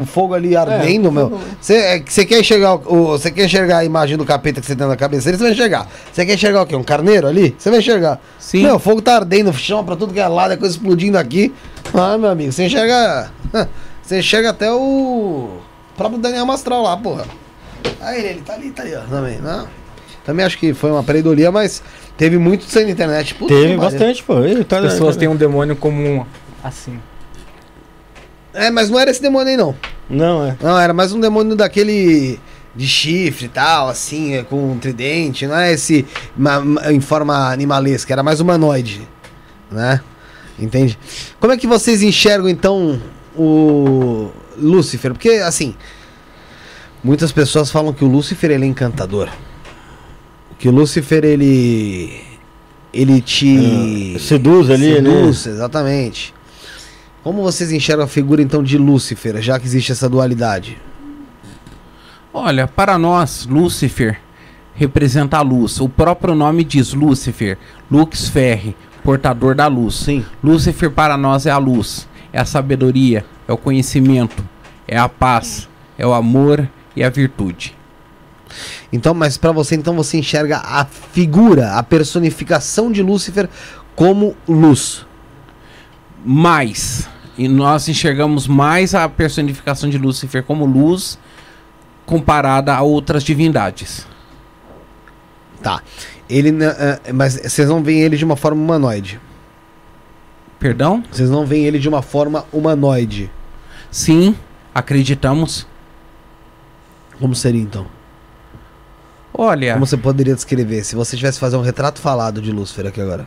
um fogo ali ardendo, meu. Você é, que você quer enxergar o, você quer enxergar a imagem do capeta que você tem na cabeça dele, você vai enxergar. Você quer enxergar o quê? Um carneiro ali? Você vai enxergar. Sim. Meu, o fogo tá ardendo, chama pra tudo que é lado, é coisa explodindo aqui. Ah, meu amigo, você enxerga. [LAUGHS] Você enxerga até o próprio Daniel Mastral lá, porra. Aí ele, ele tá ali, tá ali, ó. Também, não. Também acho que foi uma pareidolia, mas teve muito na internet. Puta Teve bastante, pô. Ih, tá- As pessoas têm um demônio comum assim. É, mas não era esse demônio aí, não. Não, é. Não, era mais um demônio daquele de chifre e tal, assim, é, com um tridente, não é esse ma- ma- em forma animalesca, era mais humanoide, né? Entende? Como é que vocês enxergam então o Lúcifer? Porque assim, muitas pessoas falam que o Lúcifer ele é encantador. Que o Lúcifer ele ele te Ah, seduz ali, né? seduz, exatamente. Como vocês enxergam a figura então de Lúcifer, já que existe essa dualidade? Olha, para nós, Lúcifer representa a luz. O próprio nome diz Lúcifer, Lux Ferre, portador da luz. Sim. Lúcifer para nós é a luz, é a sabedoria, é o conhecimento, é a paz, é o amor e a virtude. Então, mas pra você então você enxerga a figura, a personificação de Lúcifer como luz. Mais, e nós enxergamos mais a personificação de Lúcifer como luz comparada a outras divindades. Tá. Ele eh, mas vocês não veem ele de uma forma humanoide. Perdão? Vocês não veem ele de uma forma humanoide. Sim, acreditamos. Como seria então? Olha, Como você poderia descrever se você tivesse que fazer um retrato falado de Lúcifer aqui agora?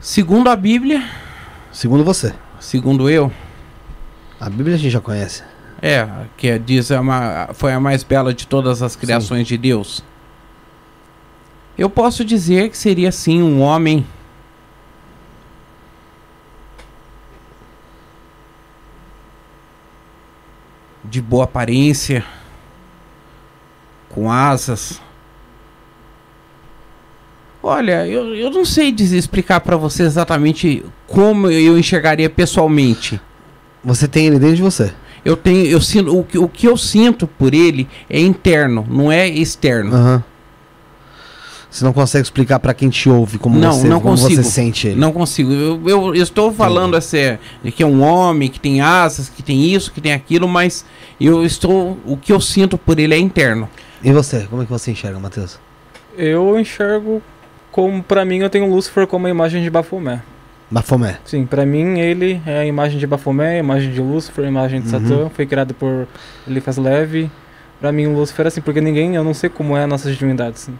segundo a Bíblia, Segundo você. segundo eu, A Bíblia a gente já conhece. É, que diz é uma, foi a mais bela de todas as criações de Deus. Eu posso dizer que seria sim um homem de boa aparência, com asas. Olha, eu, eu não sei explicar pra você exatamente como eu enxergaria pessoalmente. Você tem ele dentro de você. Eu tenho, eu sinto, o, que- o que eu sinto por ele é interno, não é externo. Aham. Você não consegue explicar pra quem te ouve como, Não, você, não como consigo. você sente ele. Não consigo. Eu, eu estou falando assim, que é um homem, que tem asas, que tem isso, que tem aquilo, mas eu estou, o que eu sinto por ele é interno. E você? Como é que você enxerga, Matheus? Eu enxergo como, pra mim, eu tenho o Lúcifer como a imagem de Bafomé. Bafomé. Sim, pra mim ele é a imagem de Bafomé, a imagem de Lúcifer, a imagem de Uhum. Satã, foi criado por Eliphas Leve. Pra mim o Lúcifer é assim, porque ninguém, eu não sei como é nossas divindades. assim.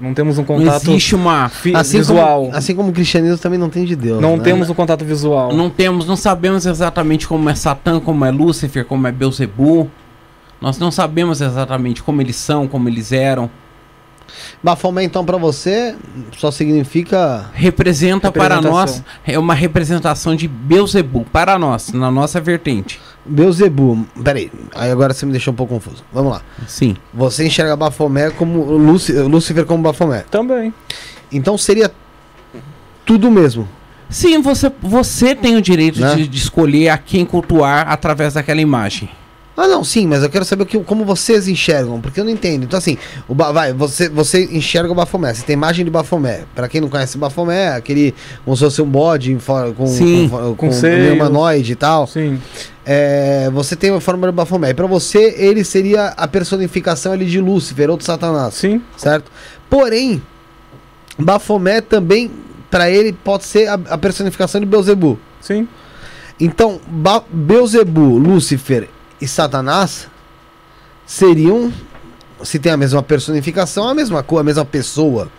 Não temos um Não contato existe uma. fi- Assim visual. como, assim como o cristianismo também não tem de Deus. não né? temos um contato visual. Não temos, não sabemos exatamente como é Satã, como é Lúcifer, como é Beuzebu. Nós não sabemos exatamente como eles são, como eles eram. Bafomé, então, pra você, só significa. Representa para nós, é uma representação de Beuzebu, para nós, na nossa vertente. Beuzebu. Peraí, aí agora você me deixou um pouco confuso. Vamos lá. Sim. Você enxerga Bafomé como. Lúci- Lúcifer como Bafomé. Também. Então seria tudo mesmo. Sim, você, você tem o direito Né? de, de escolher a quem cultuar através daquela imagem. Ah, não, sim, mas eu quero saber que, como vocês enxergam, porque eu não entendo. Então, assim, o vai, você, você enxerga o Bafomé, você tem imagem de Bafomé. Pra quem não conhece o Bafomé, é aquele como se fosse um bode com, Sim, com, com com um humanoide e tal. Sim. É, você tem a forma do Bafomé. E pra você, ele seria a personificação ali de Lúcifer ou de Satanás, Sim. certo? Porém, Bafomé também, pra ele, pode ser a, a personificação de Beuzebu. Sim. Então, ba Beuzebu, Lúcifer e Satanás seriam, se tem a mesma personificação, a mesma coisa, a mesma pessoa.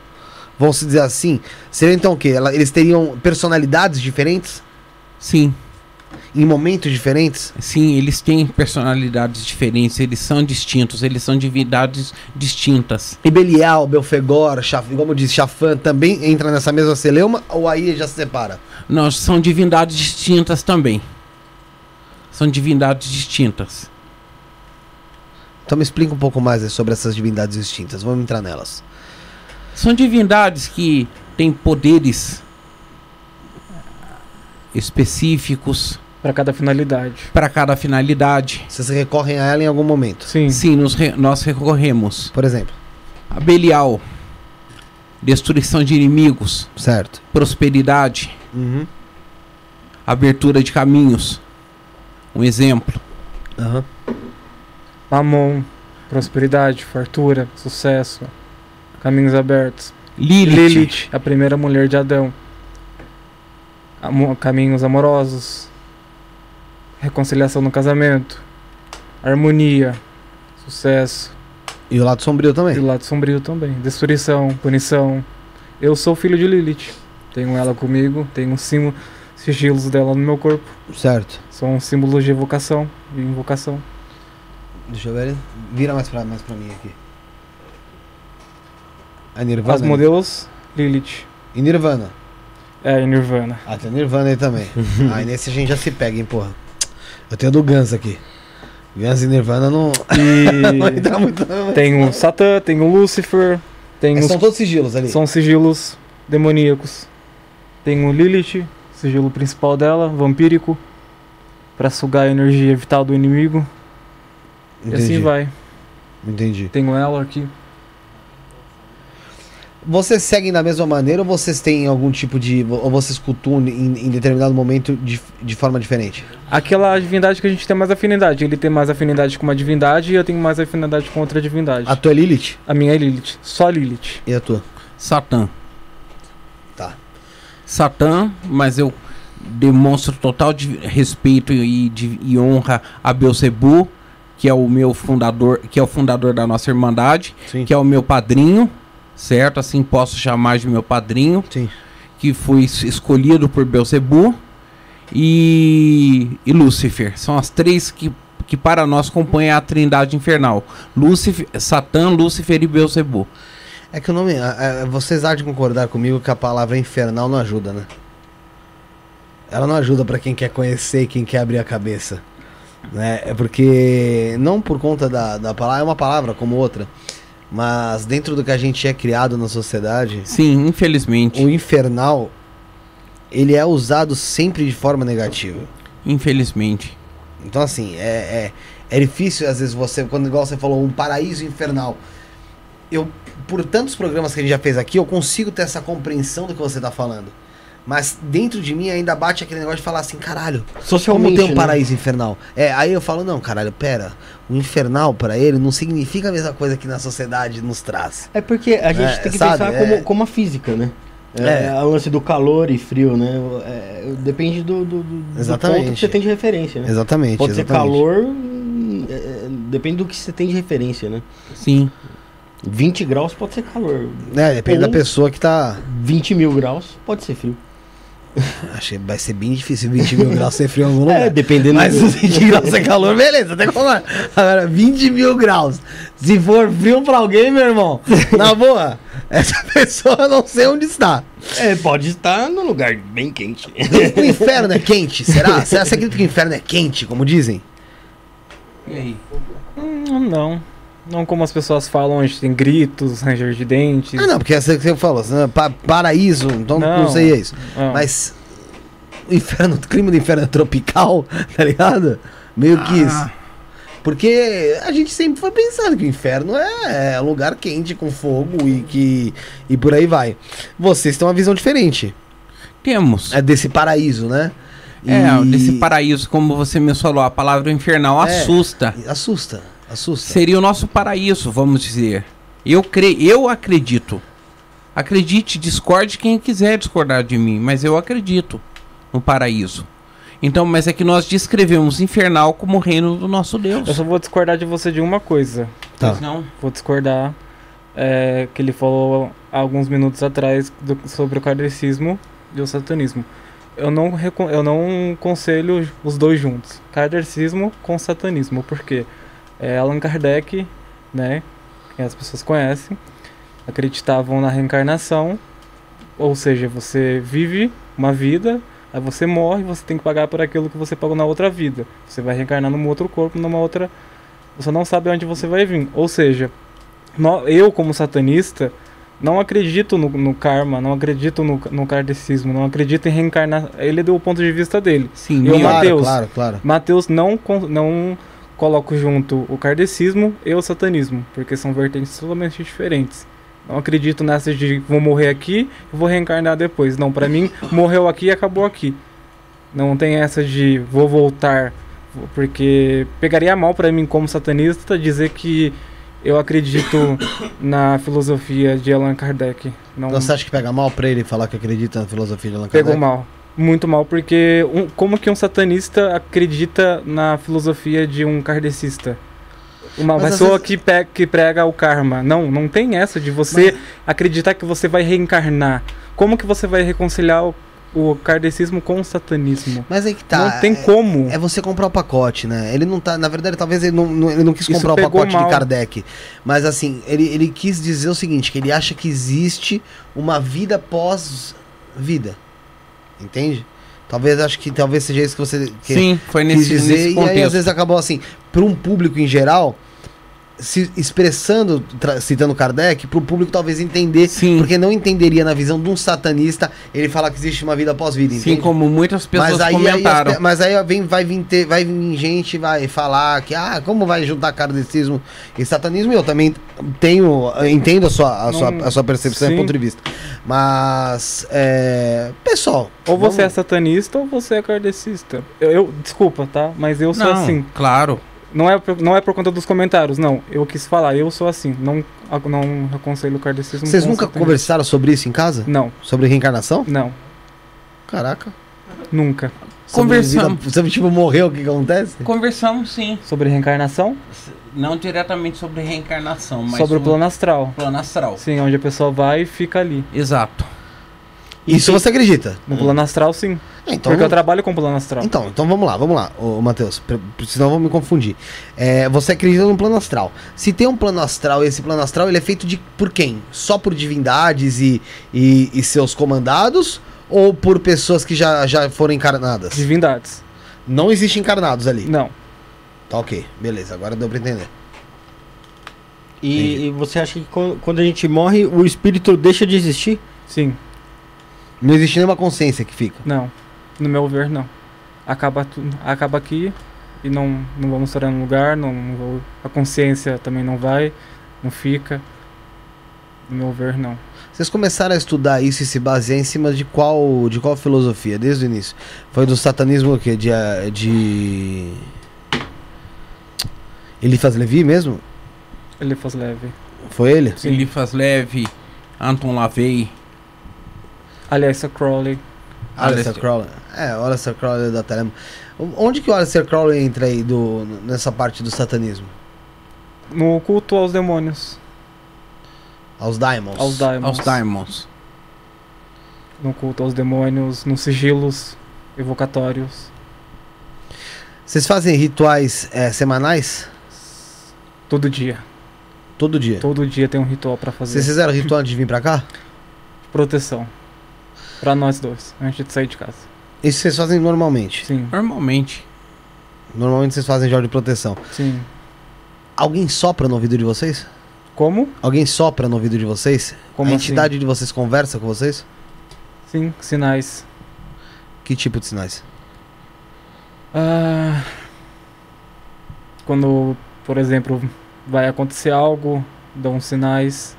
Vamos dizer assim. Seria então o quê? Eles teriam personalidades diferentes? Sim, Em momentos diferentes? sim, eles têm personalidades diferentes, eles são distintos, eles são divindades distintas. E Belial, Belfegor, Chaf, como disse, Chafã também entra nessa mesma celeuma ou aí já se separa? Não, são divindades distintas também. São divindades distintas. Então me explica um pouco mais sobre essas divindades distintas. Vamos entrar nelas. São divindades que têm poderes específicos Pra cada finalidade. para cada finalidade. Vocês recorrem a ela em algum momento. Sim. Sim, nos re- nós recorremos Por exemplo. a Belial, destruição de inimigos, Certo. prosperidade, Uhum. abertura de caminhos. Um exemplo. Aham. Mamon. Prosperidade, fartura, sucesso. Caminhos abertos. Lilith, Lilith, a primeira mulher de Adão. Amo- caminhos amorosos. Reconciliação no casamento. Harmonia. Sucesso. E o lado sombrio E também. o lado sombrio também. Destruição, punição. Eu sou filho de Lilith. Tenho ela comigo. Tenho um símbolo, sigilos dela no meu corpo. Certo. São símbolos de evocação e invocação. Deixa eu ver. Vira mais pra, mais pra mim aqui. A Nirvana. As modelos, Lilith. E Nirvana. É, e Nirvana. Ah, tem Nirvana aí também. [LAUGHS] aí nesse a gente já se pega, hein, porra. Eu tenho do Guns aqui. Guns e Nirvana não. [LAUGHS] não E entra muito. não. tem o Satã, tem o Lúcifer, tem Mas os São todos sigilos ali. São sigilos demoníacos. Tem o Lilith, sigilo principal dela, vampírico, pra sugar a energia vital do inimigo. E assim vai. Entendi. Tenho ela aqui. Vocês seguem da mesma maneira ou vocês têm algum tipo de. Ou vocês cultuam em, em determinado momento de, de forma diferente? Aquela divindade que a gente tem mais afinidade. Ele tem mais afinidade com uma divindade e eu tenho mais afinidade com outra divindade. A tua é Lilith? A minha é Lilith. Só Lilith. E a tua? Satã. Satã, mas eu demonstro total de respeito e, de- e honra a Belzebu, que é o meu fundador, que é o fundador da nossa irmandade, Sim. que é o meu padrinho, certo? Assim posso chamar de meu padrinho, Sim. que foi es- escolhido por Belzebu e, e Lúcifer. São as três que, que para nós compõem a trindade infernal. Lúcifer, Satã, Lúcifer e Belzebu. É que o nome. a- a- vocês há de concordar comigo que a palavra infernal não ajuda, né? Ela não ajuda pra quem quer conhecer e quem quer abrir a cabeça. Né? É porque. Não por conta da, da palavra, é uma palavra como outra. Mas dentro do que a gente é criado na sociedade, Sim, infelizmente. o infernal. Ele é usado sempre de forma negativa. Infelizmente. Então, assim, é, é, é difícil, às vezes, você, quando igual você falou, um paraíso infernal. Eu, por tantos programas que a gente já fez aqui, eu consigo ter essa compreensão do que você tá falando. Mas dentro de mim ainda bate aquele negócio de falar assim, caralho, como Socialmente. tem um né? paraíso infernal? É, aí eu falo, não, caralho, pera, o infernal para ele não significa a mesma coisa que na sociedade nos traz. É porque a gente É, tem que sabe, pensar é. como, como a física, né? É, É. a lance do calor e frio, né? É, depende do, do, do- do Exatamente. ponto que você tem de referência, né? Exatamente. Pode ser exatamente. calor, hum, é, é, depende do que você tem de referência, né? Sim. 20 graus pode ser calor, É, depende Ou- da pessoa que tá. 20 mil graus pode ser frio. [LAUGHS] Achei vai ser bem difícil 20 mil graus ser frio em algum [LAUGHS] lugar. É, dependendo Mas do... [LAUGHS] os 20 graus é calor, beleza, até como. Agora, 20 mil graus. Se for frio pra alguém, meu irmão, na boa, essa pessoa eu não sei onde está. É, pode estar num lugar bem quente. O inferno é quente, será? Será você acredita que o inferno é quente, como dizem? E aí? Hum, não. Não como as pessoas falam, onde tem gritos, ranger de dentes. Ah, não, porque essa que você falou, né, pa- paraíso, então não, Não. sei isso. Ah, Mas o inferno, [LAUGHS] o clima do inferno é tropical, [LAUGHS] tá ligado? Meio que isso. Ah, Porque a gente sempre foi pensando que o inferno é, é lugar quente com fogo e que e por aí vai. Vocês têm uma visão diferente. Temos. É desse paraíso, né? É, E- desse paraíso, como você me falou, a palavra infernal É. assusta. Assusta, assusta. Seria o nosso paraíso, vamos dizer. Eu creio, eu acredito. Acredite, discorde quem quiser discordar de mim, mas eu acredito no paraíso. Então, mas é que nós descrevemos infernal como o reino do nosso Deus. Eu só vou discordar de você de uma coisa. Tá. Não? Vou discordar é, que ele falou alguns minutos atrás do- sobre o kardecismo e o satanismo. Eu não, eu não conselho os dois juntos. Kardecismo com satanismo. Por quê? É, Allan Kardec, né, que as pessoas conhecem, acreditavam na reencarnação. Ou seja, você vive uma vida, aí você morre, você tem que pagar por aquilo que você pagou na outra vida. Você vai reencarnar num outro corpo, numa outra você não sabe onde você vai vir. Ou seja, eu como satanista não acredito no, no karma, não acredito no, no kardecismo, não acredito em reencarnar. Ele deu o ponto de vista dele. Sim, Eu, claro, Mateus. claro, claro. Mateus não, não coloco junto o kardecismo e o satanismo, porque são vertentes totalmente diferentes. Não acredito nessa de vou morrer aqui e vou reencarnar depois. Não, pra mim, [LAUGHS] morreu aqui e acabou aqui. Não tem essa de vou voltar, porque pegaria mal pra mim como satanista dizer que eu acredito [COUGHS] na filosofia de Allan Kardec. Não Você acha que pega mal pra ele falar que acredita na filosofia de Allan Kardec? pegou mal. Muito mal, porque um- como que um satanista acredita na filosofia de um kardecista? Uma Mas pessoa vezes- que, pe- que prega o karma. Não, não tem essa de você acreditar que você vai reencarnar. Como que você vai reconciliar o, o kardecismo com o satanismo? Mas aí que tá. não tem é- como. É você comprar o pacote, né? Ele não tá. Na verdade, talvez ele não, não- ele não quis comprar o pacote mal. de Kardec. Mas assim, ele, ele quis dizer o seguinte: que ele acha que existe uma vida pós-vida. Entende? Talvez acho que talvez seja isso que você que Sim, foi quis nesse, dizer. nesse E aí, às vezes, acabou assim, para um público em geral, se expressando, citando Kardec, para o público talvez entender. Sim. Porque não entenderia na visão de um satanista ele falar que existe uma vida pós-vida, Sim, entende? como muitas pessoas Mas aí, aí as comentaram. pe- mas aí vem, vai, vir ter, vai vir gente vai falar que, ah, como vai juntar kardecismo e satanismo? Eu também tenho, entendo a sua, a sua, a sua percepção e ponto de vista. Mas, é, pessoal... Ou você é vamos- satanista ou você é kardecista. Eu, eu- desculpa, tá? Mas eu sou Não, assim. claro. Não é, por- não é por conta dos comentários, não. Eu quis falar, eu sou assim. Não, não aconselho o kardecismo. Vocês nunca conversaram sobre isso em casa? Não, Sobre reencarnação? não, Caraca. nunca. Sobre Conversamos. vida- Sobre, tipo, morreu, o que acontece? Conversamos sim. Sobre reencarnação? Não diretamente sobre reencarnação, mas sobre o plano astral. plano astral. Sim, onde a pessoa vai e fica ali. Exato. Isso você acredita? No plano astral, sim. É, então, Porque eu trabalho com plano astral. Então, então vamos lá, vamos lá, ô, Matheus, senão eu vou me confundir. É, você acredita no plano astral. Se tem um plano astral e esse plano astral ele é feito de por quem? Só por divindades e, e, e seus comandados? Ou por pessoas que já, já foram encarnadas? Divindades. Não existem encarnados ali. Não. Tá ok, beleza, agora deu pra entender. E, e você acha que quan- quando a gente morre, o espírito deixa de existir? Sim. Não existe nenhuma consciência que fica. Não. No meu ver, não. Acaba, tu, acaba aqui e não, não vamos estar no lugar, não, não vou, a consciência também não vai, não fica. No meu ver, não. Vocês começaram a estudar isso e se basear em cima de qual, de qual filosofia, desde o início? Foi do satanismo o quê? De, eh, de... Eliphas Levi mesmo? Ele faz leve. Foi ele? Sim. Elifas Leve, Anton Lavey. Aliás, a Crowley. Aleister. Crowley. É, o Aleister Crowley da Telema. Onde que o Aleister Crowley entra aí do, nessa parte do satanismo? No culto aos demônios. Aos Daimons? Aos daimons. Aos Diamonds. No culto aos demônios, nos sigilos evocatórios. Vocês fazem rituais eh, semanais? Todo dia. Todo dia? Todo dia tem um ritual pra fazer. Vocês fizeram ritual antes de vir pra cá? Proteção. Pra nós dois, antes de sair de casa. Isso vocês fazem normalmente? Sim, Normalmente. Normalmente vocês fazem jogos de proteção. sim. Alguém sopra no ouvido de vocês? Como? Alguém sopra no ouvido de vocês? Como a assim? entidade de vocês conversa com vocês? Sim, sinais. Que tipo de sinais? Ah, quando, por exemplo, vai acontecer algo, dão sinais,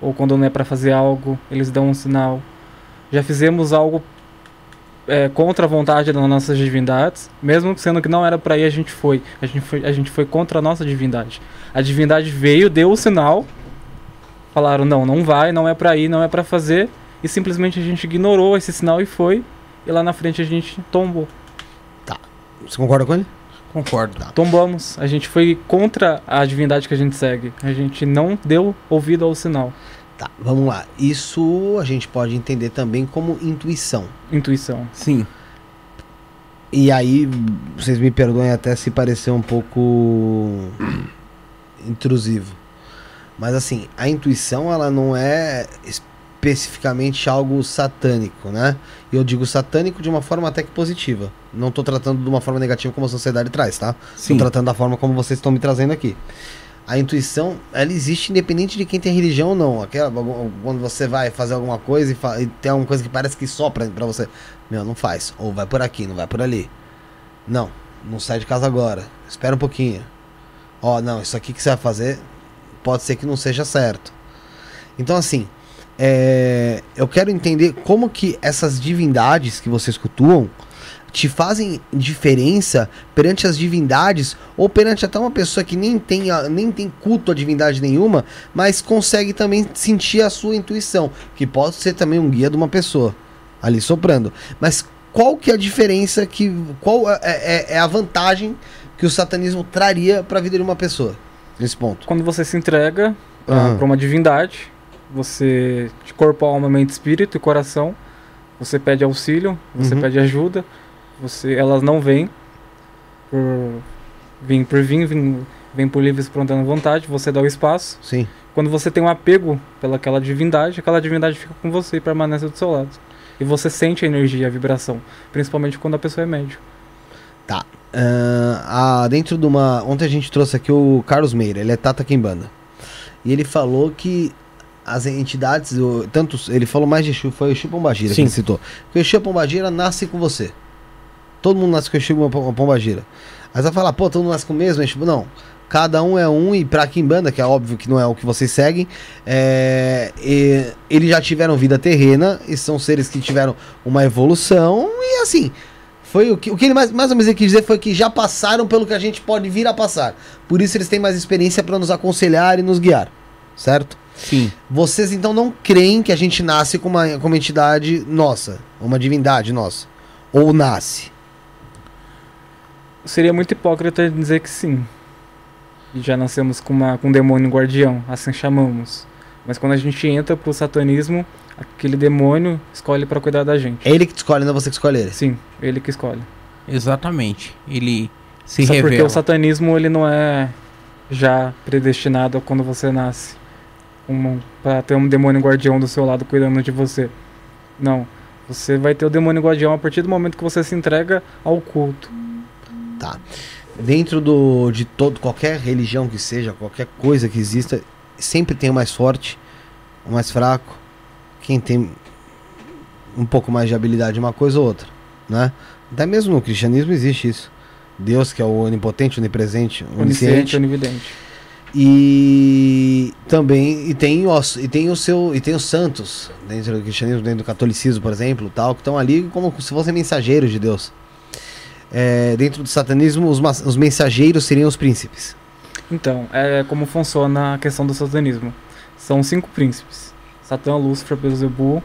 ou quando não é para fazer algo, eles dão um sinal. Já fizemos algo é, contra a vontade das nossas divindades, mesmo sendo que não era para ir, a gente foi. A gente foi, a gente foi contra a nossa divindade. A divindade veio, deu o sinal, falaram não, não vai, não é para ir, não é para fazer, e simplesmente a gente ignorou esse sinal e foi, e lá na frente a gente tombou. Você concorda com ele? Concordo. Tombamos. A gente foi contra a divindade que a gente segue. A gente não deu ouvido ao sinal. Tá, vamos lá. Isso a gente pode entender também como intuição. Intuição. Sim. E aí, vocês me perdoem até se parecer um pouco intrusivo. Mas assim, a intuição ela não é especificamente algo satânico, né? E eu digo satânico de uma forma até que positiva. Não tô tratando de uma forma negativa como a sociedade traz, tá? Sim. Tô tratando da forma como vocês estão me trazendo aqui. A intuição, ela existe independente de quem tem religião ou não. Aquela, quando você vai fazer alguma coisa e, e tem alguma coisa que parece que sopra pra você. Meu, não faz. Ou vai por aqui, não vai por ali. Não, não sai de casa agora. Espera um pouquinho. Ó, não, isso aqui que você vai fazer pode ser que não seja certo. Então, assim, é, eu quero entender como que essas divindades que vocês cultuam te fazem diferença perante as divindades ou perante até uma pessoa que nem tem, nem tem culto a divindade nenhuma, mas consegue também sentir a sua intuição, que pode ser também um guia de uma pessoa ali soprando. Mas qual que é a diferença que qual é, é- é a vantagem que o satanismo traria para a vida de uma pessoa nesse ponto? Quando você se entrega Aham. para uma divindade, você de corpo, alma, mente, espírito e coração, você pede auxílio, você Uhum. pede ajuda, você, elas não vêm por vir por vir, vêm, vêm por livre espontânea vontade, você dá o espaço. Sim. Quando você tem um apego pelaquela divindade, aquela divindade fica com você e permanece do seu lado. E você sente a energia, a vibração, principalmente quando a pessoa é médio. Ah, ah, dentro de uma. Ontem a gente trouxe aqui o Carlos Meira, ele é Tata Kimbanda. E ele falou que as entidades, o- tanto ele falou mais de Exu, foi o Exu Pombagira que Sim. ele citou. Que o Exu Pombagira nasce com você. Todo mundo nasce com o Exu Pom- Pombagira. Aí você vai falar, pô, todo mundo nasce com o mesmo Exu? Não. Cada um é um, e pra Kimbanda, que é óbvio que não é o que vocês seguem, é, e- eles já tiveram vida terrena, e são seres que tiveram uma evolução, e assim, foi o que, o que ele mais, mais ou menos quis dizer foi que já passaram pelo que a gente pode vir a passar. Por isso eles têm mais experiência para nos aconselhar e nos guiar. Certo? Sim. Vocês então não creem que a gente nasce com uma, com uma entidade nossa, uma divindade nossa. Ou nasce. Seria muito hipócrita dizer que sim. E já nascemos com, uma, com um demônio guardião, assim chamamos. Mas quando a gente entra pro satanismo, aquele demônio escolhe para cuidar da gente. É ele que te escolhe, não é você que escolhe ele. Sim, ele que escolhe. Exatamente. Ele se Só porque revela. o satanismo ele não é já predestinado a quando você nasce. Um, para ter um demônio guardião do seu lado cuidando de você. Não. Você vai ter o demônio guardião a partir do momento que você se entrega ao culto. Tá. Dentro do, de todo, qualquer religião que seja, qualquer coisa que exista, sempre tem o mais forte, o mais fraco, quem tem um pouco mais de habilidade uma coisa ou outra, né? Até mesmo no cristianismo existe isso. Deus que é o onipotente, onipresente, Onisciente, onisciente. onividente. E também e tem, os, e tem o seu e tem os santos dentro do cristianismo, dentro do catolicismo, por exemplo, tal, que estão ali como se fossem mensageiros de Deus. É, dentro do satanismo, os, os mensageiros seriam os príncipes. Então, é como funciona a questão do satanismo. São cinco príncipes. Satã, Lúcifer, Beelzebub,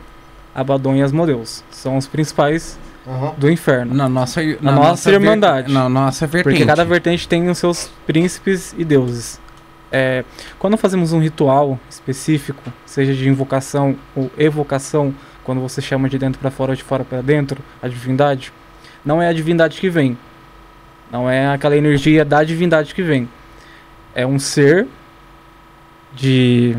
Abaddon e Asmodeus. São os principais do inferno. Na nossa, Na nossa ver- irmandade. Na nossa vertente. Porque cada vertente tem os seus príncipes e deuses. É, quando fazemos um ritual específico, seja de invocação ou evocação, quando você chama de dentro para fora ou de fora para dentro, a divindade, não é a divindade que vem. Não é aquela energia da divindade que vem. É um ser de.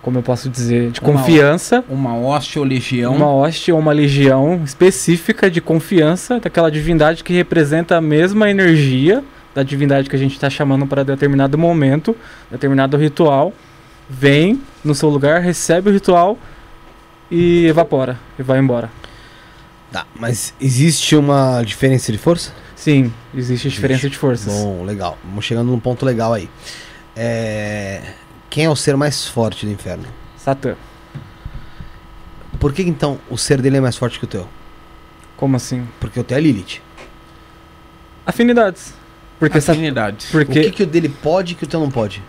Como eu posso dizer? De Uma confiança. Uma hoste ou legião. Uma hoste ou uma legião específica de confiança daquela divindade que representa a mesma energia da divindade que a gente está chamando para determinado momento, determinado ritual, vem no seu lugar, recebe o ritual e evapora e vai embora. Tá, mas existe uma diferença de força? Sim, existe diferença de forças. Bom, legal. Vamos chegando num ponto legal aí. É... Quem é o ser mais forte do inferno? Satã. Por que então o ser dele é mais forte que o teu? Como assim? Porque o teu é Lilith. Afinidades. Porque, Afinidades. O porque que, que o dele pode que o teu não pode?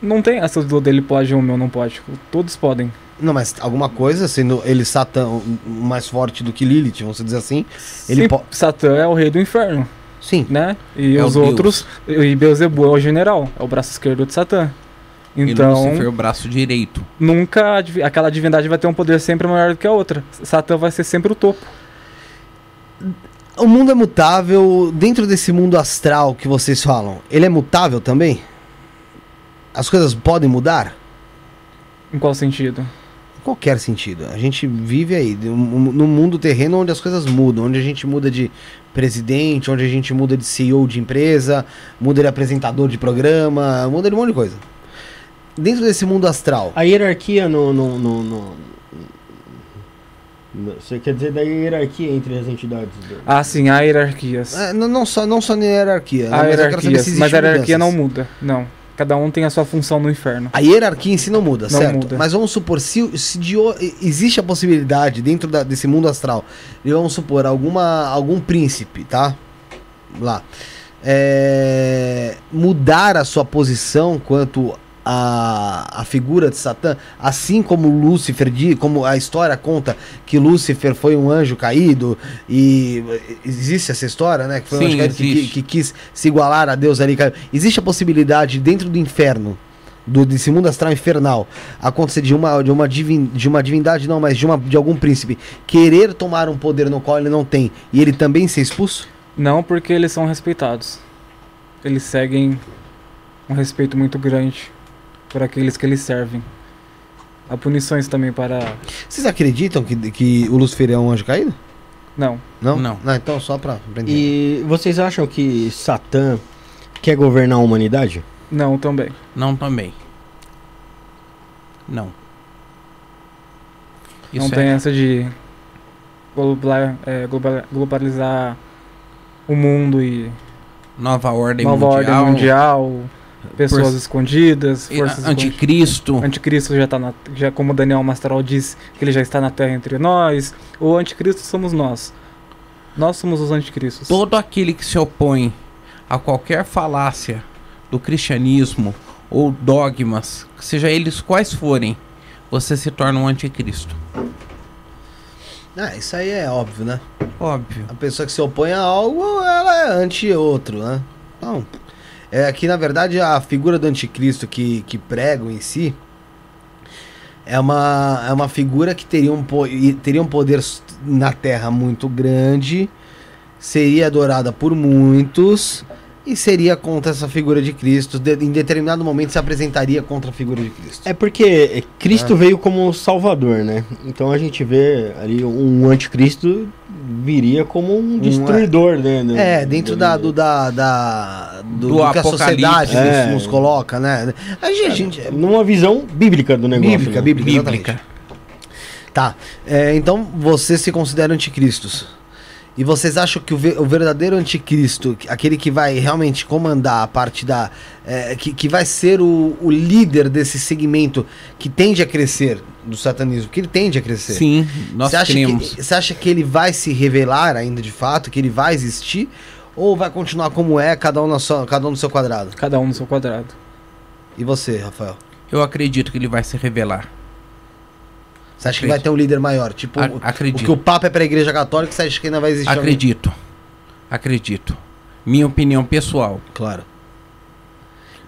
não tem essa do dele pode ou o meu não pode. Todos podem. Não, mas alguma coisa, sendo ele Satã mais forte do que Lilith, vamos dizer assim. Ele Sim, po- Satã é o rei do inferno, Sim. né? E É os Deus. outros. E Beelzebub é o general, é o braço esquerdo de Satã. E Então, Lúcifer, o braço direito. nunca aquela divindade vai ter um poder sempre maior do que a outra. Satã vai ser sempre o topo. O mundo é mutável. Dentro desse mundo astral que vocês falam, ele é mutável também? As coisas podem mudar? Em qual sentido? Em qualquer sentido. A gente vive aí num mundo terreno onde as coisas mudam, onde a gente muda de presidente, onde a gente muda de CEO de empresa, muda de apresentador de programa, muda de um monte de coisa. Dentro desse mundo astral, A hierarquia no, no, no- no- no- Você quer dizer da hierarquia entre as entidades? do- Ah, sim, há hierarquias. é, não, não só, não só na hierarquia, há né, mas hierarquias, mas a hierarquia não mudanças. muda. Não. Cada um tem a sua função no inferno. A hierarquia em si não muda, Não certo? muda. Mas vamos supor, se, se de existe a possibilidade dentro da- desse mundo astral, de, vamos supor, alguma, algum príncipe, tá? Lá. é, mudar a sua posição quanto a, a figura de Satã, assim como Lúcifer, como a história conta que Lúcifer foi um anjo caído, e existe essa história, né? Que foi um Sim, anjo caído que, que, quis se igualar a Deus ali. caiu. Existe a possibilidade dentro do inferno do desse mundo astral infernal acontecer de uma de uma divin, de uma divindade não, mas de uma de algum príncipe querer tomar um poder no qual ele não tem e ele também ser expulso? Não porque eles são respeitados. Eles seguem um respeito muito grande por aqueles que eles servem. Há punições também para. Vocês acreditam que, que o Lucifer é um anjo caído? Não. Não? Não. então só pra, pra entender. E vocês acham que Satã quer governar a humanidade? Não também. Não também. Não. não Isso tem é, essa de global- é, global- globalizar o mundo e nova ordem nova mundial. ordem mundial, pessoas Por- escondidas, e- forças escondidas. Anticristo. Anticristo já está na, já como Daniel Mastral diz que ele já está na Terra entre nós. O anticristo somos nós. Nós somos os anticristos. Todo aquele que se opõe a qualquer falácia do cristianismo ou dogmas, seja eles quais forem, você se torna um anticristo. Ah, isso aí é óbvio, né? Óbvio. A pessoa que se opõe a algo, ela é anti-outro, né? Então, é que na verdade a figura do anticristo que, que pregam em si é uma, é uma figura que teria um, teria um poder na Terra muito grande, seria adorada por muitos e seria contra essa figura de Cristo. De- em determinado momento se apresentaria contra a figura de Cristo. É porque Cristo veio como Salvador, né? Então a gente vê ali um anticristo viria como um destruidor, né? do- É, dentro do- da, do, da, da- do, Do do que a sociedade É. nos, coloca, né? A gente, a gente- Numa visão bíblica do negócio. Bíblica, né? bíblica, Bíblica. Tá. É, então vocês se consideram anticristos. E vocês acham que o, ve- o verdadeiro anticristo, aquele que vai realmente comandar a parte da. é, que, que vai ser o, o líder desse segmento que tende a crescer do satanismo, que ele tende a crescer. Sim, nós Você acha, cremos. que, você acha que ele vai se revelar ainda de fato, que ele vai existir? Ou vai continuar como é, cada um, na sua, cada um no seu quadrado? Cada um no seu quadrado. E você, Rafael? Eu acredito que ele vai se revelar. Você acha que vai ter um líder maior? Tipo, A- o- acredito. que o Papa é pra igreja católica, você acha que ainda vai existir alguém? Acredito. Acredito. Minha opinião pessoal. Claro.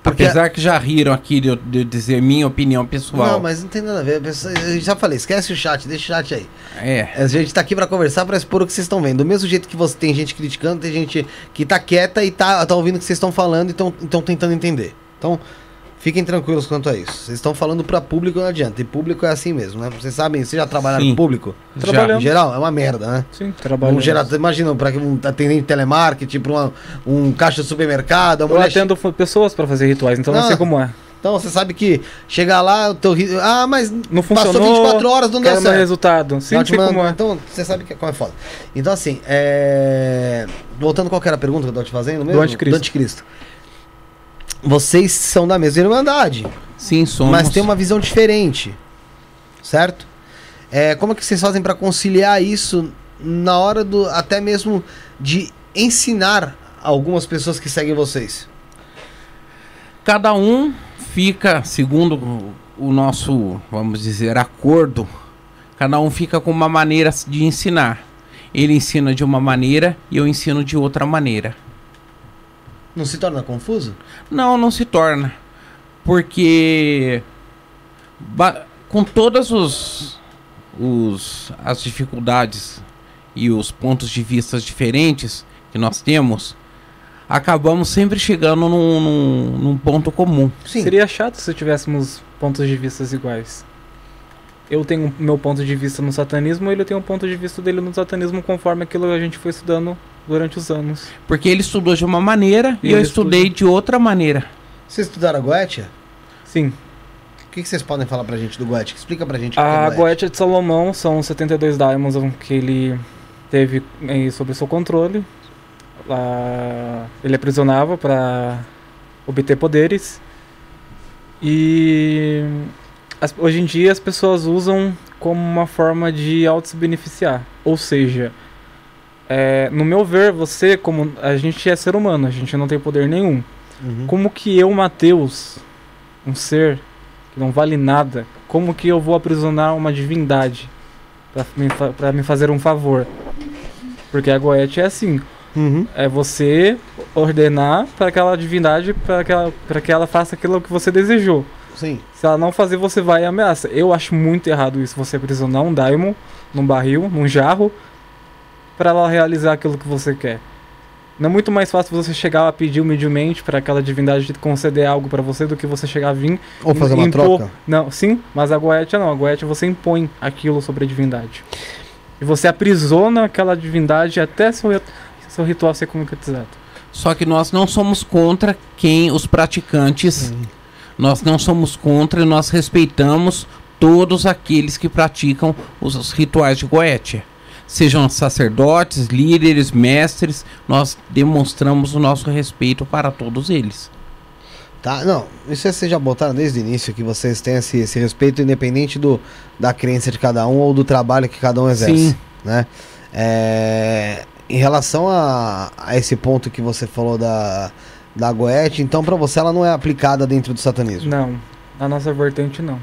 Porque- Apesar que já riram aqui de dizer minha opinião pessoal. Não, mas não tem nada a ver. a Eu já falei, esquece o chat, deixa o chat aí. É. A gente tá aqui pra conversar, pra expor o que vocês estão vendo. Do mesmo jeito que você tem gente criticando, tem gente que tá quieta e tá, tá ouvindo o que vocês estão falando e estão tentando entender. Então, fiquem tranquilos quanto a isso. Vocês estão falando pra público, não adianta. E público é assim mesmo, né? Vocês sabem, vocês já trabalharam Sim. com público? Já. Em geral, é uma merda, né? Sim, trabalho. Um gerador, imagina, para um atendente de telemarketing, para um caixa de supermercado, Eu mulher atendo pessoas para fazer rituais, então não, Não. sei como é. Então você sabe que chegar lá, o teu Ah, mas Não passou funcionou. 24 horas, não deu certo. resultado. Sim, manda- como é. Então, você sabe que, como é foda. Então, assim, é... voltando qual que era a pergunta que eu tô te fazendo mesmo? anticristo. anticristo. Vocês são da mesma irmandade, Sim, somos. mas tem uma visão diferente, certo? É, como é que vocês fazem para conciliar isso na hora do até mesmo de ensinar algumas pessoas que seguem vocês? Cada um fica, segundo o- o nosso, vamos dizer, acordo, cada um fica com uma maneira de ensinar. Ele ensina de uma maneira e eu ensino de outra maneira. Não se torna confuso? Não, não se torna. Porque com todas os, os as dificuldades e os pontos de vista diferentes que nós temos, acabamos sempre chegando num, num, num ponto comum. Sim. Seria chato se tivéssemos pontos de vista iguais. Eu tenho o meu ponto de vista no satanismo, ele tem um ponto de vista dele no satanismo conforme aquilo que a gente foi estudando durante os anos. Porque ele estudou de uma maneira e, E eu estudei de outra maneira. Vocês estudaram a Goetia? Sim, O que, que vocês podem falar pra gente do Goetia? Explica pra gente o que a é de Salomão são 72 diamonds que ele teve sob seu controle. Lá, ele aprisionava para obter poderes. E as- hoje em dia as pessoas usam como uma forma de auto se beneficiar. Ou seja, é, no meu ver, você, como a gente é ser humano, a gente não tem poder nenhum. Uhum. Como que eu, Mateus, um ser que não vale nada, como que eu vou aprisionar uma divindade pra me, fa- me fazer um favor? Porque a Goethe é assim, Uhum. é você ordenar para aquela divindade para que, ela, que ela faça aquilo que você desejou. Sim. Se ela não fazer, você vai e ameaça. Eu acho muito errado isso, você aprisionar um daimon num barril, num jarro, para ela realizar aquilo que você quer. Não é muito mais fácil você chegar a pedir humildemente para aquela divindade conceder algo para você do que você chegar a vir Ou fazer uma impor- troca? Não, sim, mas a Goetia não. A Goetia você impõe aquilo sobre a divindade. E você aprisiona aquela divindade até seu, seu ritual ser concretizado. Só que nós não somos contra quem os praticantes. Nós não somos contra e nós respeitamos todos aqueles que praticam os, os rituais de Goetia. Sejam sacerdotes, líderes, mestres, nós demonstramos o nosso respeito para todos eles. Tá, não, isso vocês já botaram desde o início, que vocês têm esse, esse respeito independente do, da crença de cada um ou do trabalho que cada um exerce, Sim. né? É, em relação a, a esse ponto que você falou da, da Goethe, então pra você ela não é aplicada dentro do satanismo. Não, na nossa vertente não.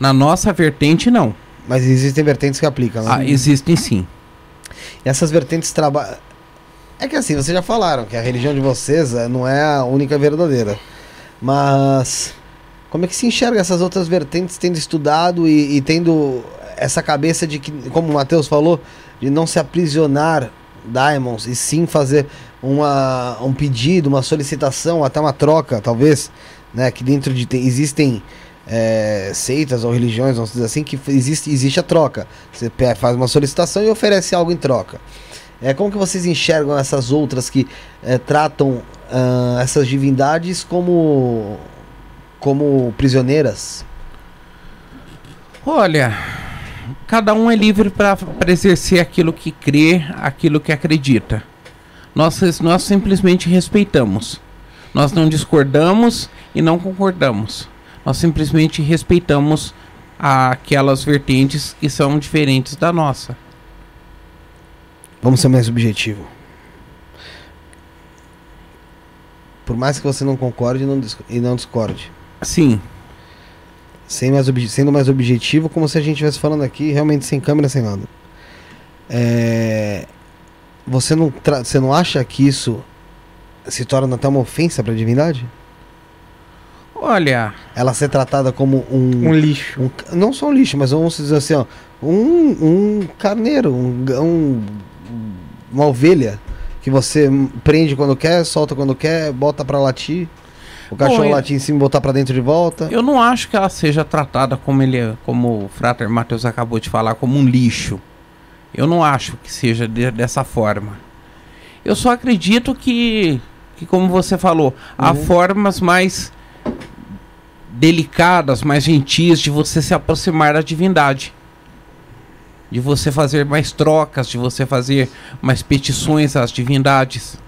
Na nossa vertente, não. Mas existem vertentes que aplicam, né? Ah, existem sim. E essas vertentes trabalham. É que assim, vocês já falaram que a religião de vocês eh, não é a única verdadeira. Mas como é que se enxerga essas outras vertentes tendo estudado e, e tendo essa cabeça de que, como o Matheus falou, de não se aprisionar diamonds e sim fazer uma, um pedido, uma solicitação, até uma troca, talvez, né? Que dentro de tem- existem eh, seitas ou religiões, vamos dizer assim, que existe, existe a troca. Você faz uma solicitação e oferece algo em troca. É, como que vocês enxergam essas outras que eh, tratam ah, essas divindades como como prisioneiras? Olha, cada um é livre para exercer aquilo que crê, aquilo que acredita. Nós, nós simplesmente respeitamos. Nós não discordamos e não concordamos. Nós simplesmente respeitamos aquelas vertentes que são diferentes da nossa. Vamos ser mais objetivo. Por mais que você não concorde e não, e não discorde. Sim, Sem mais sendo mais objetivo, como se a gente estivesse falando aqui, realmente sem câmera, sem nada. É, você, não você não acha que isso se torna até uma ofensa para a divindade? Olha, Ela ser tratada como Um lixo. Um não só um lixo, mas vamos dizer assim, ó, um, um carneiro, um, um- uma ovelha que você prende quando quer, solta quando quer, bota pra latir. O cachorro eu- latir em cima e botar pra dentro de volta. eu não acho que ela seja tratada como ele, é- como o Frater Matheus acabou de falar, como um lixo. Eu não acho que seja de- dessa forma. Eu só acredito que, que como você falou, há Uhum. formas mais delicadas, mais gentis de você se aproximar da divindade. De você fazer mais trocas, de você fazer mais petições às divindades.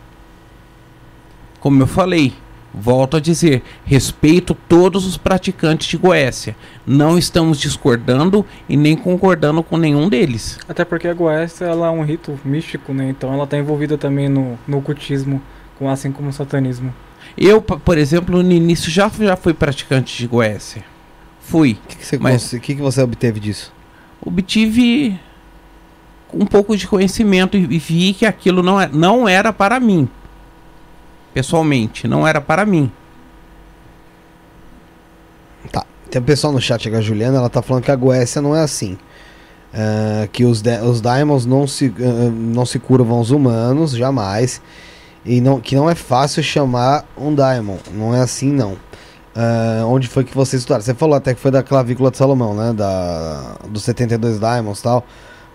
Como eu falei, volto a dizer, respeito todos os praticantes de Goécia. Não estamos discordando e nem concordando com nenhum deles. Até porque a Goécia ela é um rito místico, né? Então ela está envolvida também no, no ocultismo, assim como o satanismo. Eu, por exemplo, no início já, já fui praticante de Goécia. Fui. O que, que Mas- que, que você obteve disso? obtive um pouco de conhecimento e vi que aquilo não, é, não era para mim. Pessoalmente, não era para mim. Tá. Tem um pessoal no chat aqui, a Juliana, ela tá falando que a Goécia não é assim. Ah, que os, os Daimons não se, ah, não se curvam aos humanos, jamais. E não, que não é fácil chamar um Daimon. Não é assim, não. Ah, onde foi que você estudaram? Você falou até que foi da clavícula de Salomão, né? Da, dos 72 Daimons e tal.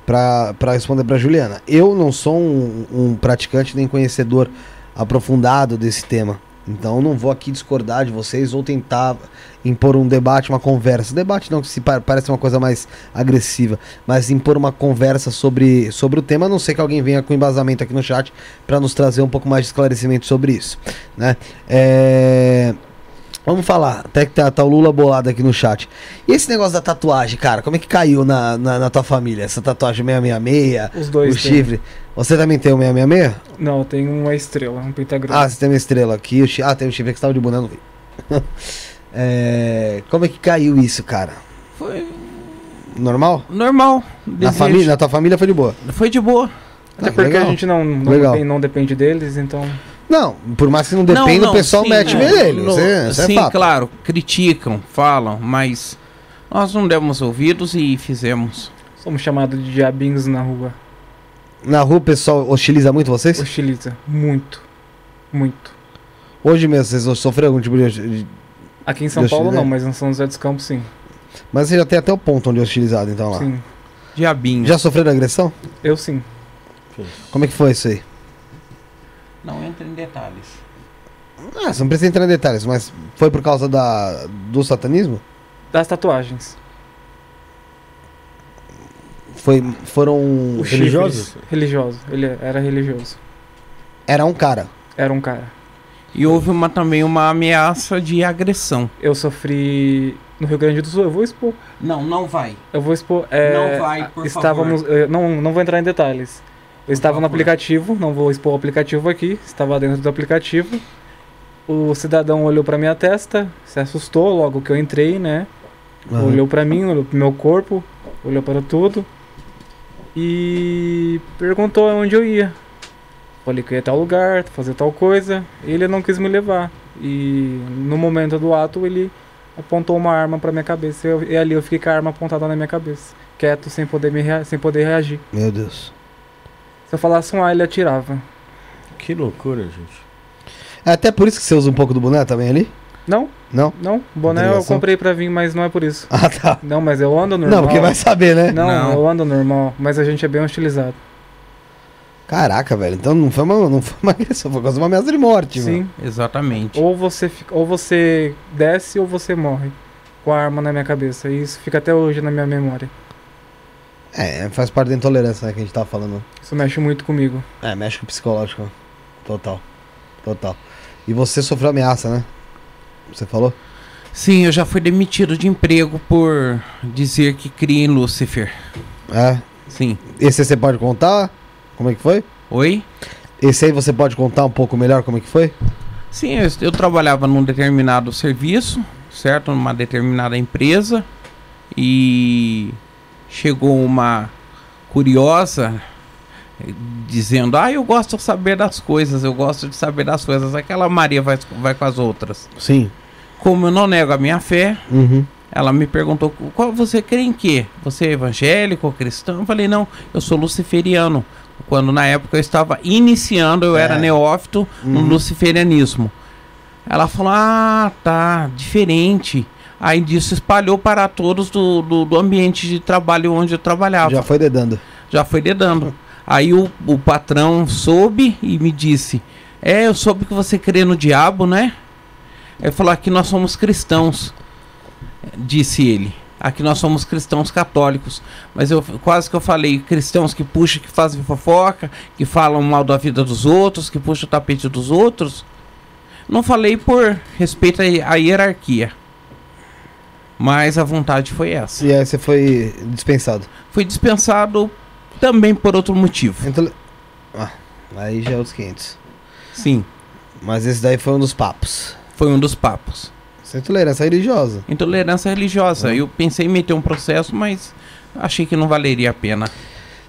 Pra, pra responder pra Juliana. Eu não sou um, um praticante nem conhecedor aprofundado desse tema. Então não vou aqui discordar de vocês ou tentar impor um debate, uma conversa. Debate não, que se pa- parece uma coisa mais agressiva, mas impor uma conversa sobre, sobre o tema, a não sei que alguém venha com embasamento aqui no chat para nos trazer um pouco mais de esclarecimento sobre isso, né? É, Vamos falar, até que tá, tá o Lula bolado aqui no chat. E esse negócio da tatuagem, cara, como é que caiu na, na, na tua família? Essa tatuagem 666, Os o dois têm. chifre. Você também tem o 666? Não, tem uma estrela, um pentagrama. Ah, você tem uma estrela aqui. O chi... Ah, tem o chifre que estava de boné, não vi. [LAUGHS] É, Como é que caiu isso, cara? Foi Normal? normal. Na, família, na tua família foi de boa? Foi de boa. Até Ah, porque legal. a gente não, não, Legal. depende, não depende deles, então. Não, por mais que não dependa, o pessoal sim, mete é, vermelho. no- Isso é, isso é sim, fato. claro, criticam, falam, mas nós não demos ouvidos e fizemos. Somos chamados de diabinhos na rua. Na rua o pessoal hostiliza muito vocês? Hostiliza. Muito. Muito. Hoje mesmo vocês sofreram algum tipo de. Aqui em São De Paulo não, mas em São José dos Campos sim. Mas você já tem até o ponto onde é hostilizado, então lá. Sim. Diabinho. Já sofreram agressão? Eu sim. Como é que foi isso aí? Não entra em detalhes. Ah, você não precisa entrar em detalhes, mas foi por causa da, do satanismo? Das tatuagens. Foi, foram. Religiosos? chifres. Religioso. Ele era religioso. Era um cara. Era um cara. E houve uma, também uma ameaça de agressão. Eu sofri no Rio Grande do Sul. Eu vou expor. Não, não vai. Eu vou expor. é, Não vai, por estávamos, eu não, não vou entrar em detalhes. Eu estava no favor. aplicativo, não vou expor o aplicativo aqui. Estava dentro do aplicativo. O cidadão olhou para minha testa, se assustou logo que eu entrei, né? Aham. Olhou para mim, olhou pro meu corpo, olhou para tudo e perguntou onde eu ia. Falei que eu ia a tal lugar, fazer tal coisa, e ele não quis me levar. E no momento do ato ele apontou uma arma para minha cabeça e, eu- e ali eu fiquei com a arma apontada na minha cabeça, quieto, sem poder me rea- sem poder reagir. Meu Deus. Se eu falasse um A, ele atirava. Que loucura, gente. É até por isso que você usa um pouco do boné também ali? Não, Não? não, boné eu comprei pra vir, mas não é por isso. [LAUGHS] Ah, tá. Não, mas eu ando normal. Não, porque vai saber, né? Não, Não. eu ando normal, mas a gente é bem hostilizado. Caraca, velho. Então não foi uma, não foi uma agressão, foi quase uma ameaça de morte. Sim. Exatamente. Ou você, fica- ou você desce ou você morre com a arma na minha cabeça. E isso fica até hoje na minha memória. É, faz parte da intolerância né, que a gente tava falando. Isso mexe muito comigo. É, mexe com o psicológico. Total. Total. E você sofreu ameaça, né? Você falou? Sim, eu já fui demitido de emprego por dizer que cria em Lúcifer. É. Sim. Esse você pode contar? Como é que foi? Oi? Esse aí você pode contar um pouco melhor como é que foi? Sim, eu, eu trabalhava num determinado serviço, certo? Numa determinada empresa. E chegou uma curiosa dizendo: Ah, eu gosto de saber das coisas, eu gosto de saber das coisas. Aquela Maria vai, vai com as outras. Sim. Como eu não nego a minha fé, Uhum. ela me perguntou: qual você crê em quê? Você é evangélico ou cristão? Eu falei: Não, eu sou luciferiano. Quando na época eu estava iniciando, eu É. era neófito no Uhum. luciferianismo. Ela falou: Ah, tá, diferente. Aí disso espalhou para todos do, do, do ambiente de trabalho onde eu trabalhava. Já foi dedando. Já foi dedando. Aí o, o patrão soube e me disse: É, eu soube que você crê no diabo, né? Ele falou: Aqui nós somos cristãos. disse ele. Aqui nós somos cristãos católicos, mas eu quase que eu falei cristãos que puxam, que fazem fofoca, que falam mal da vida dos outros, que puxam o tapete dos outros. Não falei por respeito à hierarquia. Mas a vontade foi essa. E aí você foi dispensado. Foi dispensado também por outro motivo. Então, ah, aí já é outros 500. Sim, Mas esse daí foi um dos papos. foi um dos papos. Sem tolerância religiosa. Intolerância religiosa. Eu pensei em meter um processo, mas achei que não valeria a pena.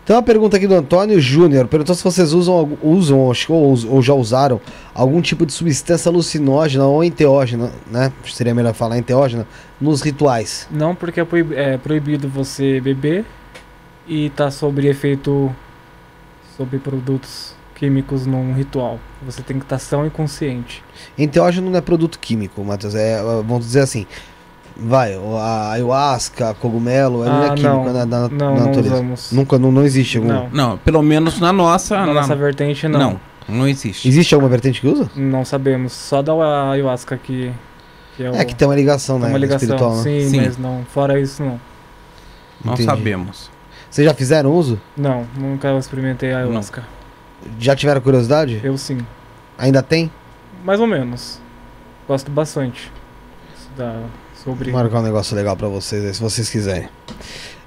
Tem uma pergunta aqui do Antônio Júnior. Perguntou se vocês usam, usam ou, ou, ou já usaram algum tipo de substância alucinógena ou enteógena, né? Seria melhor falar enteógena, nos rituais. Não porque é, é proibido você beber e tá sobre efeito sobre produtos químicos num ritual. Você tem que estar são e consciente. Enteógeno não é produto químico, Matheus. É, vamos dizer assim. Vai, a ayahuasca, cogumelo, é, não é Ah, químico, não. é da, da Não, não natureza. usamos. Nunca, não, não existe algum. Não. Não, pelo menos na nossa. Na na- nossa vertente não. não, não existe. Existe alguma vertente que usa? Não sabemos. Só da ayahuasca que, que é, o, É que tem uma ligação, tem né? uma ligação. Espiritual, né? Sim, Sim. mas não. Fora isso, não. Não Entendi. sabemos. Vocês já fizeram uso? Não, nunca experimentei a ayahuasca. Já tiveram curiosidade? Eu sim. Ainda tem? Mais ou menos. Gosto bastante. Da, sobre. Vou marcar um negócio legal pra vocês aí, se vocês quiserem.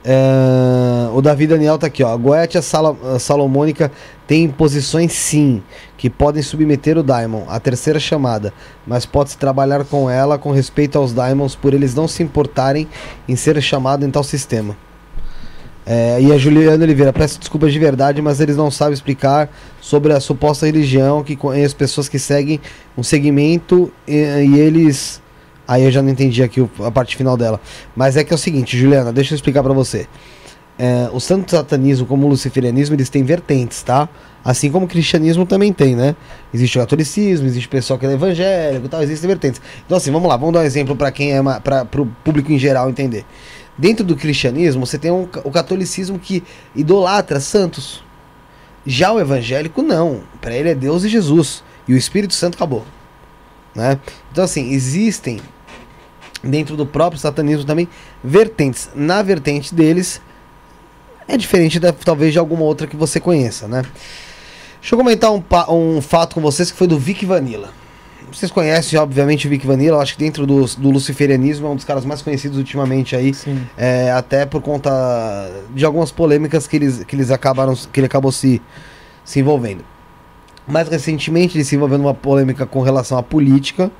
É, o Davi Daniel tá aqui, ó. A Goetia Salomônica tem posições sim, que podem submeter o Daimon, a terceira chamada, mas pode-se trabalhar com ela com respeito aos Daimons por eles não se importarem em ser chamado em tal sistema. É, e a Juliana Oliveira, peço desculpas de verdade, mas eles não sabem explicar sobre a suposta religião que conhece pessoas que seguem um segmento e, e eles. Aí eu já não entendi aqui o- a parte final dela. Mas é que é o seguinte, Juliana, deixa eu explicar pra você. É, o santo satanismo, como o luciferianismo, eles têm vertentes, tá? Assim como o cristianismo também tem, né? Existe o catolicismo, existe o pessoal que é evangélico tal, existem vertentes. Então assim, vamos lá, vamos dar um exemplo pra quem é para pro público em geral entender. Dentro do cristianismo, você tem um o catolicismo que idolatra santos. Já o evangélico não, Pra ele é Deus e Jesus e o Espírito Santo acabou, né? Então assim, existem dentro do próprio satanismo também vertentes. Na vertente deles é diferente da, talvez de alguma outra que você conheça, né? Deixa eu comentar um, um fato com vocês que foi do Vic Vanilla. Vocês conhecem, obviamente, o Vic Vanilla. Eu acho que dentro do, do luciferianismo é um dos caras mais conhecidos ultimamente aí. É, até por conta de algumas polêmicas que, eles, que, eles acabaram, que ele acabou se, se envolvendo. Mais recentemente, ele se envolveu numa polêmica com relação à política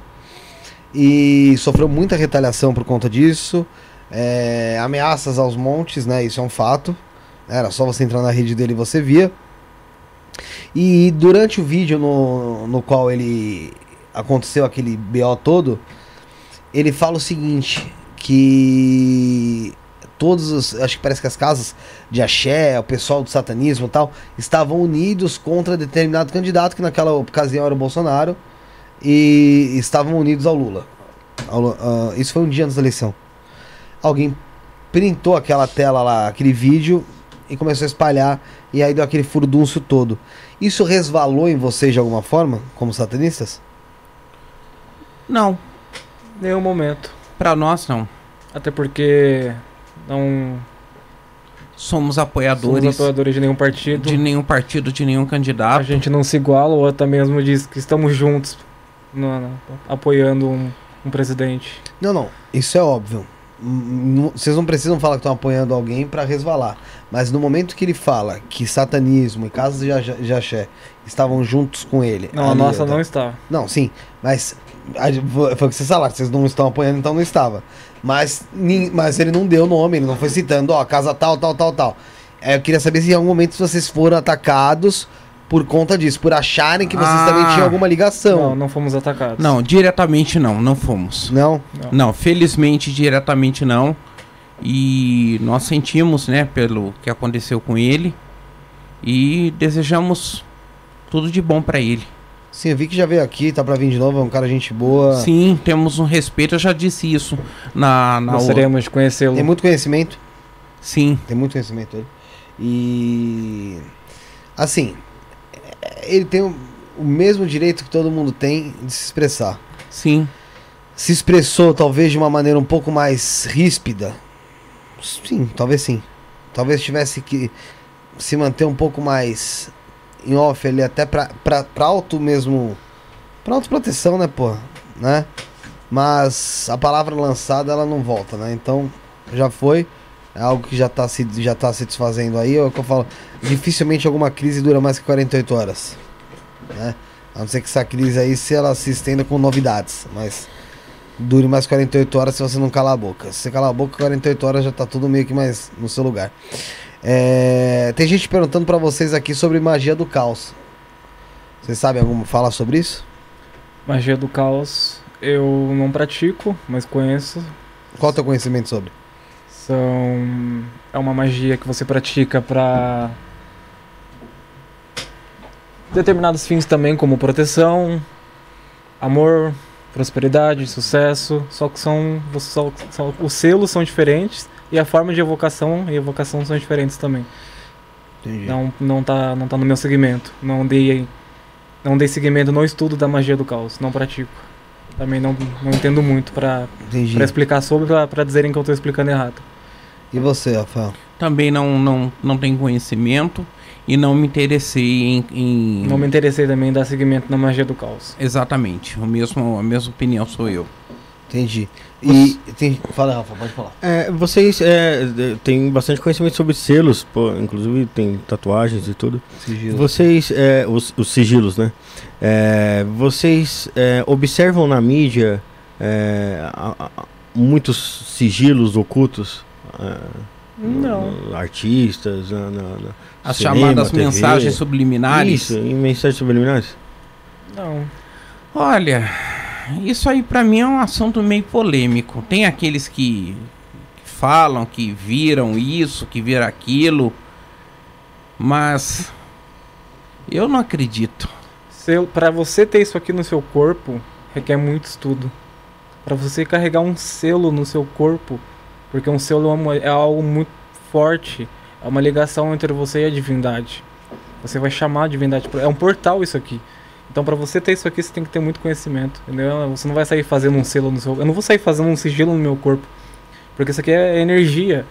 e sofreu muita retaliação por conta disso. É, ameaças aos montes, né? Isso é um fato. Era só você entrar na rede dele e você via. E durante o vídeo no, no qual ele aconteceu aquele BO todo, ele fala o seguinte, que todos os, acho que parece que as casas de axé, o pessoal do satanismo e tal, estavam unidos contra determinado candidato, que naquela ocasião era o Bolsonaro, e estavam unidos ao Lula. Ao ah, isso foi um dia antes da eleição. Alguém printou aquela tela lá, aquele vídeo, e começou a espalhar, e aí deu aquele furdúncio todo. Isso resvalou em vocês de alguma forma, como satanistas? Não, Nenhum momento. pra nós não. Até porque não Somos somos apoiadores apoiadores de nenhum partido. de nenhum partido, de nenhum A candidato. gente não se iguala ou até mesmo diz que estamos juntos no- no- apoiando um, um presidente. Não, não, isso é óbvio. Vocês não precisam falar que estão apoiando alguém pra resvalar. Mas no momento que ele fala que satanismo e casas de Aja- de axé estavam juntos com ele. Não, a nossa não está. Não, sim, mas a- foi o que vocês falaram, vocês não estão apoiando, então não estava. Mas, mas ele não deu nome, ele não foi citando, ó, casa tal, tal, tal, tal. É, eu queria saber se em algum momento vocês foram atacados por conta disso, por acharem que vocês Ah. também tinham alguma Não, ligação. não fomos atacados. Não, diretamente não, não fomos. Não? Não. Não, felizmente diretamente não. E nós sentimos, né, pelo que aconteceu com ele e desejamos tudo de bom pra ele. Sim, eu vi que já veio aqui, tá pra vir de novo, é um cara gente boa. Sim, temos um respeito, eu já disse isso na na Gostaríamos de conhecê-lo. Tem muito conhecimento. Sim, Tem muito conhecimento ele. E. Assim. Ele tem o, o mesmo direito que todo mundo tem de se expressar. sim. se expressou talvez de uma maneira um pouco mais ríspida? Sim, talvez sim. Talvez tivesse que se manter um pouco mais em off ali, até pra, pra, pra auto mesmo. Pra autoproteção, né, pô? Né? Mas a palavra lançada ela não volta, né? Então já foi. É algo que já tá se, já tá se desfazendo aí. É o que eu falo. Dificilmente alguma crise dura mais que 48 horas. Né? A não ser que essa crise aí se ela se estenda com novidades. Mas dure mais 48 horas se você não calar a boca. Se você calar a boca, 48 horas já tá tudo meio que mais no seu lugar. É, tem gente perguntando pra vocês aqui sobre magia do caos. Vocês sabem alguma fala sobre isso? Magia do caos eu não pratico, mas conheço. Qual é o teu conhecimento sobre? São é uma magia que você pratica pra determinados fins também, como proteção, amor, prosperidade, sucesso. Só que são, só- só- os selos são diferentes e a forma de evocação e evocação são diferentes também. Entendi. Não, não tá, não tá no meu segmento. Não dei, não dei segmento no estudo da magia do caos. Não pratico. Também não, não entendo muito pra, Entendi. pra explicar sobre, pra, pra dizerem que eu tô explicando errado. E você, Rafael? Também não, não, não tenho conhecimento e não me interessei em. em- Não me interessei também em dar segmento na magia do caos. Exatamente, o mesmo, a mesma opinião sou eu. Entendi. E tem... fala, Rafa, pode falar. É, vocês é, têm bastante conhecimento sobre selos, pô, inclusive tem tatuagens e tudo. Sigilo. Vocês, é, os, os sigilos, né? É, vocês é, observam na mídia é, a- a- muitos sigilos ocultos? é, Não. no- artistas, na, na- na- As cinema, chamadas TV. mensagens subliminares. Isso, em mensagens subliminares? Não. Olha, isso aí pra mim é um assunto meio polêmico. Tem aqueles que falam que viram isso, que viram aquilo, mas eu não acredito. Pra você ter isso aqui no seu corpo, requer muito estudo. Pra você carregar um selo no seu corpo, porque um selo é, é algo muito forte, é uma ligação entre você e a divindade. Você vai chamar a divindade, é um portal isso aqui. Então pra você ter isso aqui, você tem que ter muito conhecimento, entendeu? Você não vai sair fazendo um selo no seu, eu não vou sair fazendo um sigilo no meu corpo, porque isso aqui é energia.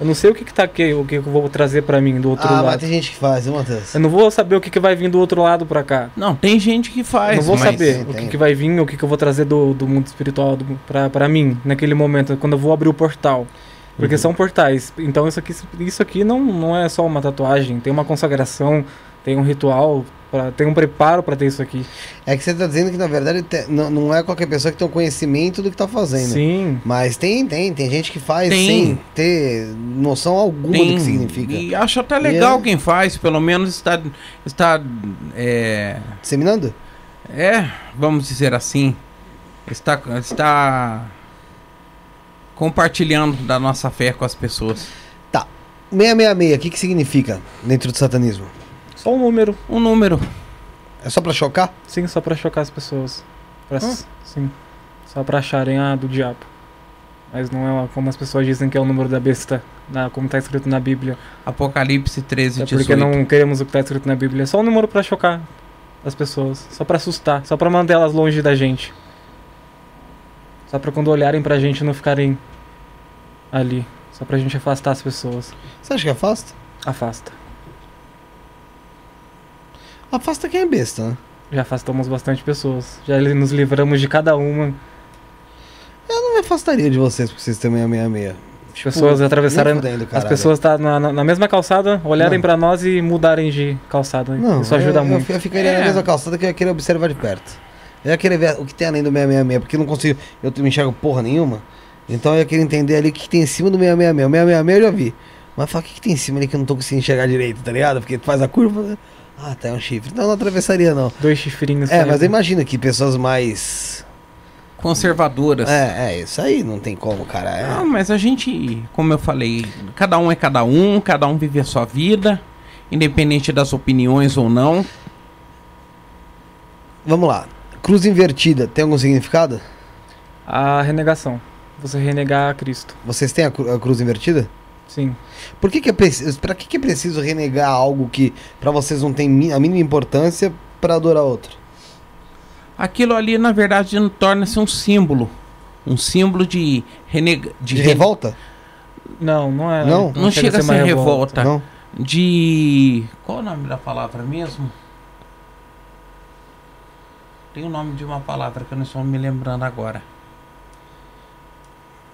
Eu não sei o que que tá aqui, o que que eu vou trazer pra mim do outro Ah, mas lado. tem gente que faz, viu, Matheus? Eu não vou saber o que que vai vir do outro lado pra cá. Não, tem gente que faz, Eu não vou mas saber Tem, o que, que vai vir, o que, que eu vou trazer do, do mundo espiritual do, pra, pra mim, naquele momento, quando eu vou abrir o portal. Porque Uhum. são portais. Então isso aqui, isso aqui não, não é só uma tatuagem, tem uma consagração, tem um ritual, pra, tem um preparo pra ter isso aqui. É que você tá dizendo que, na verdade, te- não, não é qualquer pessoa que tem um conhecimento do que tá fazendo. Sim. Mas tem, tem, tem gente que faz Tem. sem ter noção alguma do tem. que significa. E acho até legal é- quem faz, pelo menos está, está é, Disseminando? é, vamos dizer assim, está, está compartilhando da nossa fé com as pessoas. 666, o que, que significa dentro do satanismo? Só um número. Um número. É só pra chocar? Sim, só pra chocar as pessoas. Pra, Ah. Sim. Só pra acharem, ah, do diabo. Mas não é como as pessoas dizem que é o número da besta, na, como tá escrito na Bíblia. Apocalipse 13, É 18. porque não queremos o que tá escrito na Bíblia. É só um número pra chocar as pessoas. Só pra assustar. Só pra mandar elas longe da gente. Só pra quando olharem pra gente não ficarem ali. Só pra gente afastar as pessoas. Você acha que afasta? Afasta. Afasta quem é besta, né? Já afastamos bastante pessoas. Já nos livramos de cada uma. Eu não me afastaria de vocês porque vocês têm 666. As pessoas atravessaram. fudendo, As pessoas tá na, na- na mesma calçada, olharem pra nós e mudarem de calçada. Não, Isso ajuda eu, muito. Eu, eu ficaria É. na mesma calçada que eu ia querer observar de perto. Eu ia querer ver o que tem além do 666, porque eu não consigo. Eu não enxergo porra nenhuma. Então eu ia querer entender ali o que, que tem em cima do 666. O 666 eu já vi. Mas fala o que, que tem em cima ali que eu não tô conseguindo enxergar direito, tá ligado? Porque tu faz a curva. Ah, tá, é um chifre. Não, não atravessaria, não. Dois chifrinhos. É, mas imagina que pessoas mais. Conservadoras. É, é, isso aí não tem como, cara. É. Não, mas a gente, como eu falei, cada um é cada um, cada um vive a sua vida, independente das opiniões ou não. Vamos lá. Cruz invertida, tem algum significado? A renegação. Você renegar a Cristo. Vocês têm a, cru- a cruz invertida? Sim. Por que, que é preciso. Pra que, que é preciso renegar algo que pra vocês não tem a mínima importância pra adorar outro? Aquilo ali, na verdade, torna-se um símbolo um símbolo de, renega, De revolta? Não, não é. Não? Não chega a ser uma revolta. Não. De. Qual o nome da palavra mesmo? Tem o nome de uma palavra que eu não estou me lembrando agora.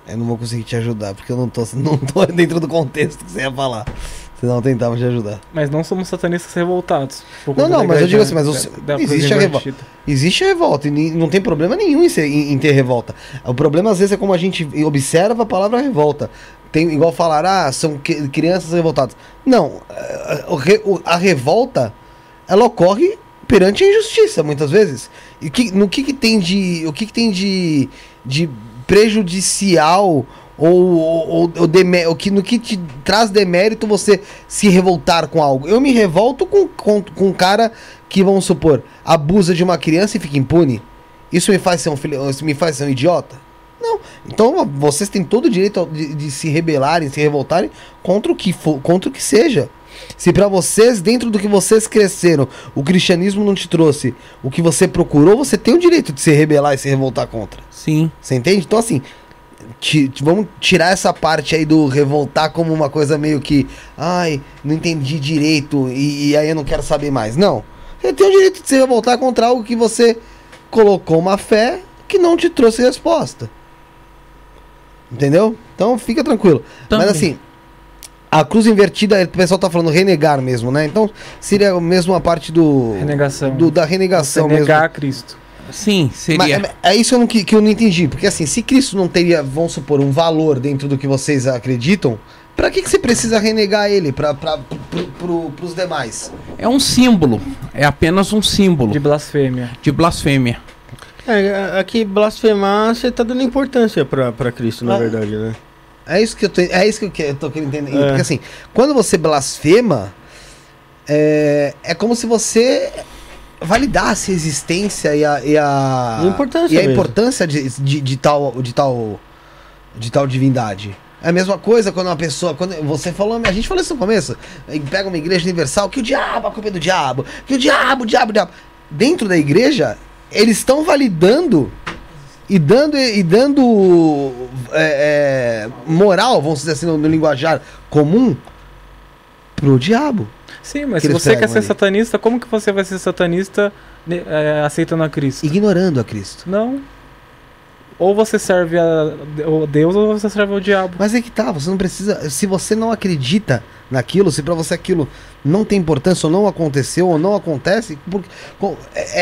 Eu não vou conseguir te ajudar, porque eu não tô, [LAUGHS] não tô dentro do contexto que você ia falar. Senão eu tentava te ajudar. Mas não somos satanistas revoltados. Não, não, mas eu digo assim, mas os- da- da existe a revolta. Existe a revolta e não tem problema nenhum em, ser- em- em ter revolta. O problema às vezes é como a gente observa a palavra revolta. Tem igual falar, ah, são crianças revoltadas. Não, eh, o re- o- a revolta ela ocorre perante a injustiça muitas vezes. E que, no que, que tem de o que, que tem de, de prejudicial ou, ou, ou demé- o que no que te traz demérito você se revoltar com algo? Eu me revolto com com, com um cara que vamos supor abusa de uma criança e fica impune. Isso me faz ser um isso me faz ser um idiota? Não. Então vocês têm todo o direito de, de se rebelarem, se revoltarem contra o que for, contra o que seja. Se pra vocês, dentro do que vocês cresceram, o cristianismo não te trouxe o que você procurou, você tem o direito de se rebelar e se revoltar contra. Sim. Você entende? Então, assim, ti- ti- vamos tirar essa parte aí do revoltar como uma coisa meio que, ai, não entendi direito e, e aí eu não quero saber mais. Não. Você tem o direito de se revoltar contra algo que você colocou uma fé que não te trouxe resposta. Entendeu? Então, fica tranquilo. Também. Mas assim, a cruz invertida, o pessoal tá falando renegar mesmo, né? Então, seria mesmo a parte do. Renegação. do- da Você renegação mesmo. negar a Cristo. Sim, seria. Mas, é, é isso eu não, que, que eu não entendi. Porque assim, se Cristo não teria, vamos supor, um valor dentro do que vocês acreditam, pra que, que você precisa renegar ele pra, pro, pro, pros demais? É um símbolo. É apenas um símbolo De blasfêmia. de blasfêmia. É, aqui blasfemar, você tá dando importância pra, pra Cristo, na Ah. verdade, né? É isso que eu, tô, é isso que eu, que- eu tô querendo entender. É. Porque assim, quando você blasfema, é, é como se você validasse a existência e a, e a, E a importância e a importância de, de, de tal, de, tal, de tal divindade. É a mesma coisa quando uma pessoa. Quando você falou, a gente falou isso no começo. Pega uma igreja universal, que o diabo, a culpa é do diabo, que o diabo, o diabo, o diabo. Dentro da igreja, eles estão validando e dando, e dando é, é, moral, vamos dizer assim, no, no linguajar comum, pro diabo. Sim, mas Que se você quer ser ali. satanista, como que você vai ser satanista né, é, aceitando a Cristo? Ignorando a Cristo. Não. Ou você serve a o Deus ou você serve ao diabo. Mas é que tá, você não precisa. Se você não acredita naquilo, se pra você aquilo não tem importância, ou não aconteceu, ou não acontece,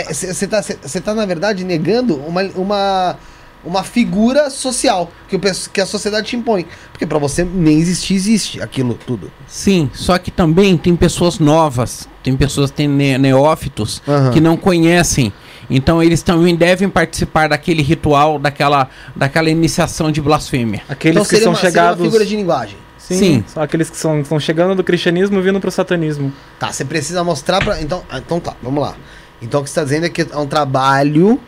você tá, cê- cê tá, na verdade, negando uma, uma, uma figura social que, o, que a sociedade te impõe. Porque pra você nem existir, existe aquilo tudo. Sim, só que também tem pessoas novas, tem pessoas que têm ne- neófitos Aham. que não conhecem. Então eles também devem participar daquele ritual, daquela, daquela iniciação de blasfêmia. Aqueles então que seria são uma, seria uma chegados. figura de linguagem. Sim, Sim. São aqueles que são, estão chegando do cristianismo e vindo pro satanismo. Tá, você precisa mostrar pra. Então, ah, então tá, vamos lá. Então o que você está dizendo é que é um trabalho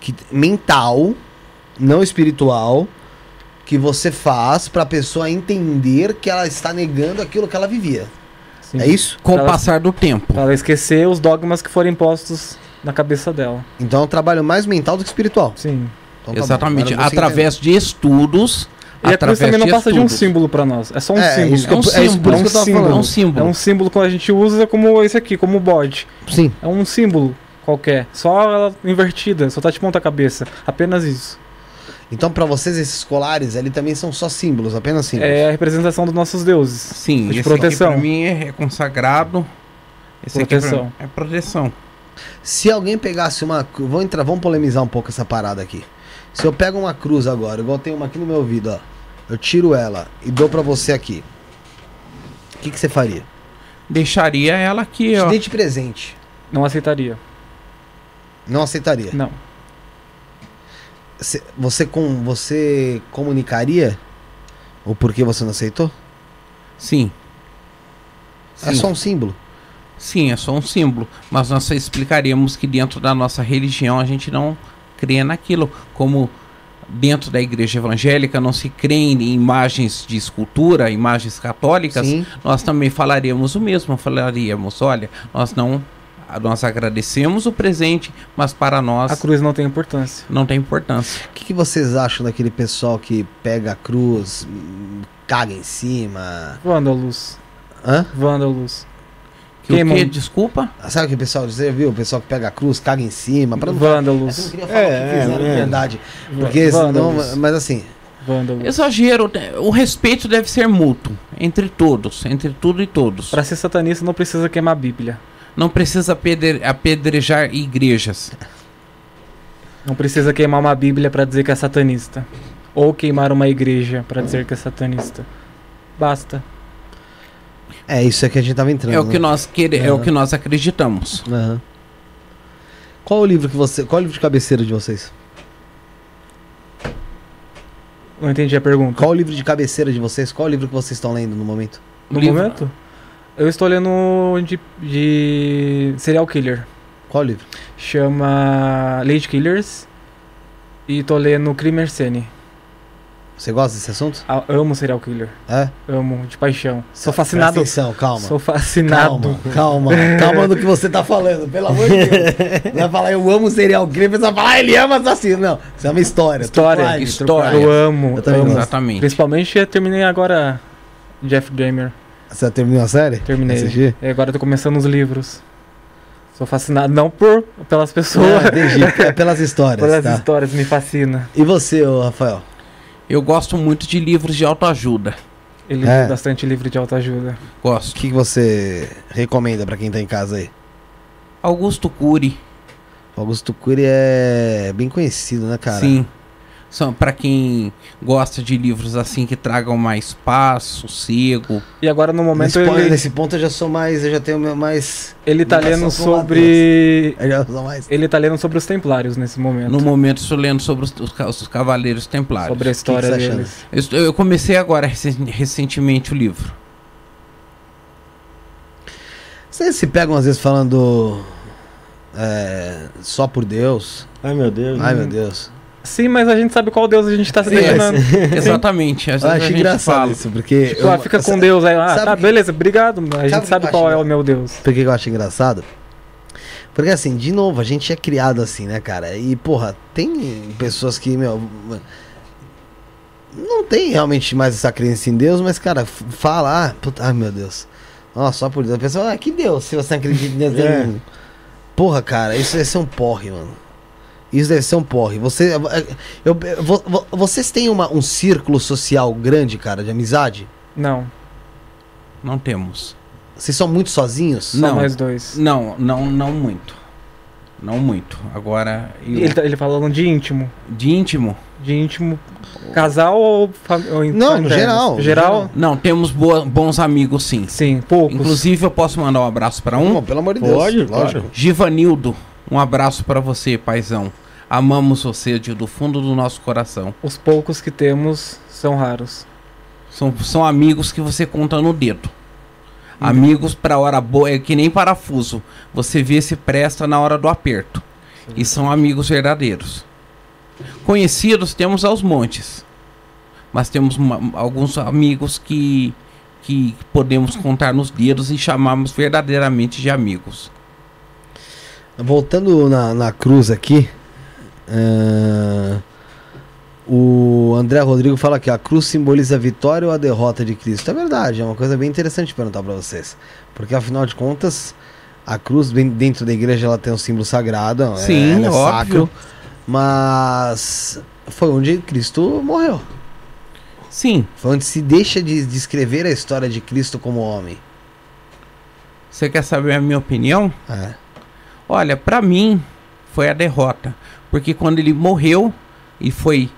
que, mental, não espiritual, que você faz pra pessoa entender que ela está negando aquilo que ela vivia. Sim. É isso? Com o Ela- passar do tempo. Pra ela esquecer os dogmas que foram impostos na cabeça dela. Então é um trabalho mais mental do que espiritual. Sim. Então tá Exatamente. você Através de estudos. E a cruz também não de passa de um estudos. símbolo pra nós. É só um É, símbolo. isso que eu- É um é símbolo. eu tava símbolo. É um símbolo. É um símbolo que a gente usa como esse aqui, como o bode. Sim. É um símbolo qualquer. Só ela invertida, só tá de ponta cabeça. Apenas isso. Então pra vocês esses colares ali também são só símbolos, apenas símbolos. É a representação dos nossos deuses. Sim, De esse proteção. aqui pra mim é consagrado. Esse aqui Proteção. pra mim é proteção. Se alguém pegasse uma. Vamos entrar, vamos polemizar um pouco essa parada aqui. Se eu pego uma cruz agora, igual tem uma aqui no meu ouvido, ó. Eu tiro ela e dou pra você aqui. O que, que você faria? Deixaria ela aqui, Te ó. dei de presente. Não aceitaria. Não aceitaria. Não. Cê- Você, com, você comunicaria o porquê você não aceitou? Sim. É Sim. só um símbolo. Sim, é só um símbolo. Mas nós explicaríamos que dentro da nossa religião a gente não crê naquilo. Como dentro da igreja evangélica não se crê em imagens de escultura, imagens católicas, Sim. nós também falaríamos o mesmo. Falaríamos, olha, nós não nós agradecemos o presente, mas para nós A cruz não tem importância. não tem importância. O que, que vocês acham daquele pessoal que pega a cruz, caga em cima? Vândalos. Hã? Vândalos. Que o Queimam. quê? Desculpa? Sabe o que o pessoal diz? Viu? O pessoal que pega a cruz, caga em cima. Pra não Vândalos. Eu não queria falar É, o que fizeram, é, é. verdade. Porque senão. Vândalos. Mas assim. Vândalos. Exagero. né? O respeito deve ser mútuo entre todos, entre tudo e todos. Pra ser satanista não precisa queimar a Bíblia. Não precisa apedre- apedrejar igrejas. Não precisa queimar uma Bíblia pra dizer que é satanista. Ou queimar uma igreja pra dizer que é satanista. Basta. É isso é que a gente tava entrando. É o que né? nós quere, é Aham. o que nós acreditamos. Aham. Qual o livro que você. Qual o livro de cabeceira de vocês? Não entendi a pergunta. Qual o livro de cabeceira de vocês? Qual o livro que vocês estão lendo no momento? No Livro- momento? Eu estou lendo de, de serial killer. Qual livro? Chama Lady Killers. E tô lendo Crime Arsene. Você gosta desse assunto? Ah, Amo serial killer. É? Amo, de paixão. Sou Presta fascinado. Atenção, calma. Sou fascinado. Calma, calma, [LAUGHS] calma no que você tá falando, pelo amor de Deus. Não vai falar, eu amo serial killer, a pessoa fala, ah, ele ama assassino. Não, isso é uma história. História, história. Eu amo. Eu também amo. Exatamente. Principalmente eu terminei agora Jeff Dahmer. Você terminou a série? Terminei. Assistir? E agora eu tô começando os livros. Sou fascinado, não por pelas pessoas, É, entendi. [LAUGHS] É pelas histórias. pelas tá. histórias, me fascina. E você, Rafael? Eu gosto muito de livros de autoajuda. Ele É. tem bastante livro de autoajuda. O Gosto. que, que você recomenda pra quem tá em casa aí? Augusto Cury. Augusto Cury é bem conhecido, né, cara? Sim. São para quem gosta de livros assim que tragam mais paz, sossego. E agora no momento Nesse, ponto, ele, nesse ponto eu já sou mais. Eu já tenho meu mais. ele tá lendo sobre. Eu já sou mais. Ele tá lendo sobre os templários nesse momento. No momento estou lendo sobre os, os os Cavaleiros Templários. sobre a história tá achando? deles. Eu, eu comecei agora recen- recentemente o livro. Vocês se pegam às vezes falando. é, só por Deus. Ai, meu Deus. Ai meu Deus. Sim, mas a gente sabe qual Deus a gente tá se É, imaginando. Exatamente. Às Eu vezes acho a gente engraçado fala. isso, porque. Tipo, ah, eu- fica com sabe- Deus aí. Ah, tá, que- beleza, obrigado. A Sabe gente sabe qual acho é o meu Deus. Por que eu acho engraçado? Porque assim, de novo, a gente é criado assim, né, cara? E, porra, tem pessoas que, meu. Não tem realmente mais essa crença em Deus, mas, cara, fala, ah, puta, ai meu Deus. Nossa, só por Deus. A pessoa, ah, que Deus, se você acredita em Deus. É. não- Porra, cara, isso deve ser um porre, mano. Isso deve ser um porre. Você, eu, eu- vo- vo- vocês têm uma, um círculo social grande, cara, de amizade? Não, Não temos. Vocês são muito sozinhos? só Não. mais dois. Não, não, não muito. Não muito. Agora, eu- Ele, tá- ele falando de íntimo. de íntimo, De íntimo. Casal ou, fam- ou Não, no geral, no Geral? não, temos boa- bons amigos sim. Sim, poucos. Inclusive, eu posso mandar um abraço para um? Não, pelo amor de Pode, Deus. Lógico. claro. Givanildo, um abraço para você, paizão. Amamos você de, do fundo do nosso coração. Os poucos que temos são raros. São, são amigos que você conta no dedo. Uhum. Amigos para hora boa, é que nem parafuso. Você vê se presta na hora do aperto. E são amigos verdadeiros. Conhecidos temos aos montes. Mas temos uma- alguns amigos que, que podemos contar nos dedos e chamamos verdadeiramente de amigos. Voltando na, na cruz aqui, ah, o André Rodrigo fala que a cruz simboliza a vitória ou a derrota de Cristo. É verdade, é uma coisa bem interessante perguntar para vocês. Porque afinal de contas, a cruz dentro da igreja ela tem um símbolo sagrado, Sim, ela é óbvio. sacro, mas foi onde Cristo morreu. Sim, Foi onde se deixa de descrever a história de Cristo como homem. você quer saber a minha opinião? É. Olha, pra mim foi a derrota, porque quando ele morreu e foi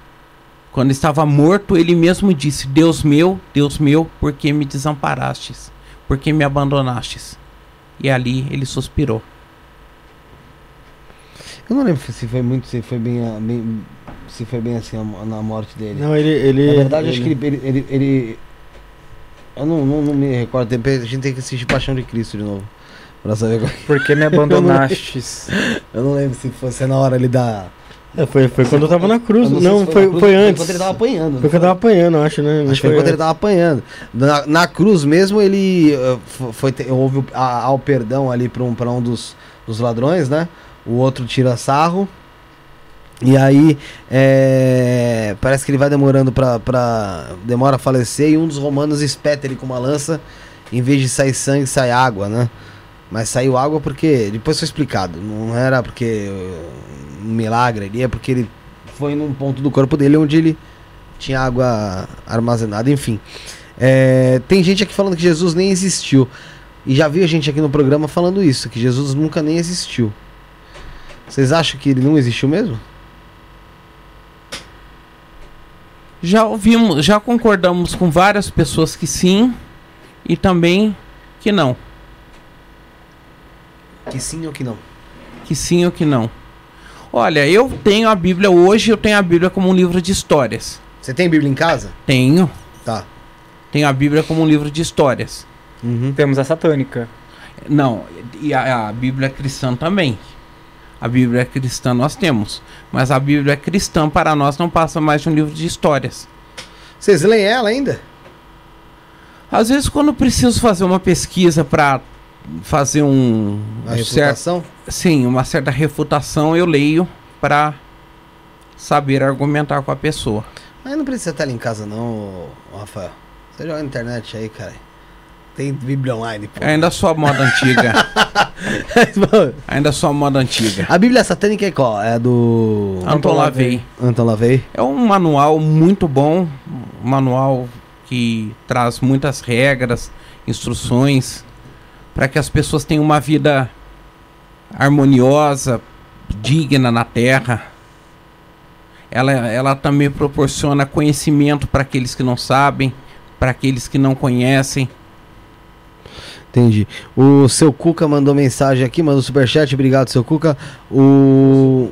quando estava morto, ele mesmo disse: "Deus meu, Deus meu, por que me desamparastes? Por que me abandonastes?" E ali ele suspirou. Eu não lembro se foi muito, se foi bem, bem- se foi bem assim a- na morte dele. Não, ele. ele Na verdade, acho ele- que ele. ele, ele, ele- eu não, não, não me recordo. tem- A gente tem que assistir Paixão de Cristo de novo. Pra saber qual- Por que me [LAUGHS] abandonastes? Eu não lembro se fosse na hora ali da. É, foi, foi quando eu tava na cruz. Não, se foi, na cruz, foi foi antes. Quando ele tava apanhando. não Foi quando eu tava apanhando, acho, né? Não Acho que foi quando ele tava apanhando. Na, na cruz mesmo, ele uh, fo- foi, houve a- ao perdão ali pra um, pra um dos, dos ladrões, né? O outro tira sarro. E aí, é, parece que ele vai demorando pra, pra. Demora a falecer. E um dos romanos espeta ele com uma lança. Em vez de sair sangue, sai água, né? Mas saiu água porque. Depois foi explicado. Não era porque. Um milagre ali, é porque ele foi num ponto do corpo dele onde ele tinha água armazenada, enfim. É, tem gente aqui falando que Jesus nem existiu. E já vi gente aqui no programa falando isso, que Jesus nunca nem existiu. Vocês acham que ele não existiu mesmo? Já ouvimos, já concordamos com várias pessoas que sim e também que não. Que sim ou que não? Que sim ou que não. Olha, eu tenho a Bíblia hoje, eu tenho a Bíblia como um livro de histórias. Você tem Bíblia em casa? Tenho. Tá. Tenho a Bíblia como um livro de histórias. Uhum. Temos a satânica. Não, e a, a Bíblia cristã também. A Bíblia cristã nós temos. Mas a Bíblia cristã para nós não passa mais de um livro de histórias. Vocês leem ela ainda? Às vezes, quando eu preciso fazer uma pesquisa para fazer um, A um certo, sim, uma certa refutação, eu leio para saber argumentar com a pessoa. Mas não precisa estar ali em casa não, Rafael. Você joga na internet aí, cara. Tem Bíblia online, pô. Ainda sou a moda antiga. [LAUGHS] Ainda sou a moda antiga. a Bíblia satânica é qual? É do Anton Lavey. Anton Lavey? É um manual muito bom, um manual que traz muitas regras, instruções para que as pessoas tenham uma vida harmoniosa, digna na Terra. Ela, ela também proporciona conhecimento para aqueles que não sabem, para aqueles que não conhecem. Entendi. O seu Cuca mandou mensagem aqui, mandou superchat, obrigado, seu Cuca. O.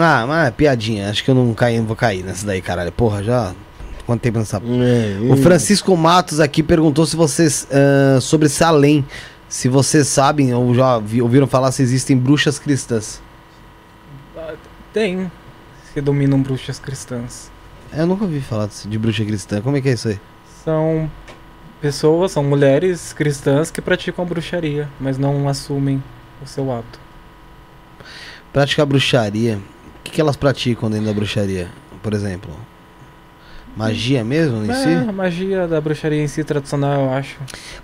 Ah, mas é piadinha. Acho que eu não caí, vou cair nessa daí, caralho. Porra, já. Quanto tempo nessa. É, O Francisco Matos aqui perguntou se vocês. ah, sobre Salem. Se vocês sabem ou já vi- ouviram falar se existem bruxas cristãs. Tem. Que dominam bruxas cristãs. Eu nunca ouvi falar de de bruxa cristã. Como é que é isso aí? São pessoas, são mulheres cristãs que praticam bruxaria, mas não assumem o seu ato. Praticar bruxaria. O que, que elas praticam dentro da bruxaria? Por exemplo? Magia mesmo em É, si? a magia da bruxaria em si tradicional, eu acho.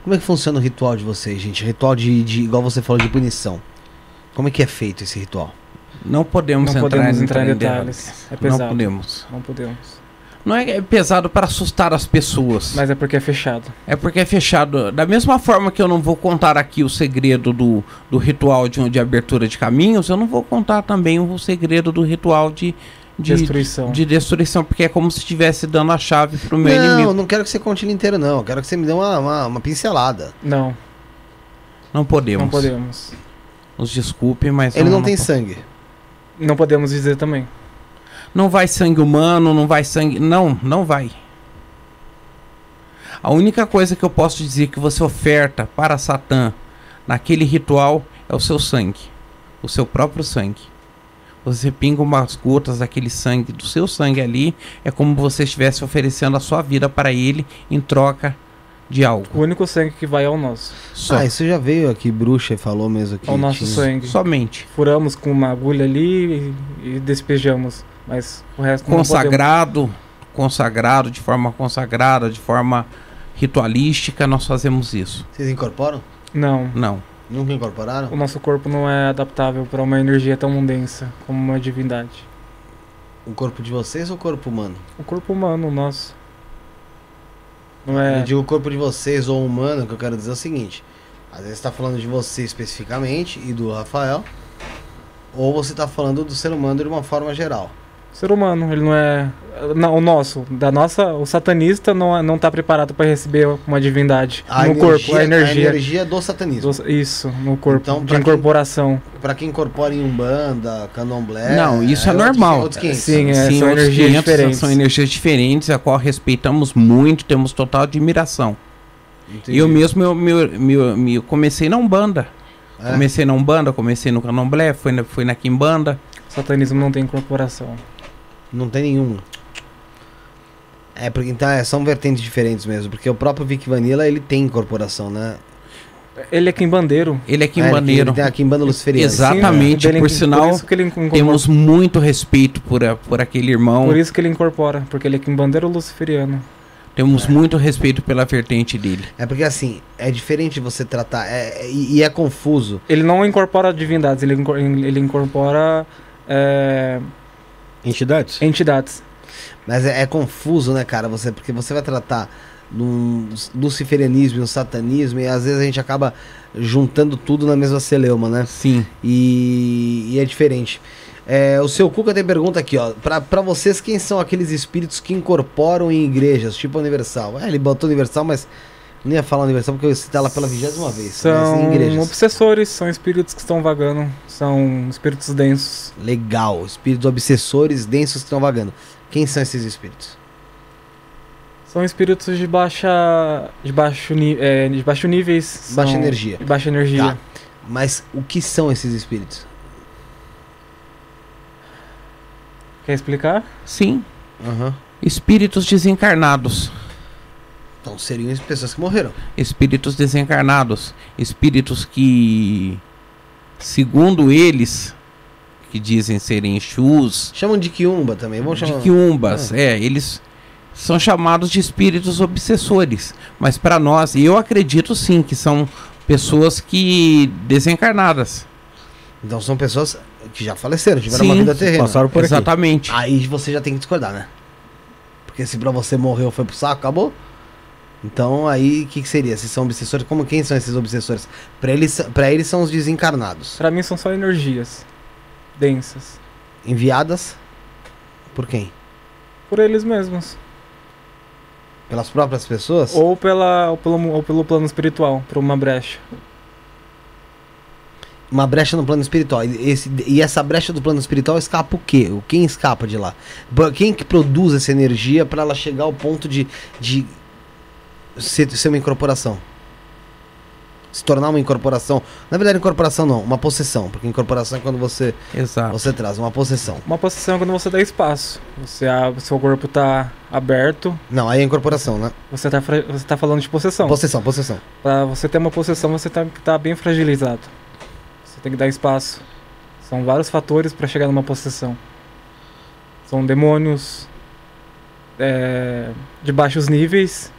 Como é que funciona o ritual de vocês, gente? Ritual de, de igual você falou, de punição. Como é que é feito esse ritual? Não podemos, Não entrar, podemos em entrar em detalhes. detalhes. É Não pesado. podemos. Não podemos. Não é é pesado para assustar as pessoas. Mas é porque é fechado. É porque é fechado. Da mesma forma que eu não vou contar aqui o segredo do, do ritual de, de abertura de caminhos, eu não vou contar também o segredo do ritual de, de, Destruição. de destruição, porque é como se estivesse dando a chave pro meu não, inimigo. não quero que você conte ele inteiro, não. Eu quero que você me dê uma, uma, uma pincelada. Não, Não podemos. não podemos. Nos desculpe, mas. Ele não, não tem po- sangue. Não podemos dizer também. Não vai sangue humano, não vai sangue. Não, não vai. A única coisa que eu posso dizer que você oferta para Satã naquele ritual é o seu sangue. O seu próprio sangue. Você pinga umas gotas daquele sangue, do seu sangue ali, é como você estivesse oferecendo a sua vida para ele em troca de algo. O único sangue que vai é o nosso. Só. Ah, isso já veio aqui, bruxa, e falou mesmo que É o nosso tinha- sangue. Somente. Furamos com uma agulha ali e, e despejamos. Mas o resto. Consagrado, consagrado, de forma consagrada, de forma ritualística, nós fazemos isso. Vocês incorporam? Não. Não. Nunca incorporaram? O nosso corpo não é adaptável para uma energia tão densa como uma divindade. O corpo de vocês ou o corpo humano? O corpo humano, o nosso. Não Eu é. digo o corpo de vocês ou humano, que eu quero dizer é o seguinte. Às vezes você tá falando de você especificamente e do Rafael. Ou você tá falando do ser humano de uma forma geral. Ser humano, ele não é. Não, o nosso, da nossa. O satanista não, é- não tá preparado para receber uma divindade. no corpo, a energia. A energia do satanismo. do- isso, no corpo. Então, de incorporação. Pra quem incorpora em Umbanda, Candomblé. Não, isso é outros- normal. outros 500. Sim, é, são outros energias 500 diferentes. São energias diferentes, a qual respeitamos muito, temos total admiração. Entendi. Eu mesmo eu, me, me- me- comecei na Umbanda. É? Comecei na Umbanda, comecei no Candomblé, fui na, fui na Quimbanda. O satanismo não tem incorporação. Não tem nenhuma. É, porque então é, são vertentes diferentes mesmo. Porque o próprio Vic Vanilla ele tem incorporação, né? Ele é quimbandeiro. Ele é É, quimbandeiro. Ele tem a quimbanda luciferiana. Exatamente, Sim, por ele- sinal, isso que ele incorpora- Temos muito respeito por, a- por aquele irmão. Por isso que ele incorpora, porque ele é quimbandeiro luciferiano. Temos muito respeito pela vertente dele. É porque assim, é diferente você tratar. é- é- e, e é confuso. Ele não incorpora divindades, ele, ele incorpora é, Entidades? entidades. Mas é, é confuso, né, cara? Você, porque você vai tratar num luciferianismo e um satanismo, e às vezes a gente acaba juntando tudo na mesma celeuma, né? Sim. E, e é diferente. É, o seu Cuca tem pergunta aqui, ó. Pra, pra vocês, quem são aqueles espíritos que incorporam em igrejas, tipo Universal? É, ele botou Universal, mas não ia falar Universal porque eu ia citar ela pela vigésima vez. mas São em igrejas. obsessores, são espíritos que estão vagando, são espíritos densos. Legal. Espíritos obsessores densos que estão vagando. Quem são esses espíritos? São espíritos de baixa. de baixo, é, de baixo níveis. Baixa são- energia. De baixa energia. Tá. Mas o que são esses espíritos? Quer explicar? Sim. Aham. Espíritos desencarnados. Então seriam as pessoas que morreram. Espíritos desencarnados. Espíritos que, segundo eles, que dizem serem Exus, Chamam de Kiumba também. Vamos de chamar. quiumbas, é, eles são chamados de espíritos obsessores. Mas para nós, e eu acredito sim que são pessoas que desencarnadas. Então são pessoas que já faleceram, tiveram Sim, uma vida terrena. Passaram por aqui. Exatamente. Aí você já tem que discordar, né? Porque se pra você morreu foi pro saco, acabou. Então aí o que, que seria? Se são obsessores, como quem são esses obsessores? Pra eles, pra eles são os desencarnados. Pra mim são só energias densas. Enviadas por quem? Por eles mesmos. Pelas próprias pessoas? Ou, pela, ou, pelo, ou pelo plano espiritual, por uma brecha. Uma brecha no plano espiritual. E, esse, e essa brecha do plano espiritual escapa o quê? Quem escapa de lá? Quem que produz essa energia pra ela chegar ao ponto de, de ser, ser uma incorporação? Se tornar uma incorporação. Na verdade, incorporação não, uma possessão. Porque incorporação é quando você, Exato. você traz uma possessão. Uma posição é quando você dá espaço. Você abre, seu corpo tá aberto. Não, aí é incorporação, né? Você tá, você tá falando de possessão. Possessão, possessão. Pra você ter uma possessão, você tá, tá bem fragilizado. Você tem que dar espaço. São vários fatores para chegar numa possessão. São demônios é, de baixos níveis,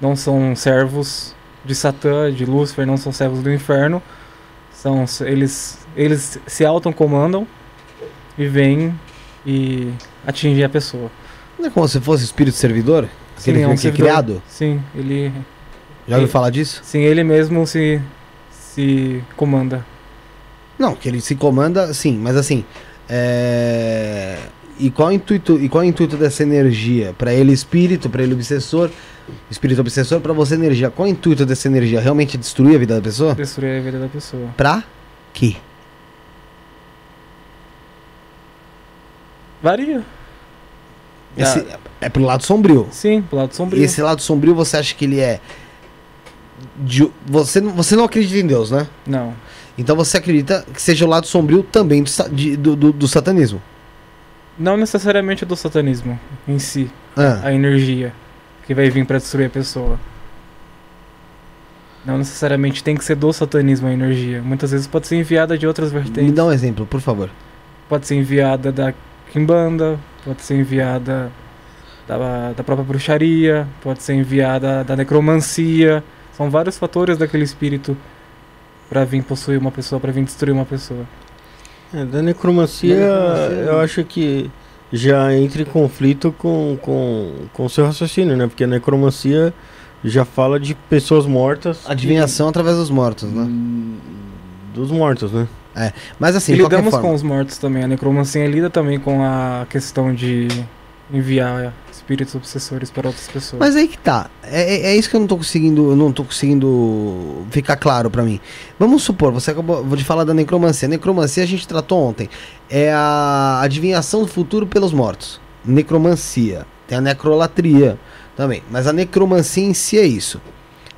não são servos de Satã, de Lúcifer, não são servos do inferno. São eles eles se autocomandam e vêm e atingem a pessoa. Não é como se fosse espírito servidor? Aquele Sim, é um que é criado? Sim, ele Já ouviu falar disso? sim, ele mesmo se se comanda. Não, que ele se comanda, sim, mas assim. É... E qual o intuito, e qual é o intuito dessa energia? Pra ele espírito, pra ele obsessor, espírito obsessor, pra você energia. Qual é o intuito dessa energia? Realmente destruir a vida da pessoa? Destruir a vida da pessoa. Pra quê? Varia. Esse, é pro lado sombrio. Sim, pro lado sombrio. E esse lado sombrio você acha que ele é. de- você, não- você não acredita em Deus, né? Não. Então você acredita que seja o lado sombrio também do, de- do, do- do satanismo. Não necessariamente do satanismo em si, Ah, a energia que vai vir pra destruir a pessoa. Não necessariamente tem que ser do satanismo a energia. Muitas vezes pode ser enviada de outras me vertentes. dá um exemplo, por favor. Pode ser enviada da Kimbanda, pode ser enviada da, da própria bruxaria, pode ser enviada da necromancia. São vários fatores daquele espírito pra vir possuir uma pessoa, pra vir destruir uma pessoa. É, da necromancia, necromancia, eu né? acho que já entra em conflito com com com o seu raciocínio, né? Porque a necromancia já fala de pessoas mortas. Adivinhação através dos mortos, e- né? hum, Dos mortos, né? Mas assim, e lidamos forma. com os mortos também. A necromancia lida também com a questão de enviar espíritos obsessores para outras pessoas. Mas aí que tá. É, é- é isso que eu não tô conseguindo. Não tô conseguindo ficar claro pra mim. Vamos supor, você acabou de falar da necromancia. Necromancia a gente tratou ontem. É a adivinhação do futuro pelos mortos. Necromancia. Tem a necrolatria também. Mas a necromancia em si é isso.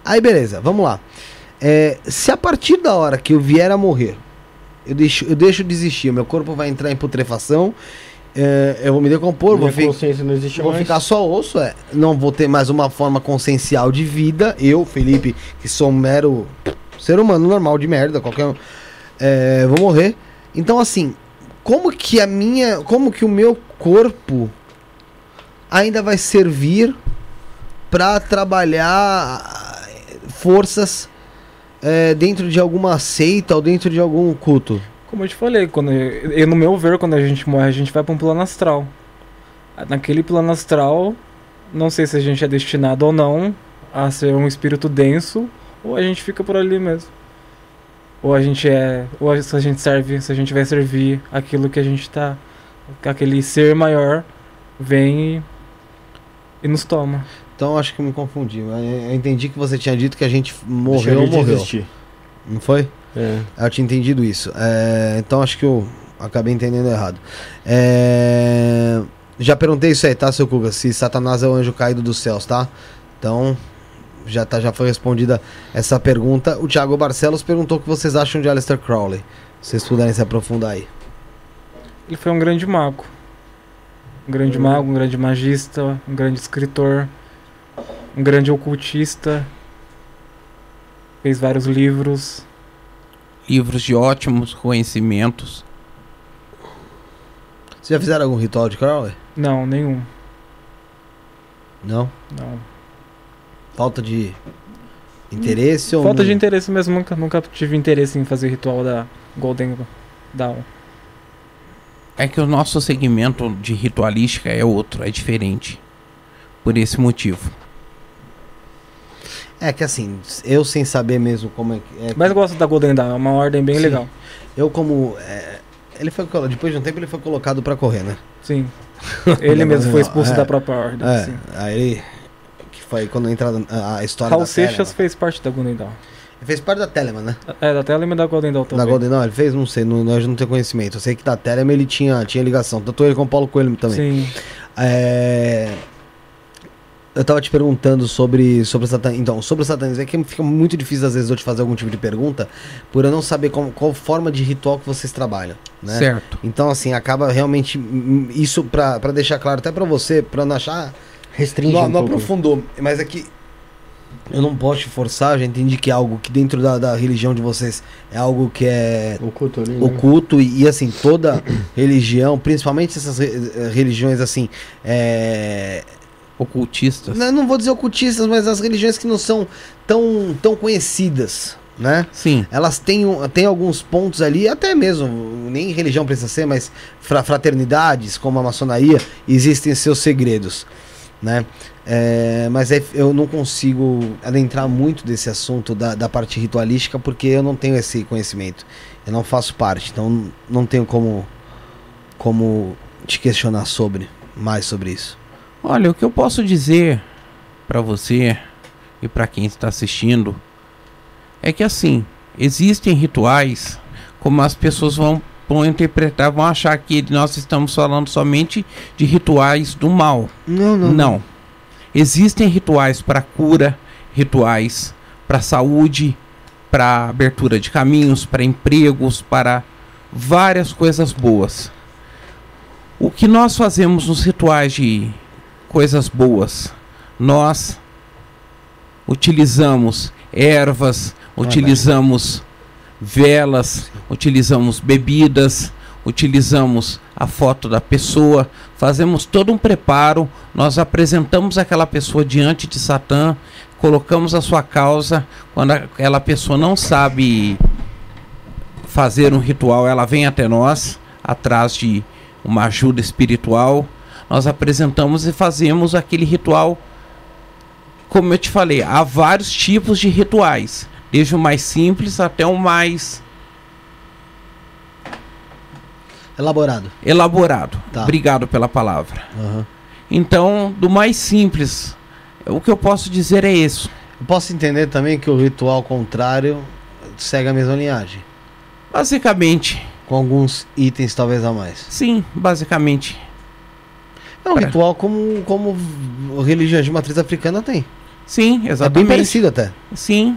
Aí beleza, vamos lá. É, se a partir da hora que eu vier a morrer, eu deixo, eu deixo de existir, meu corpo vai entrar em putrefação, é, eu vou me decompor, vou Minha ficar. não existe Vou ficar só osso, é. Não vou ter mais uma forma consciencial de vida. Eu, Felipe, que sou um mero Ser humano normal de merda, qualquer um. É, vou morrer. Então, assim, como que a minha. Como que o meu corpo ainda vai servir pra trabalhar forças é, dentro de alguma seita ou dentro de algum culto? Como eu te falei, quando eu, no meu ver, quando a gente morre, a gente vai pra um plano astral. Naquele plano astral, não sei se a gente é destinado ou não a ser um espírito denso, ou a gente fica por ali mesmo. Ou a gente é. Ou se a gente serve, se a gente vai servir aquilo que a gente tá. Aquele ser maior vem e, e nos toma. Então acho que eu me confundi. Eu eu entendi que você tinha dito que a gente morreu ou morreu. existir. Não foi? É. Eu tinha entendido isso. É, então acho que eu acabei entendendo errado. É, já perguntei isso aí, tá, seu Kuga? Se Satanás é o anjo caído dos céus, tá? Então, já, tá, já foi respondida essa pergunta. O Thiago Barcelos perguntou o que vocês acham de Aleister Crowley. Se vocês puderem se aprofundar aí. Ele foi um grande mago. Um grande mago, um grande magista, um grande escritor, um grande ocultista. Fez vários livros. Livros de ótimos conhecimentos. Vocês já fizeram algum ritual de Crowley? Não, nenhum. Não? Não. Falta de interesse ou Falta de interesse mesmo, nunca, nunca tive interesse em fazer ritual da Golden Dawn. É que o nosso segmento de ritualística é outro, é diferente. Por esse motivo. É que assim, eu sem saber mesmo como é que. É Mas eu gosto da Golden Dawn, é uma ordem bem Sim. legal. Eu como. é, ele foi depois de um tempo ele foi colocado pra correr, né? Sim. [LAUGHS] Ele mesmo foi expulso É. da própria ordem. É, sim. aí ele. Que foi quando entra a, a história Raul da Seixas Telemann. fez parte da Golden Dawn. Ele fez parte da Telemann, né? É, da Telemann e da Golden Dawn também. Da Golden não, ele fez, não sei, não, nós não temos conhecimento. Eu sei que da Telemann ele tinha, tinha ligação, tanto ele com o Paulo Coelho também. Sim. É, Eu tava te perguntando sobre, sobre o satanismo. Então, sobre o satanismo, é que fica muito difícil às vezes eu te fazer algum tipo de pergunta por eu não saber como- qual forma de ritual que vocês trabalham, né? Certo. Então, assim, acaba realmente isso pra, pra deixar claro até pra você, pra não achar. Restringe Não, um não aprofundou, mas é que eu não posso te forçar, já entendi que é algo que dentro da, da religião de vocês é algo que é Oculto ali, né? oculto e, e, assim, toda religião, principalmente essas re- eh, religiões assim, é, Ocultistas. não, não vou dizer ocultistas, mas as religiões que não são tão, tão conhecidas, né? Sim. Elas têm, têm alguns pontos ali, até mesmo, nem religião precisa ser, mas fra- fraternidades, como a maçonaria, existem seus segredos, né? É, mas é- eu não consigo adentrar muito desse assunto da, da parte ritualística porque eu não tenho esse conhecimento. Eu não faço parte, então não tenho como, como te questionar sobre, mais sobre isso. Olha, o que eu posso dizer pra você e pra quem está assistindo é que assim, existem rituais como as pessoas vão, vão interpretar, vão achar que nós estamos falando somente de rituais do mal. Não, Não. Existem rituais para cura, rituais para saúde, para abertura de caminhos, para empregos, para várias coisas boas. O que nós fazemos nos rituais de coisas boas? Nós utilizamos ervas, utilizamos velas, utilizamos bebidas, utilizamos a foto da pessoa, fazemos todo um preparo, nós apresentamos aquela pessoa diante de Satã, colocamos a sua causa, quando aquela pessoa não sabe fazer um ritual, ela vem até nós, atrás de uma ajuda espiritual, nós apresentamos e fazemos aquele ritual. Como eu te falei, há vários tipos de rituais, desde o mais simples até o mais Elaborado. elaborado. Tá. Obrigado pela palavra. Aham. Então, do mais simples, o que eu posso dizer é isso. Eu posso entender também que o ritual contrário segue a mesma linhagem. Basicamente, Com alguns itens talvez a mais. sim, basicamente. É um Pra- ritual como, como religiões de matriz africana tem. Sim, É bem exatamente. parecido até. sim,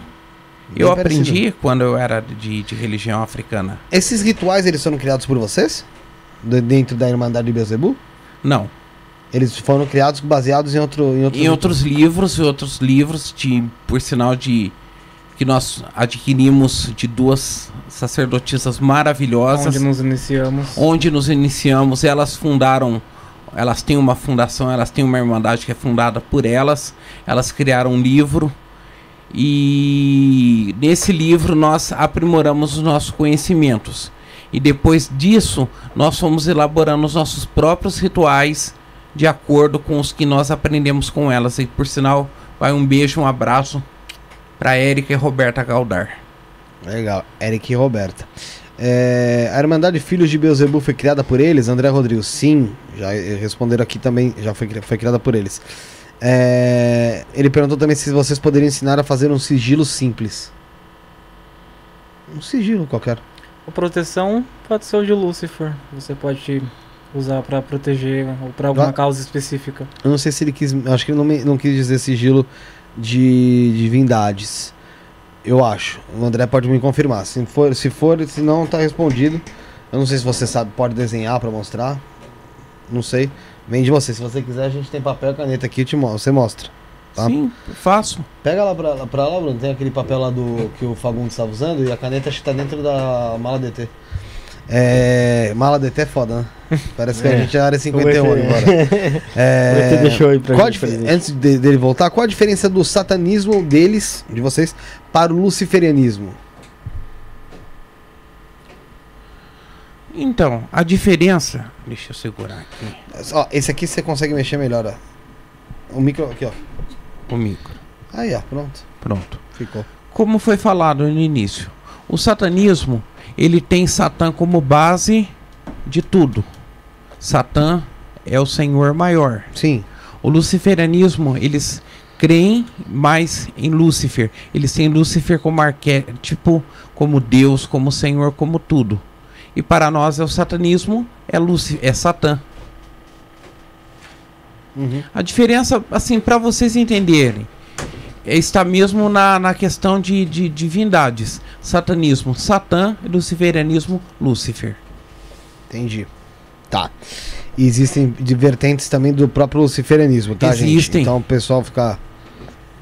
Bem eu parecido. aprendi quando eu era de, de religião africana. Esses rituais, eles foram criados por vocês? De- dentro da Irmandade de Beelzebub? Não, Eles foram criados baseados em, outro, em outros... em outros livros e outros livros de, por sinal de que nós adquirimos de duas sacerdotisas maravilhosas Onde nos iniciamos. onde nos iniciamos, elas fundaram, elas têm uma fundação, elas têm uma irmandade que é fundada por elas, elas criaram um livro e nesse livro nós aprimoramos os nossos conhecimentos. E depois disso, nós fomos elaborando os nossos próprios rituais de acordo com os que nós aprendemos com elas. E por sinal, vai um beijo, um abraço para Érica e Roberta Galdar. Legal. Eric e Roberta. É, a Irmandade Filhos de Beuzebu foi criada por eles? André Rodrigues, sim. Já eh, responderam aqui também, já foi, foi criada por eles. É, ele perguntou também se vocês poderiam ensinar a fazer um sigilo simples. Um sigilo qualquer. A proteção pode ser o de Lúcifer. Você pode usar pra proteger ou pra alguma Va- causa específica. Eu não sei se ele quis. Acho que ele não, me- não quis dizer sigilo de divindades. Eu acho. O André pode me confirmar. Se for, se for, se não, tá respondido. Eu não sei se você sabe, pode desenhar pra mostrar. Não sei. Vem de você. Se você quiser, a gente tem papel e caneta aqui, te mostro. Você mostra. Tá. Sim, faço. Pega lá pra, lá pra lá, Bruno. Tem aquele papel lá do que o Fagundes estava usando e a caneta acho que tá dentro da mala DT. É. Mala DT é foda, né? Parece que a É. gente [LAUGHS] é área 51 O ET agora. É... Deixou aí pra Qual a gente. Antes de- dele voltar, qual a diferença do satanismo deles, de vocês, para o luciferianismo? Então, a diferença. Deixa eu segurar aqui Ó, esse aqui você consegue mexer melhor, ó. O micro aqui, ó. o micro. Aí, ó, pronto. Pronto. Ficou. Como foi falado no início, o satanismo ele tem Satã como base de tudo. Satã é o Senhor maior. Sim. O luciferianismo, eles creem mais em Lúcifer. Eles têm Lúcifer como arquétipo, como Deus, como Senhor, como tudo. E para nós é o satanismo, é Lúcifer, é Satã. Uhum. A diferença, assim, para vocês entenderem, está mesmo na, na questão de, de divindades. Satanismo, Satã, e luciferianismo, Lúcifer. Entendi. Tá. E existem vertentes também do próprio luciferianismo, tá, gente? Existem. Então o pessoal ficar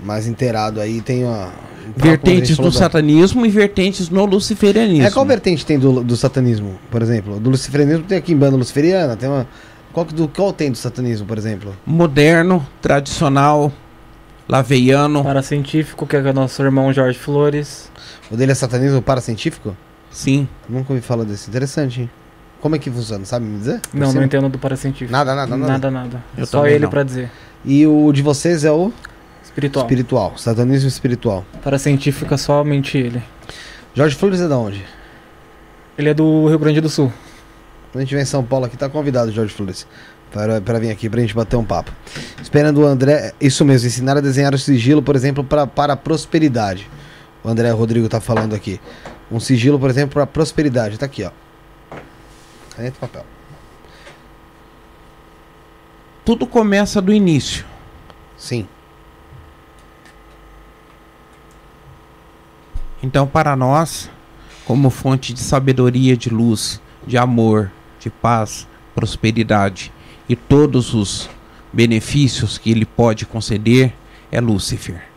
mais inteirado aí, tem uma... Vertentes da- satanismo e vertentes no luciferianismo. É, qual vertente tem do, do satanismo, por exemplo? Do luciferianismo tem aqui em banda luciferiana, tem uma... Qual, do, qual tem do satanismo, por exemplo? Moderno, tradicional, laveiano, Paracientífico, que é o nosso irmão Jorge Flores. O dele é satanismo paracientífico? sim. Nunca ouvi falar desse. Interessante, hein? Como é que funciona? Sabe me dizer? Por Não, cima? não entendo do paracientífico. Nada, nada, nada. Nada, nada. Eu Só ele pra dizer. E o de vocês é o Espiritual. espiritual, satanismo espiritual. Paracientífico é somente ele. Jorge Flores é da onde? Ele é do Rio Grande do Sul. Quando a gente vem em São Paulo aqui, tá convidado o Jorge Flores. Para, para vir aqui pra gente bater um papo. Esperando o André, isso mesmo, ensinar a desenhar o sigilo, por exemplo, pra, para a prosperidade. O André Rodrigo tá falando aqui. Um sigilo, por exemplo, para prosperidade. Tá aqui, ó. Caneta e papel. Tudo começa do início. Sim. Então, para nós, como fonte de sabedoria, de luz, de amor, de paz, prosperidade e todos os benefícios que ele pode conceder, é Lúcifer.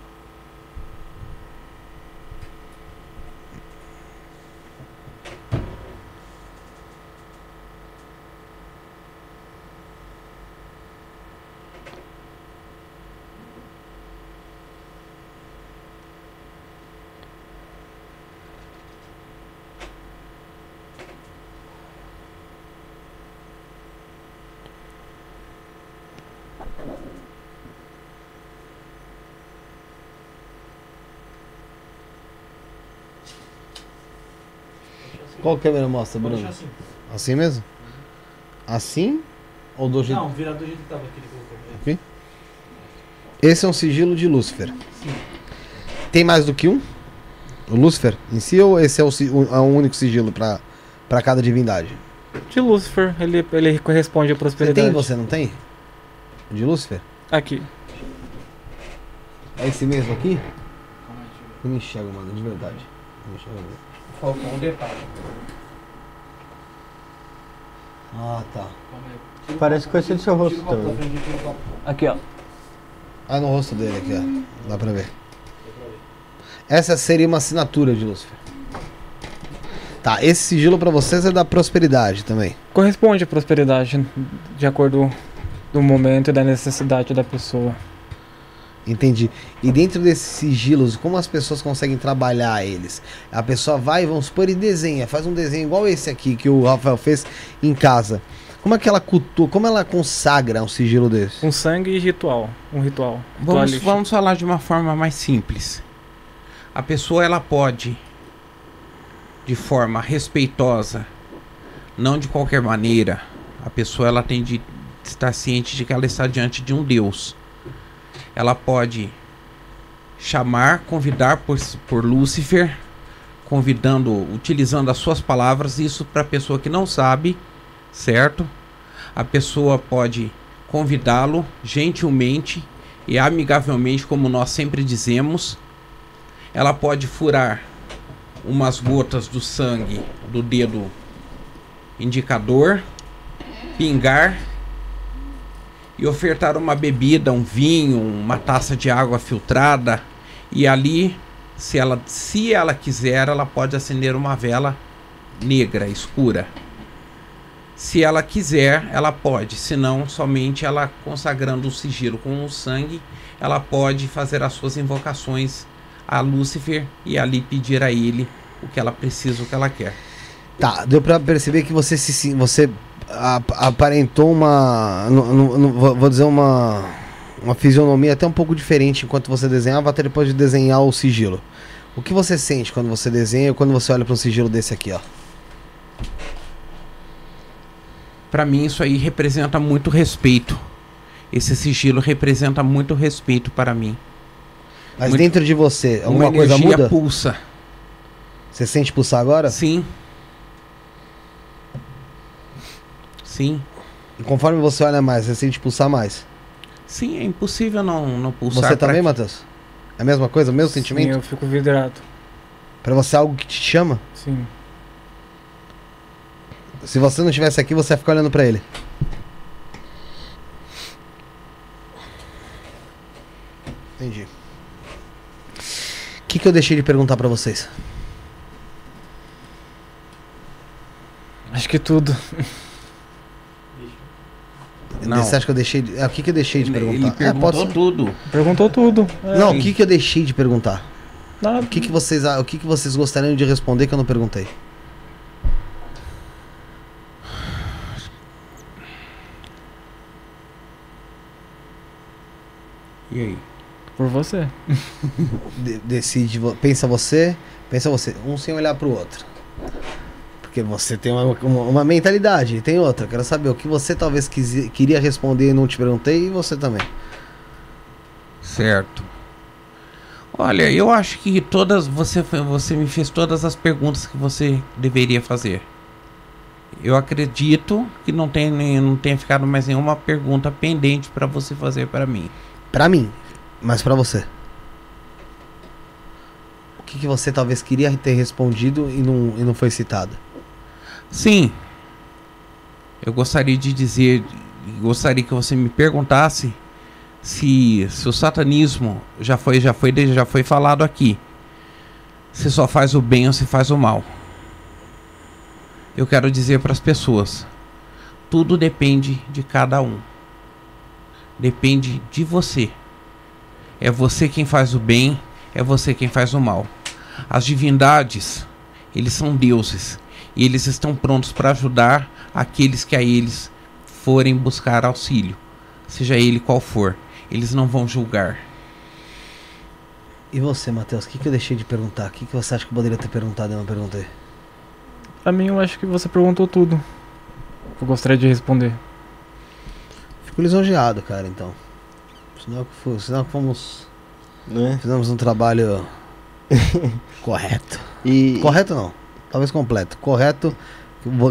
Qual câmera mostra, Bruno? Assim mesmo? Assim? Ou do jeito. vira do jeito que tava aqui. Colocou. Esse é um sigilo de Lúcifer. Tem mais do que um? O Lúcifer em si ou esse é o, o- é um único sigilo pra pra cada divindade? De Lúcifer, ele, ele corresponde à Você prosperidade. tem, você não tem? O De Lúcifer? Aqui. É esse mesmo aqui? Eu não enxergo, mano, de verdade. Não enxergo. Faltou um detalhe. Ah, tá. Parece que vai ser do seu rosto também. Aqui, ó. Ah, no rosto dele aqui, ó. Dá pra ver. Essa seria uma assinatura de Lúcifer. Tá, esse sigilo pra vocês é da prosperidade também. Corresponde à prosperidade, de acordo do momento e da necessidade da pessoa. Entendi. E dentro desses sigilos, como as pessoas conseguem trabalhar eles? A pessoa vai, vamos supor, e desenha, faz um desenho igual esse aqui que o Rafael fez em casa. Como é que ela cultua, como ela consagra um sigilo desse? Um sangue e ritual. Um ritual. Vamos, vamos falar de uma forma mais simples. A pessoa ela pode, de forma respeitosa, não de qualquer maneira, a pessoa ela tem de estar ciente de que ela está diante de um Deus. Ela pode chamar, convidar por, por Lúcifer, convidando, utilizando as suas palavras, isso para a pessoa que não sabe, certo? A pessoa pode convidá-lo gentilmente e amigavelmente, como nós sempre dizemos. Ela pode furar umas gotas do sangue do dedo indicador, pingar e ofertar uma bebida, um vinho, uma taça de água filtrada e ali, se ela, se ela quiser, ela pode acender uma vela negra, escura. Se ela quiser, ela pode, senão somente ela consagrando o sigilo com o sangue, ela pode fazer as suas invocações a Lúcifer e ali pedir a ele o que ela precisa, o que ela quer. Tá, deu pra perceber que você se você aparentou uma vou dizer uma uma fisionomia até um pouco diferente enquanto você desenhava até depois de desenhar o sigilo. O que você sente quando você desenha e quando você olha para um sigilo desse aqui, ó? Para mim isso aí representa muito respeito. Esse sigilo representa muito respeito para mim. Mas Muito- dentro de você, alguma Uma coisa muda? pulsa. Você sente pulsar agora? Sim. Sim. E conforme você olha mais, você sente pulsar mais. Sim, é impossível não, não pulsar. Você também, Matheus? É a mesma coisa, o mesmo Sim, sentimento? eu fico vidrado. Pra você é algo que te chama? Sim. Se você não estivesse aqui, você ia ficar olhando pra ele. Entendi. O que, que eu deixei de perguntar pra vocês? Acho que tudo. [LAUGHS] Não. Você acha que eu deixei de... é, O que, que eu deixei de Ele, perguntar? ele É, perguntou pode ser- tudo. Perguntou tudo. É, Não, o que, que eu deixei de perguntar? nada. O que, que vocês, o que, que vocês gostariam de responder que eu não perguntei? E aí? Por você. [LAUGHS] De- decide, pensa você, pensa você, um sem olhar pro outro. Porque você tem uma, uma, uma mentalidade e tem outra. Quero saber o que você talvez quisi- queria responder e não te perguntei e você também. Certo. Olha, eu acho que todas você você me fez todas as perguntas que você deveria fazer. Eu acredito que não tem não tenha ficado mais nenhuma pergunta pendente para você fazer para mim. Pra mim, mas pra você. O que, que você talvez queria ter respondido e não, e não foi citado? Sim. Eu gostaria de dizer, gostaria que você me perguntasse se, se o satanismo já foi já foi já foi falado aqui. Se só faz o bem ou se faz o mal. Eu quero dizer para as pessoas, tudo depende de cada um. Depende de você. É você quem faz o bem, é você quem faz o mal. As divindades, eles são deuses e eles estão prontos para ajudar aqueles que a eles forem buscar auxílio, seja ele qual for. Eles não vão julgar. E você, Matheus, o que, que eu deixei de perguntar? O que, que você acha que eu poderia ter perguntado e eu não perguntei? Pra mim, eu acho que você perguntou tudo. Eu gostaria de responder. Fico lisonjeado, cara, então. Sinal que, fo- sinal que fomos. né? Fizemos um trabalho [LAUGHS] correto. E Correto não. Talvez completo. Correto,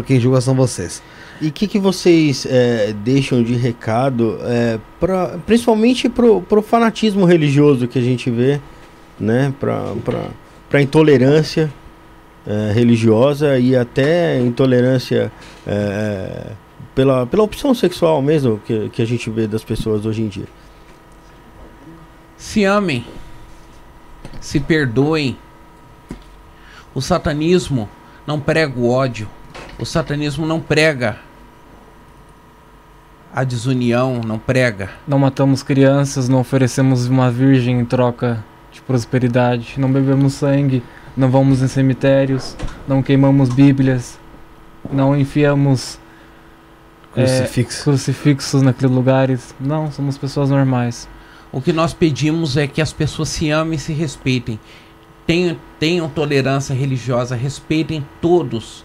quem julga são vocês. e o que, que vocês é, deixam de recado, é, pra, principalmente pro, pro fanatismo religioso que a gente vê, né? Pra, pra, pra intolerância é, religiosa e até intolerância é, pela, pela opção sexual mesmo que, que a gente vê das pessoas hoje em dia. Se amem. se perdoem. O satanismo não prega o ódio. O satanismo não prega a desunião, não prega. Não matamos crianças, não oferecemos uma virgem em troca de prosperidade, não bebemos sangue, não vamos em cemitérios, não queimamos bíblias, não enfiamos é, Crucifixo. crucifixos naqueles lugares. Não, somos pessoas normais. O que nós pedimos é que as pessoas se amem e se respeitem. Tenham, tenham tolerância religiosa, respeitem todos,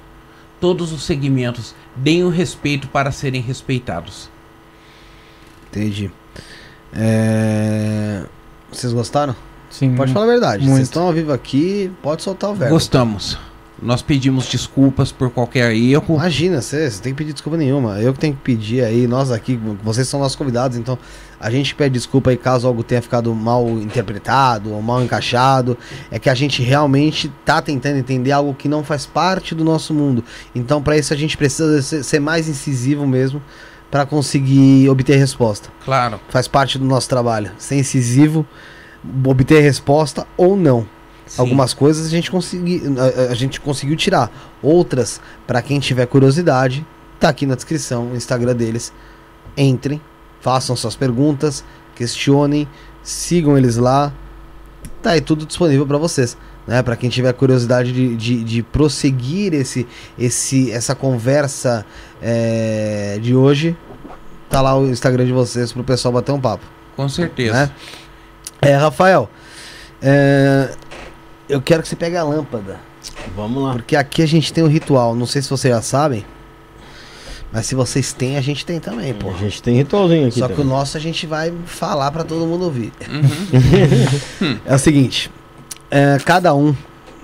todos os segmentos. Deem o respeito para serem respeitados. Entendi. É, Vocês gostaram? Sim. Pode falar a verdade. muito. Vocês estão ao vivo aqui, pode soltar o verbo. Gostamos. Nós pedimos desculpas por qualquer erro. Imagina, você, tem que pedir desculpa nenhuma. Eu que tenho que pedir aí, nós aqui, vocês são nossos convidados, então a gente pede desculpa aí caso algo tenha ficado mal interpretado ou mal encaixado. É que a gente realmente tá tentando entender algo que não faz parte do nosso mundo. Então, para isso, a gente precisa ser mais incisivo mesmo para conseguir obter resposta. Claro. Faz parte do nosso trabalho. Ser incisivo, obter resposta ou não. Sim. Algumas coisas a gente, consegui, a, a gente conseguiu tirar. Outras, pra quem tiver curiosidade, tá aqui na descrição o Instagram deles. Entrem, façam suas perguntas, questionem, sigam eles lá. Tá aí tudo disponível pra vocês. Né? Para quem tiver curiosidade de, de, de prosseguir esse, esse, essa conversa é, de hoje, tá lá o Instagram de vocês pro pessoal bater um papo. Com certeza. Né? É, Rafael, é, eu quero que você pegue a lâmpada. Vamos lá. Porque aqui a gente tem um ritual. Não sei se vocês já sabem. Mas se vocês têm, a gente tem também, pô. A gente tem ritualzinho aqui. Só que o também. nosso a gente vai falar pra todo mundo ouvir. Uhum. [LAUGHS] É o seguinte: é, cada um,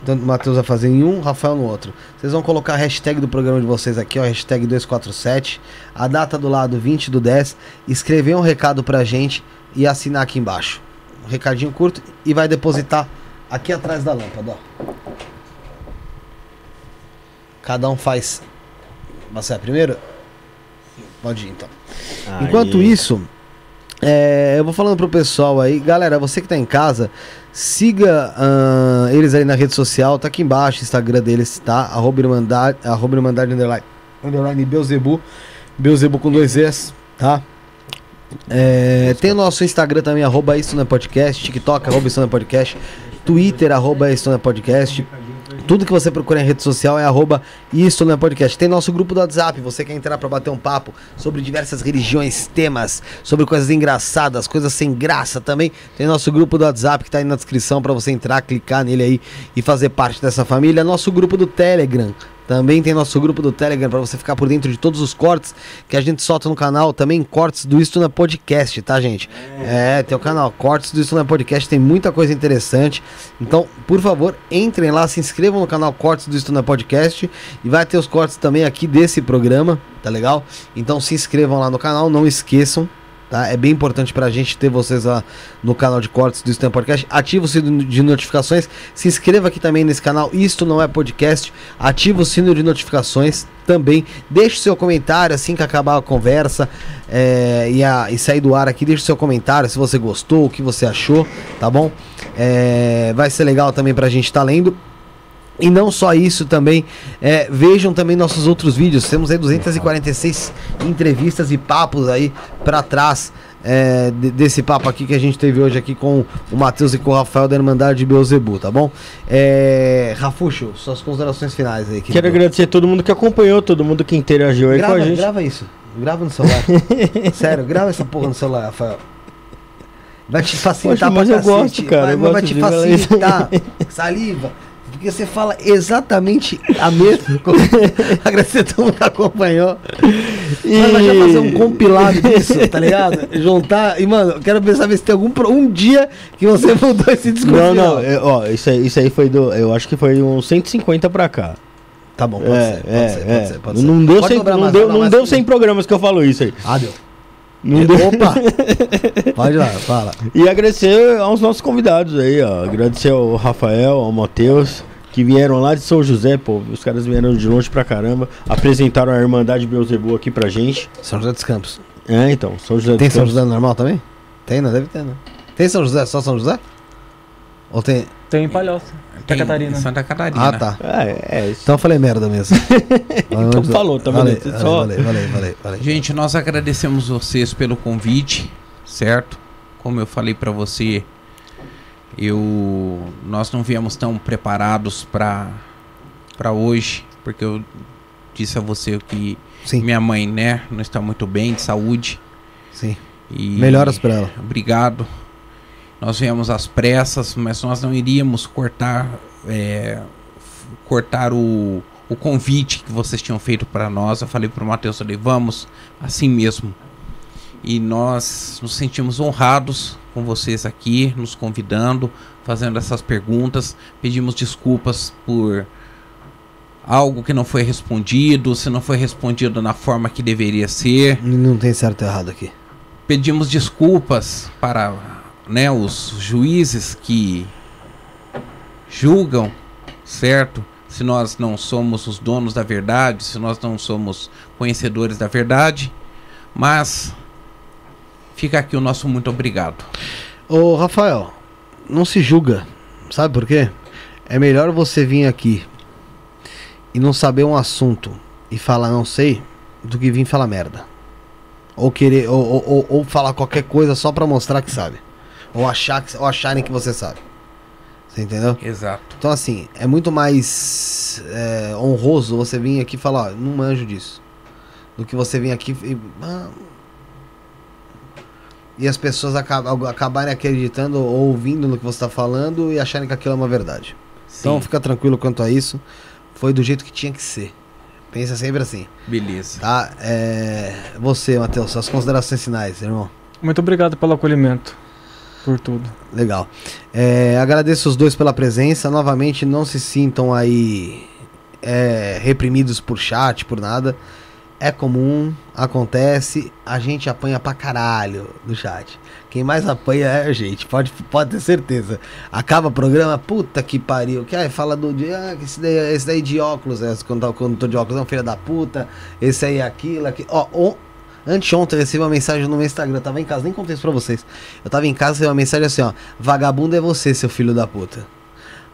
tanto o Matheus vai fazer em um, Rafael no outro. Vocês vão colocar a hashtag do programa de vocês aqui, ó, hashtag 247, a data do lado 20 do 10, escrever um recado pra gente e assinar aqui embaixo. Um recadinho curto e vai depositar aqui atrás da lâmpada, ó. Cada um faz. Você é primeiro? Pode ir então. Aí. Enquanto isso, é, eu vou falando pro pessoal aí, galera, você que tá em casa, siga ah, eles aí na rede social, tá aqui embaixo o Instagram deles, tá? Arroba Irmandade, arroba Irmandade underline, underline Beuzebu, Beuzebu com dois S, tá? É, tem o nosso Instagram também, arroba Isso Não é Podcast, TikTok, arroba Isso Não é Podcast, Twitter, arroba Isso Não é Podcast. Tudo que você procura em rede social é arroba Isso Não é Podcast. Tem nosso grupo do WhatsApp, você quer entrar pra bater um papo sobre diversas religiões, temas, sobre coisas engraçadas, coisas sem graça também. Tem nosso grupo do WhatsApp que tá aí na descrição pra você entrar, clicar nele aí e fazer parte dessa família. Nosso grupo do Telegram. Também tem nosso grupo do Telegram pra você ficar por dentro de todos os cortes que a gente solta no canal. Também cortes do Isto na Podcast, tá, gente? É, tem o canal Cortes do Isto na Podcast, tem muita coisa interessante. Então, por favor, entrem lá, se inscrevam no canal Cortes do Isto na Podcast e vai ter os cortes também aqui desse programa, tá legal? Então se inscrevam lá no canal, não esqueçam. Tá? É bem importante pra gente ter vocês lá no canal de cortes do é Podcast. Ativa o sino de notificações. Se inscreva aqui também nesse canal. Isto não é podcast. Ativa o sino de notificações também. Deixe seu comentário assim que acabar a conversa é, e, a- e sair do ar aqui. Deixe seu comentário se você gostou, o que você achou, tá bom? É, vai ser legal também pra gente estar lendo. E não só isso também, é, vejam também nossos outros vídeos. Temos aí 246 entrevistas e papos aí pra trás é, de- desse papo aqui que a gente teve hoje aqui com o Matheus e com o Rafael da Irmandade de Beuzebu, tá bom? É, Rafuxo, suas considerações finais aí. Quero querido. agradecer a todo mundo que acompanhou, todo mundo que interagiu aí grava, com a gente. grava isso, grava no celular. [LAUGHS] Sério, grava essa porra no celular, Rafael. Vai te facilitar Poxa, mas pra eu gosto, cara, Vai, eu mas vai gosto te facilitar. Saliva. Porque você fala exatamente a mesma coisa. Agradecer todo mundo que acompanhou. Mas vai já fazer um compilado disso, tá ligado? [LAUGHS] Juntar. E, mano, eu quero ver saber se tem algum um dia que você [LAUGHS] mudou esse discurso. Não, não, final. é, ó, isso aí, isso aí foi do. Eu acho que foi uns 150 pra cá. Tá bom, pode é, ser, pode é, ser, é. pode ser, pode ser. Não deu, Pode 100, dobrar não mais, deu, não deu que- 100 programas que eu falo isso aí. Ah, deu. Não [LAUGHS] deu. Opa! Pode lá, fala. E agradecer aos nossos convidados aí, ó. Agradecer ao Rafael, ao Matheus, que vieram lá de São José, pô. Os caras vieram de longe pra caramba. Apresentaram a Irmandade Beuzebu aqui pra gente. São José dos Campos. É, então, São José Tem dos São Campos. José normal também? Tem, não? Deve ter, né? Tem São José? Só São José? Ou tem... Tem em Palhoça. Santa Catarina. Santa Catarina. Ah, tá. É, é isso. Então eu falei merda mesmo. [LAUGHS] Então falou, tá Valeu, valeu, Só- valeu, valeu, valeu, valeu. Gente, nós agradecemos vocês pelo convite, certo? Como eu falei pra você, eu nós não viemos tão preparados pra para hoje, porque eu disse a você que Sim, minha mãe, né, não está muito bem de saúde sim. e Melhoras pra ela. Obrigado. Nós viemos às pressas, mas nós não iríamos cortar é, cortar o, o convite que vocês tinham feito para nós. Eu falei para o Matheus, falei, vamos, assim mesmo. E nós nos sentimos honrados com vocês aqui, nos convidando, fazendo essas perguntas. Pedimos desculpas por algo que não foi respondido, se não foi respondido na forma que deveria ser Não tem certo e errado aqui. pedimos desculpas para né, os juízes que julgam, certo? Se nós não somos os donos da verdade, se nós não somos conhecedores da verdade, mas fica aqui o nosso muito obrigado. Ô, Rafael, não se julga. Sabe por quê? É melhor você vir aqui e não saber um assunto e falar não sei do que vir falar merda. Ou querer ou, ou, ou- ou falar qualquer coisa só pra mostrar que sabe. Ou achar que, ou acharem que você sabe. Você entendeu? Exato. Então assim, é muito mais é, honroso você vir aqui e falar, ó, não manjo disso. Do que você vir aqui e. ah, e as pessoas acab- acabarem acreditando ou ouvindo no que você está falando e acharem que aquilo é uma verdade. Então Sim, fica tranquilo quanto a isso. Foi do jeito que tinha que ser. Pensa sempre assim, beleza. tá? É... Você, Matheus, suas considerações finais, irmão. Muito obrigado pelo acolhimento. Por tudo. Legal. É, agradeço os dois pela presença. Novamente, não se sintam aí é, reprimidos por chat, por nada. É comum, acontece. A gente apanha pra caralho no chat. Quem mais apanha é a gente, pode, pode ter certeza. Acaba o programa, puta que pariu. Que aí fala do dia, ah, esse daí, esse daí de óculos, é, quando, tá- quando tô de óculos, é um filho da puta. Esse aí é aquilo, aqui. Ó, on, anteontem eu recebi uma mensagem no meu Instagram, eu tava em casa, nem contei isso pra vocês. Eu tava em casa e uma mensagem assim, ó. Vagabundo é você, seu filho da puta.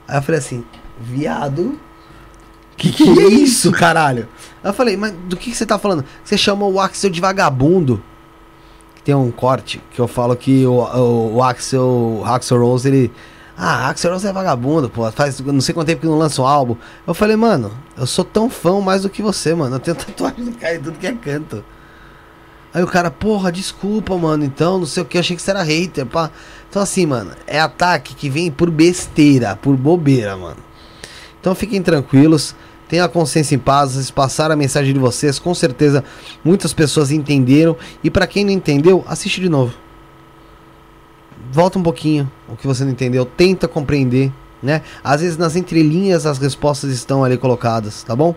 Aí eu falei assim, viado. Que que é isso, caralho? Aí eu falei, mas do que, que você tá falando? Você chamou o Axel de vagabundo. Tem um corte que eu falo que o, o, o Axel, o Axel Rose, ele. Ah, Axel Rose é vagabundo, pô. Faz não sei quanto tempo que não lança um álbum. Eu falei, mano, eu sou tão fã mais do que você, mano. Eu tenho [LAUGHS] tatuagem do tudo que é canto. Aí o cara, porra, desculpa, mano, então, não sei o que, eu achei que você era hater, pá. Então assim, mano, é ataque que vem por besteira, por bobeira, mano. Então fiquem tranquilos, tenham a consciência em paz, vocês passaram a mensagem de vocês, com certeza muitas pessoas entenderam. E pra quem não entendeu, assiste de novo. Volta um pouquinho o que você não entendeu, tenta compreender, né? Às vezes nas entrelinhas as respostas estão ali colocadas, tá bom?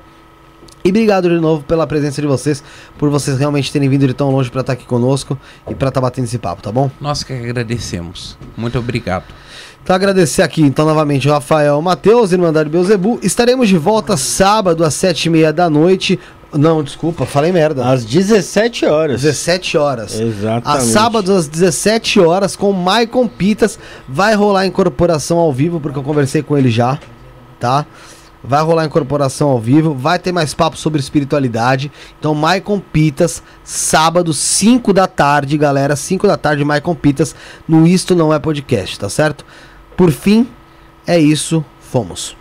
E obrigado de novo pela presença de vocês, por vocês realmente terem vindo de tão longe pra estar aqui conosco e pra estar batendo esse papo, tá bom? Nós que agradecemos. Muito obrigado. Então agradecer aqui então novamente o Rafael Matheus, Irmandade Beuzebu. Estaremos de volta sábado às sete e meia da noite. Não, desculpa, falei merda. Às 17 horas. 17 horas. Exatamente. Às sábados às 17 horas com Maicon Pitas. Vai rolar incorporação ao vivo, porque eu conversei com ele já, tá? Vai rolar incorporação ao vivo, vai ter mais papo sobre espiritualidade. Então, Maicon Pitas, sábado, 5 da tarde, galera. 5 da tarde, Maicon Pitas, no Isto Não É Podcast, tá certo? Por fim, é isso. Fomos.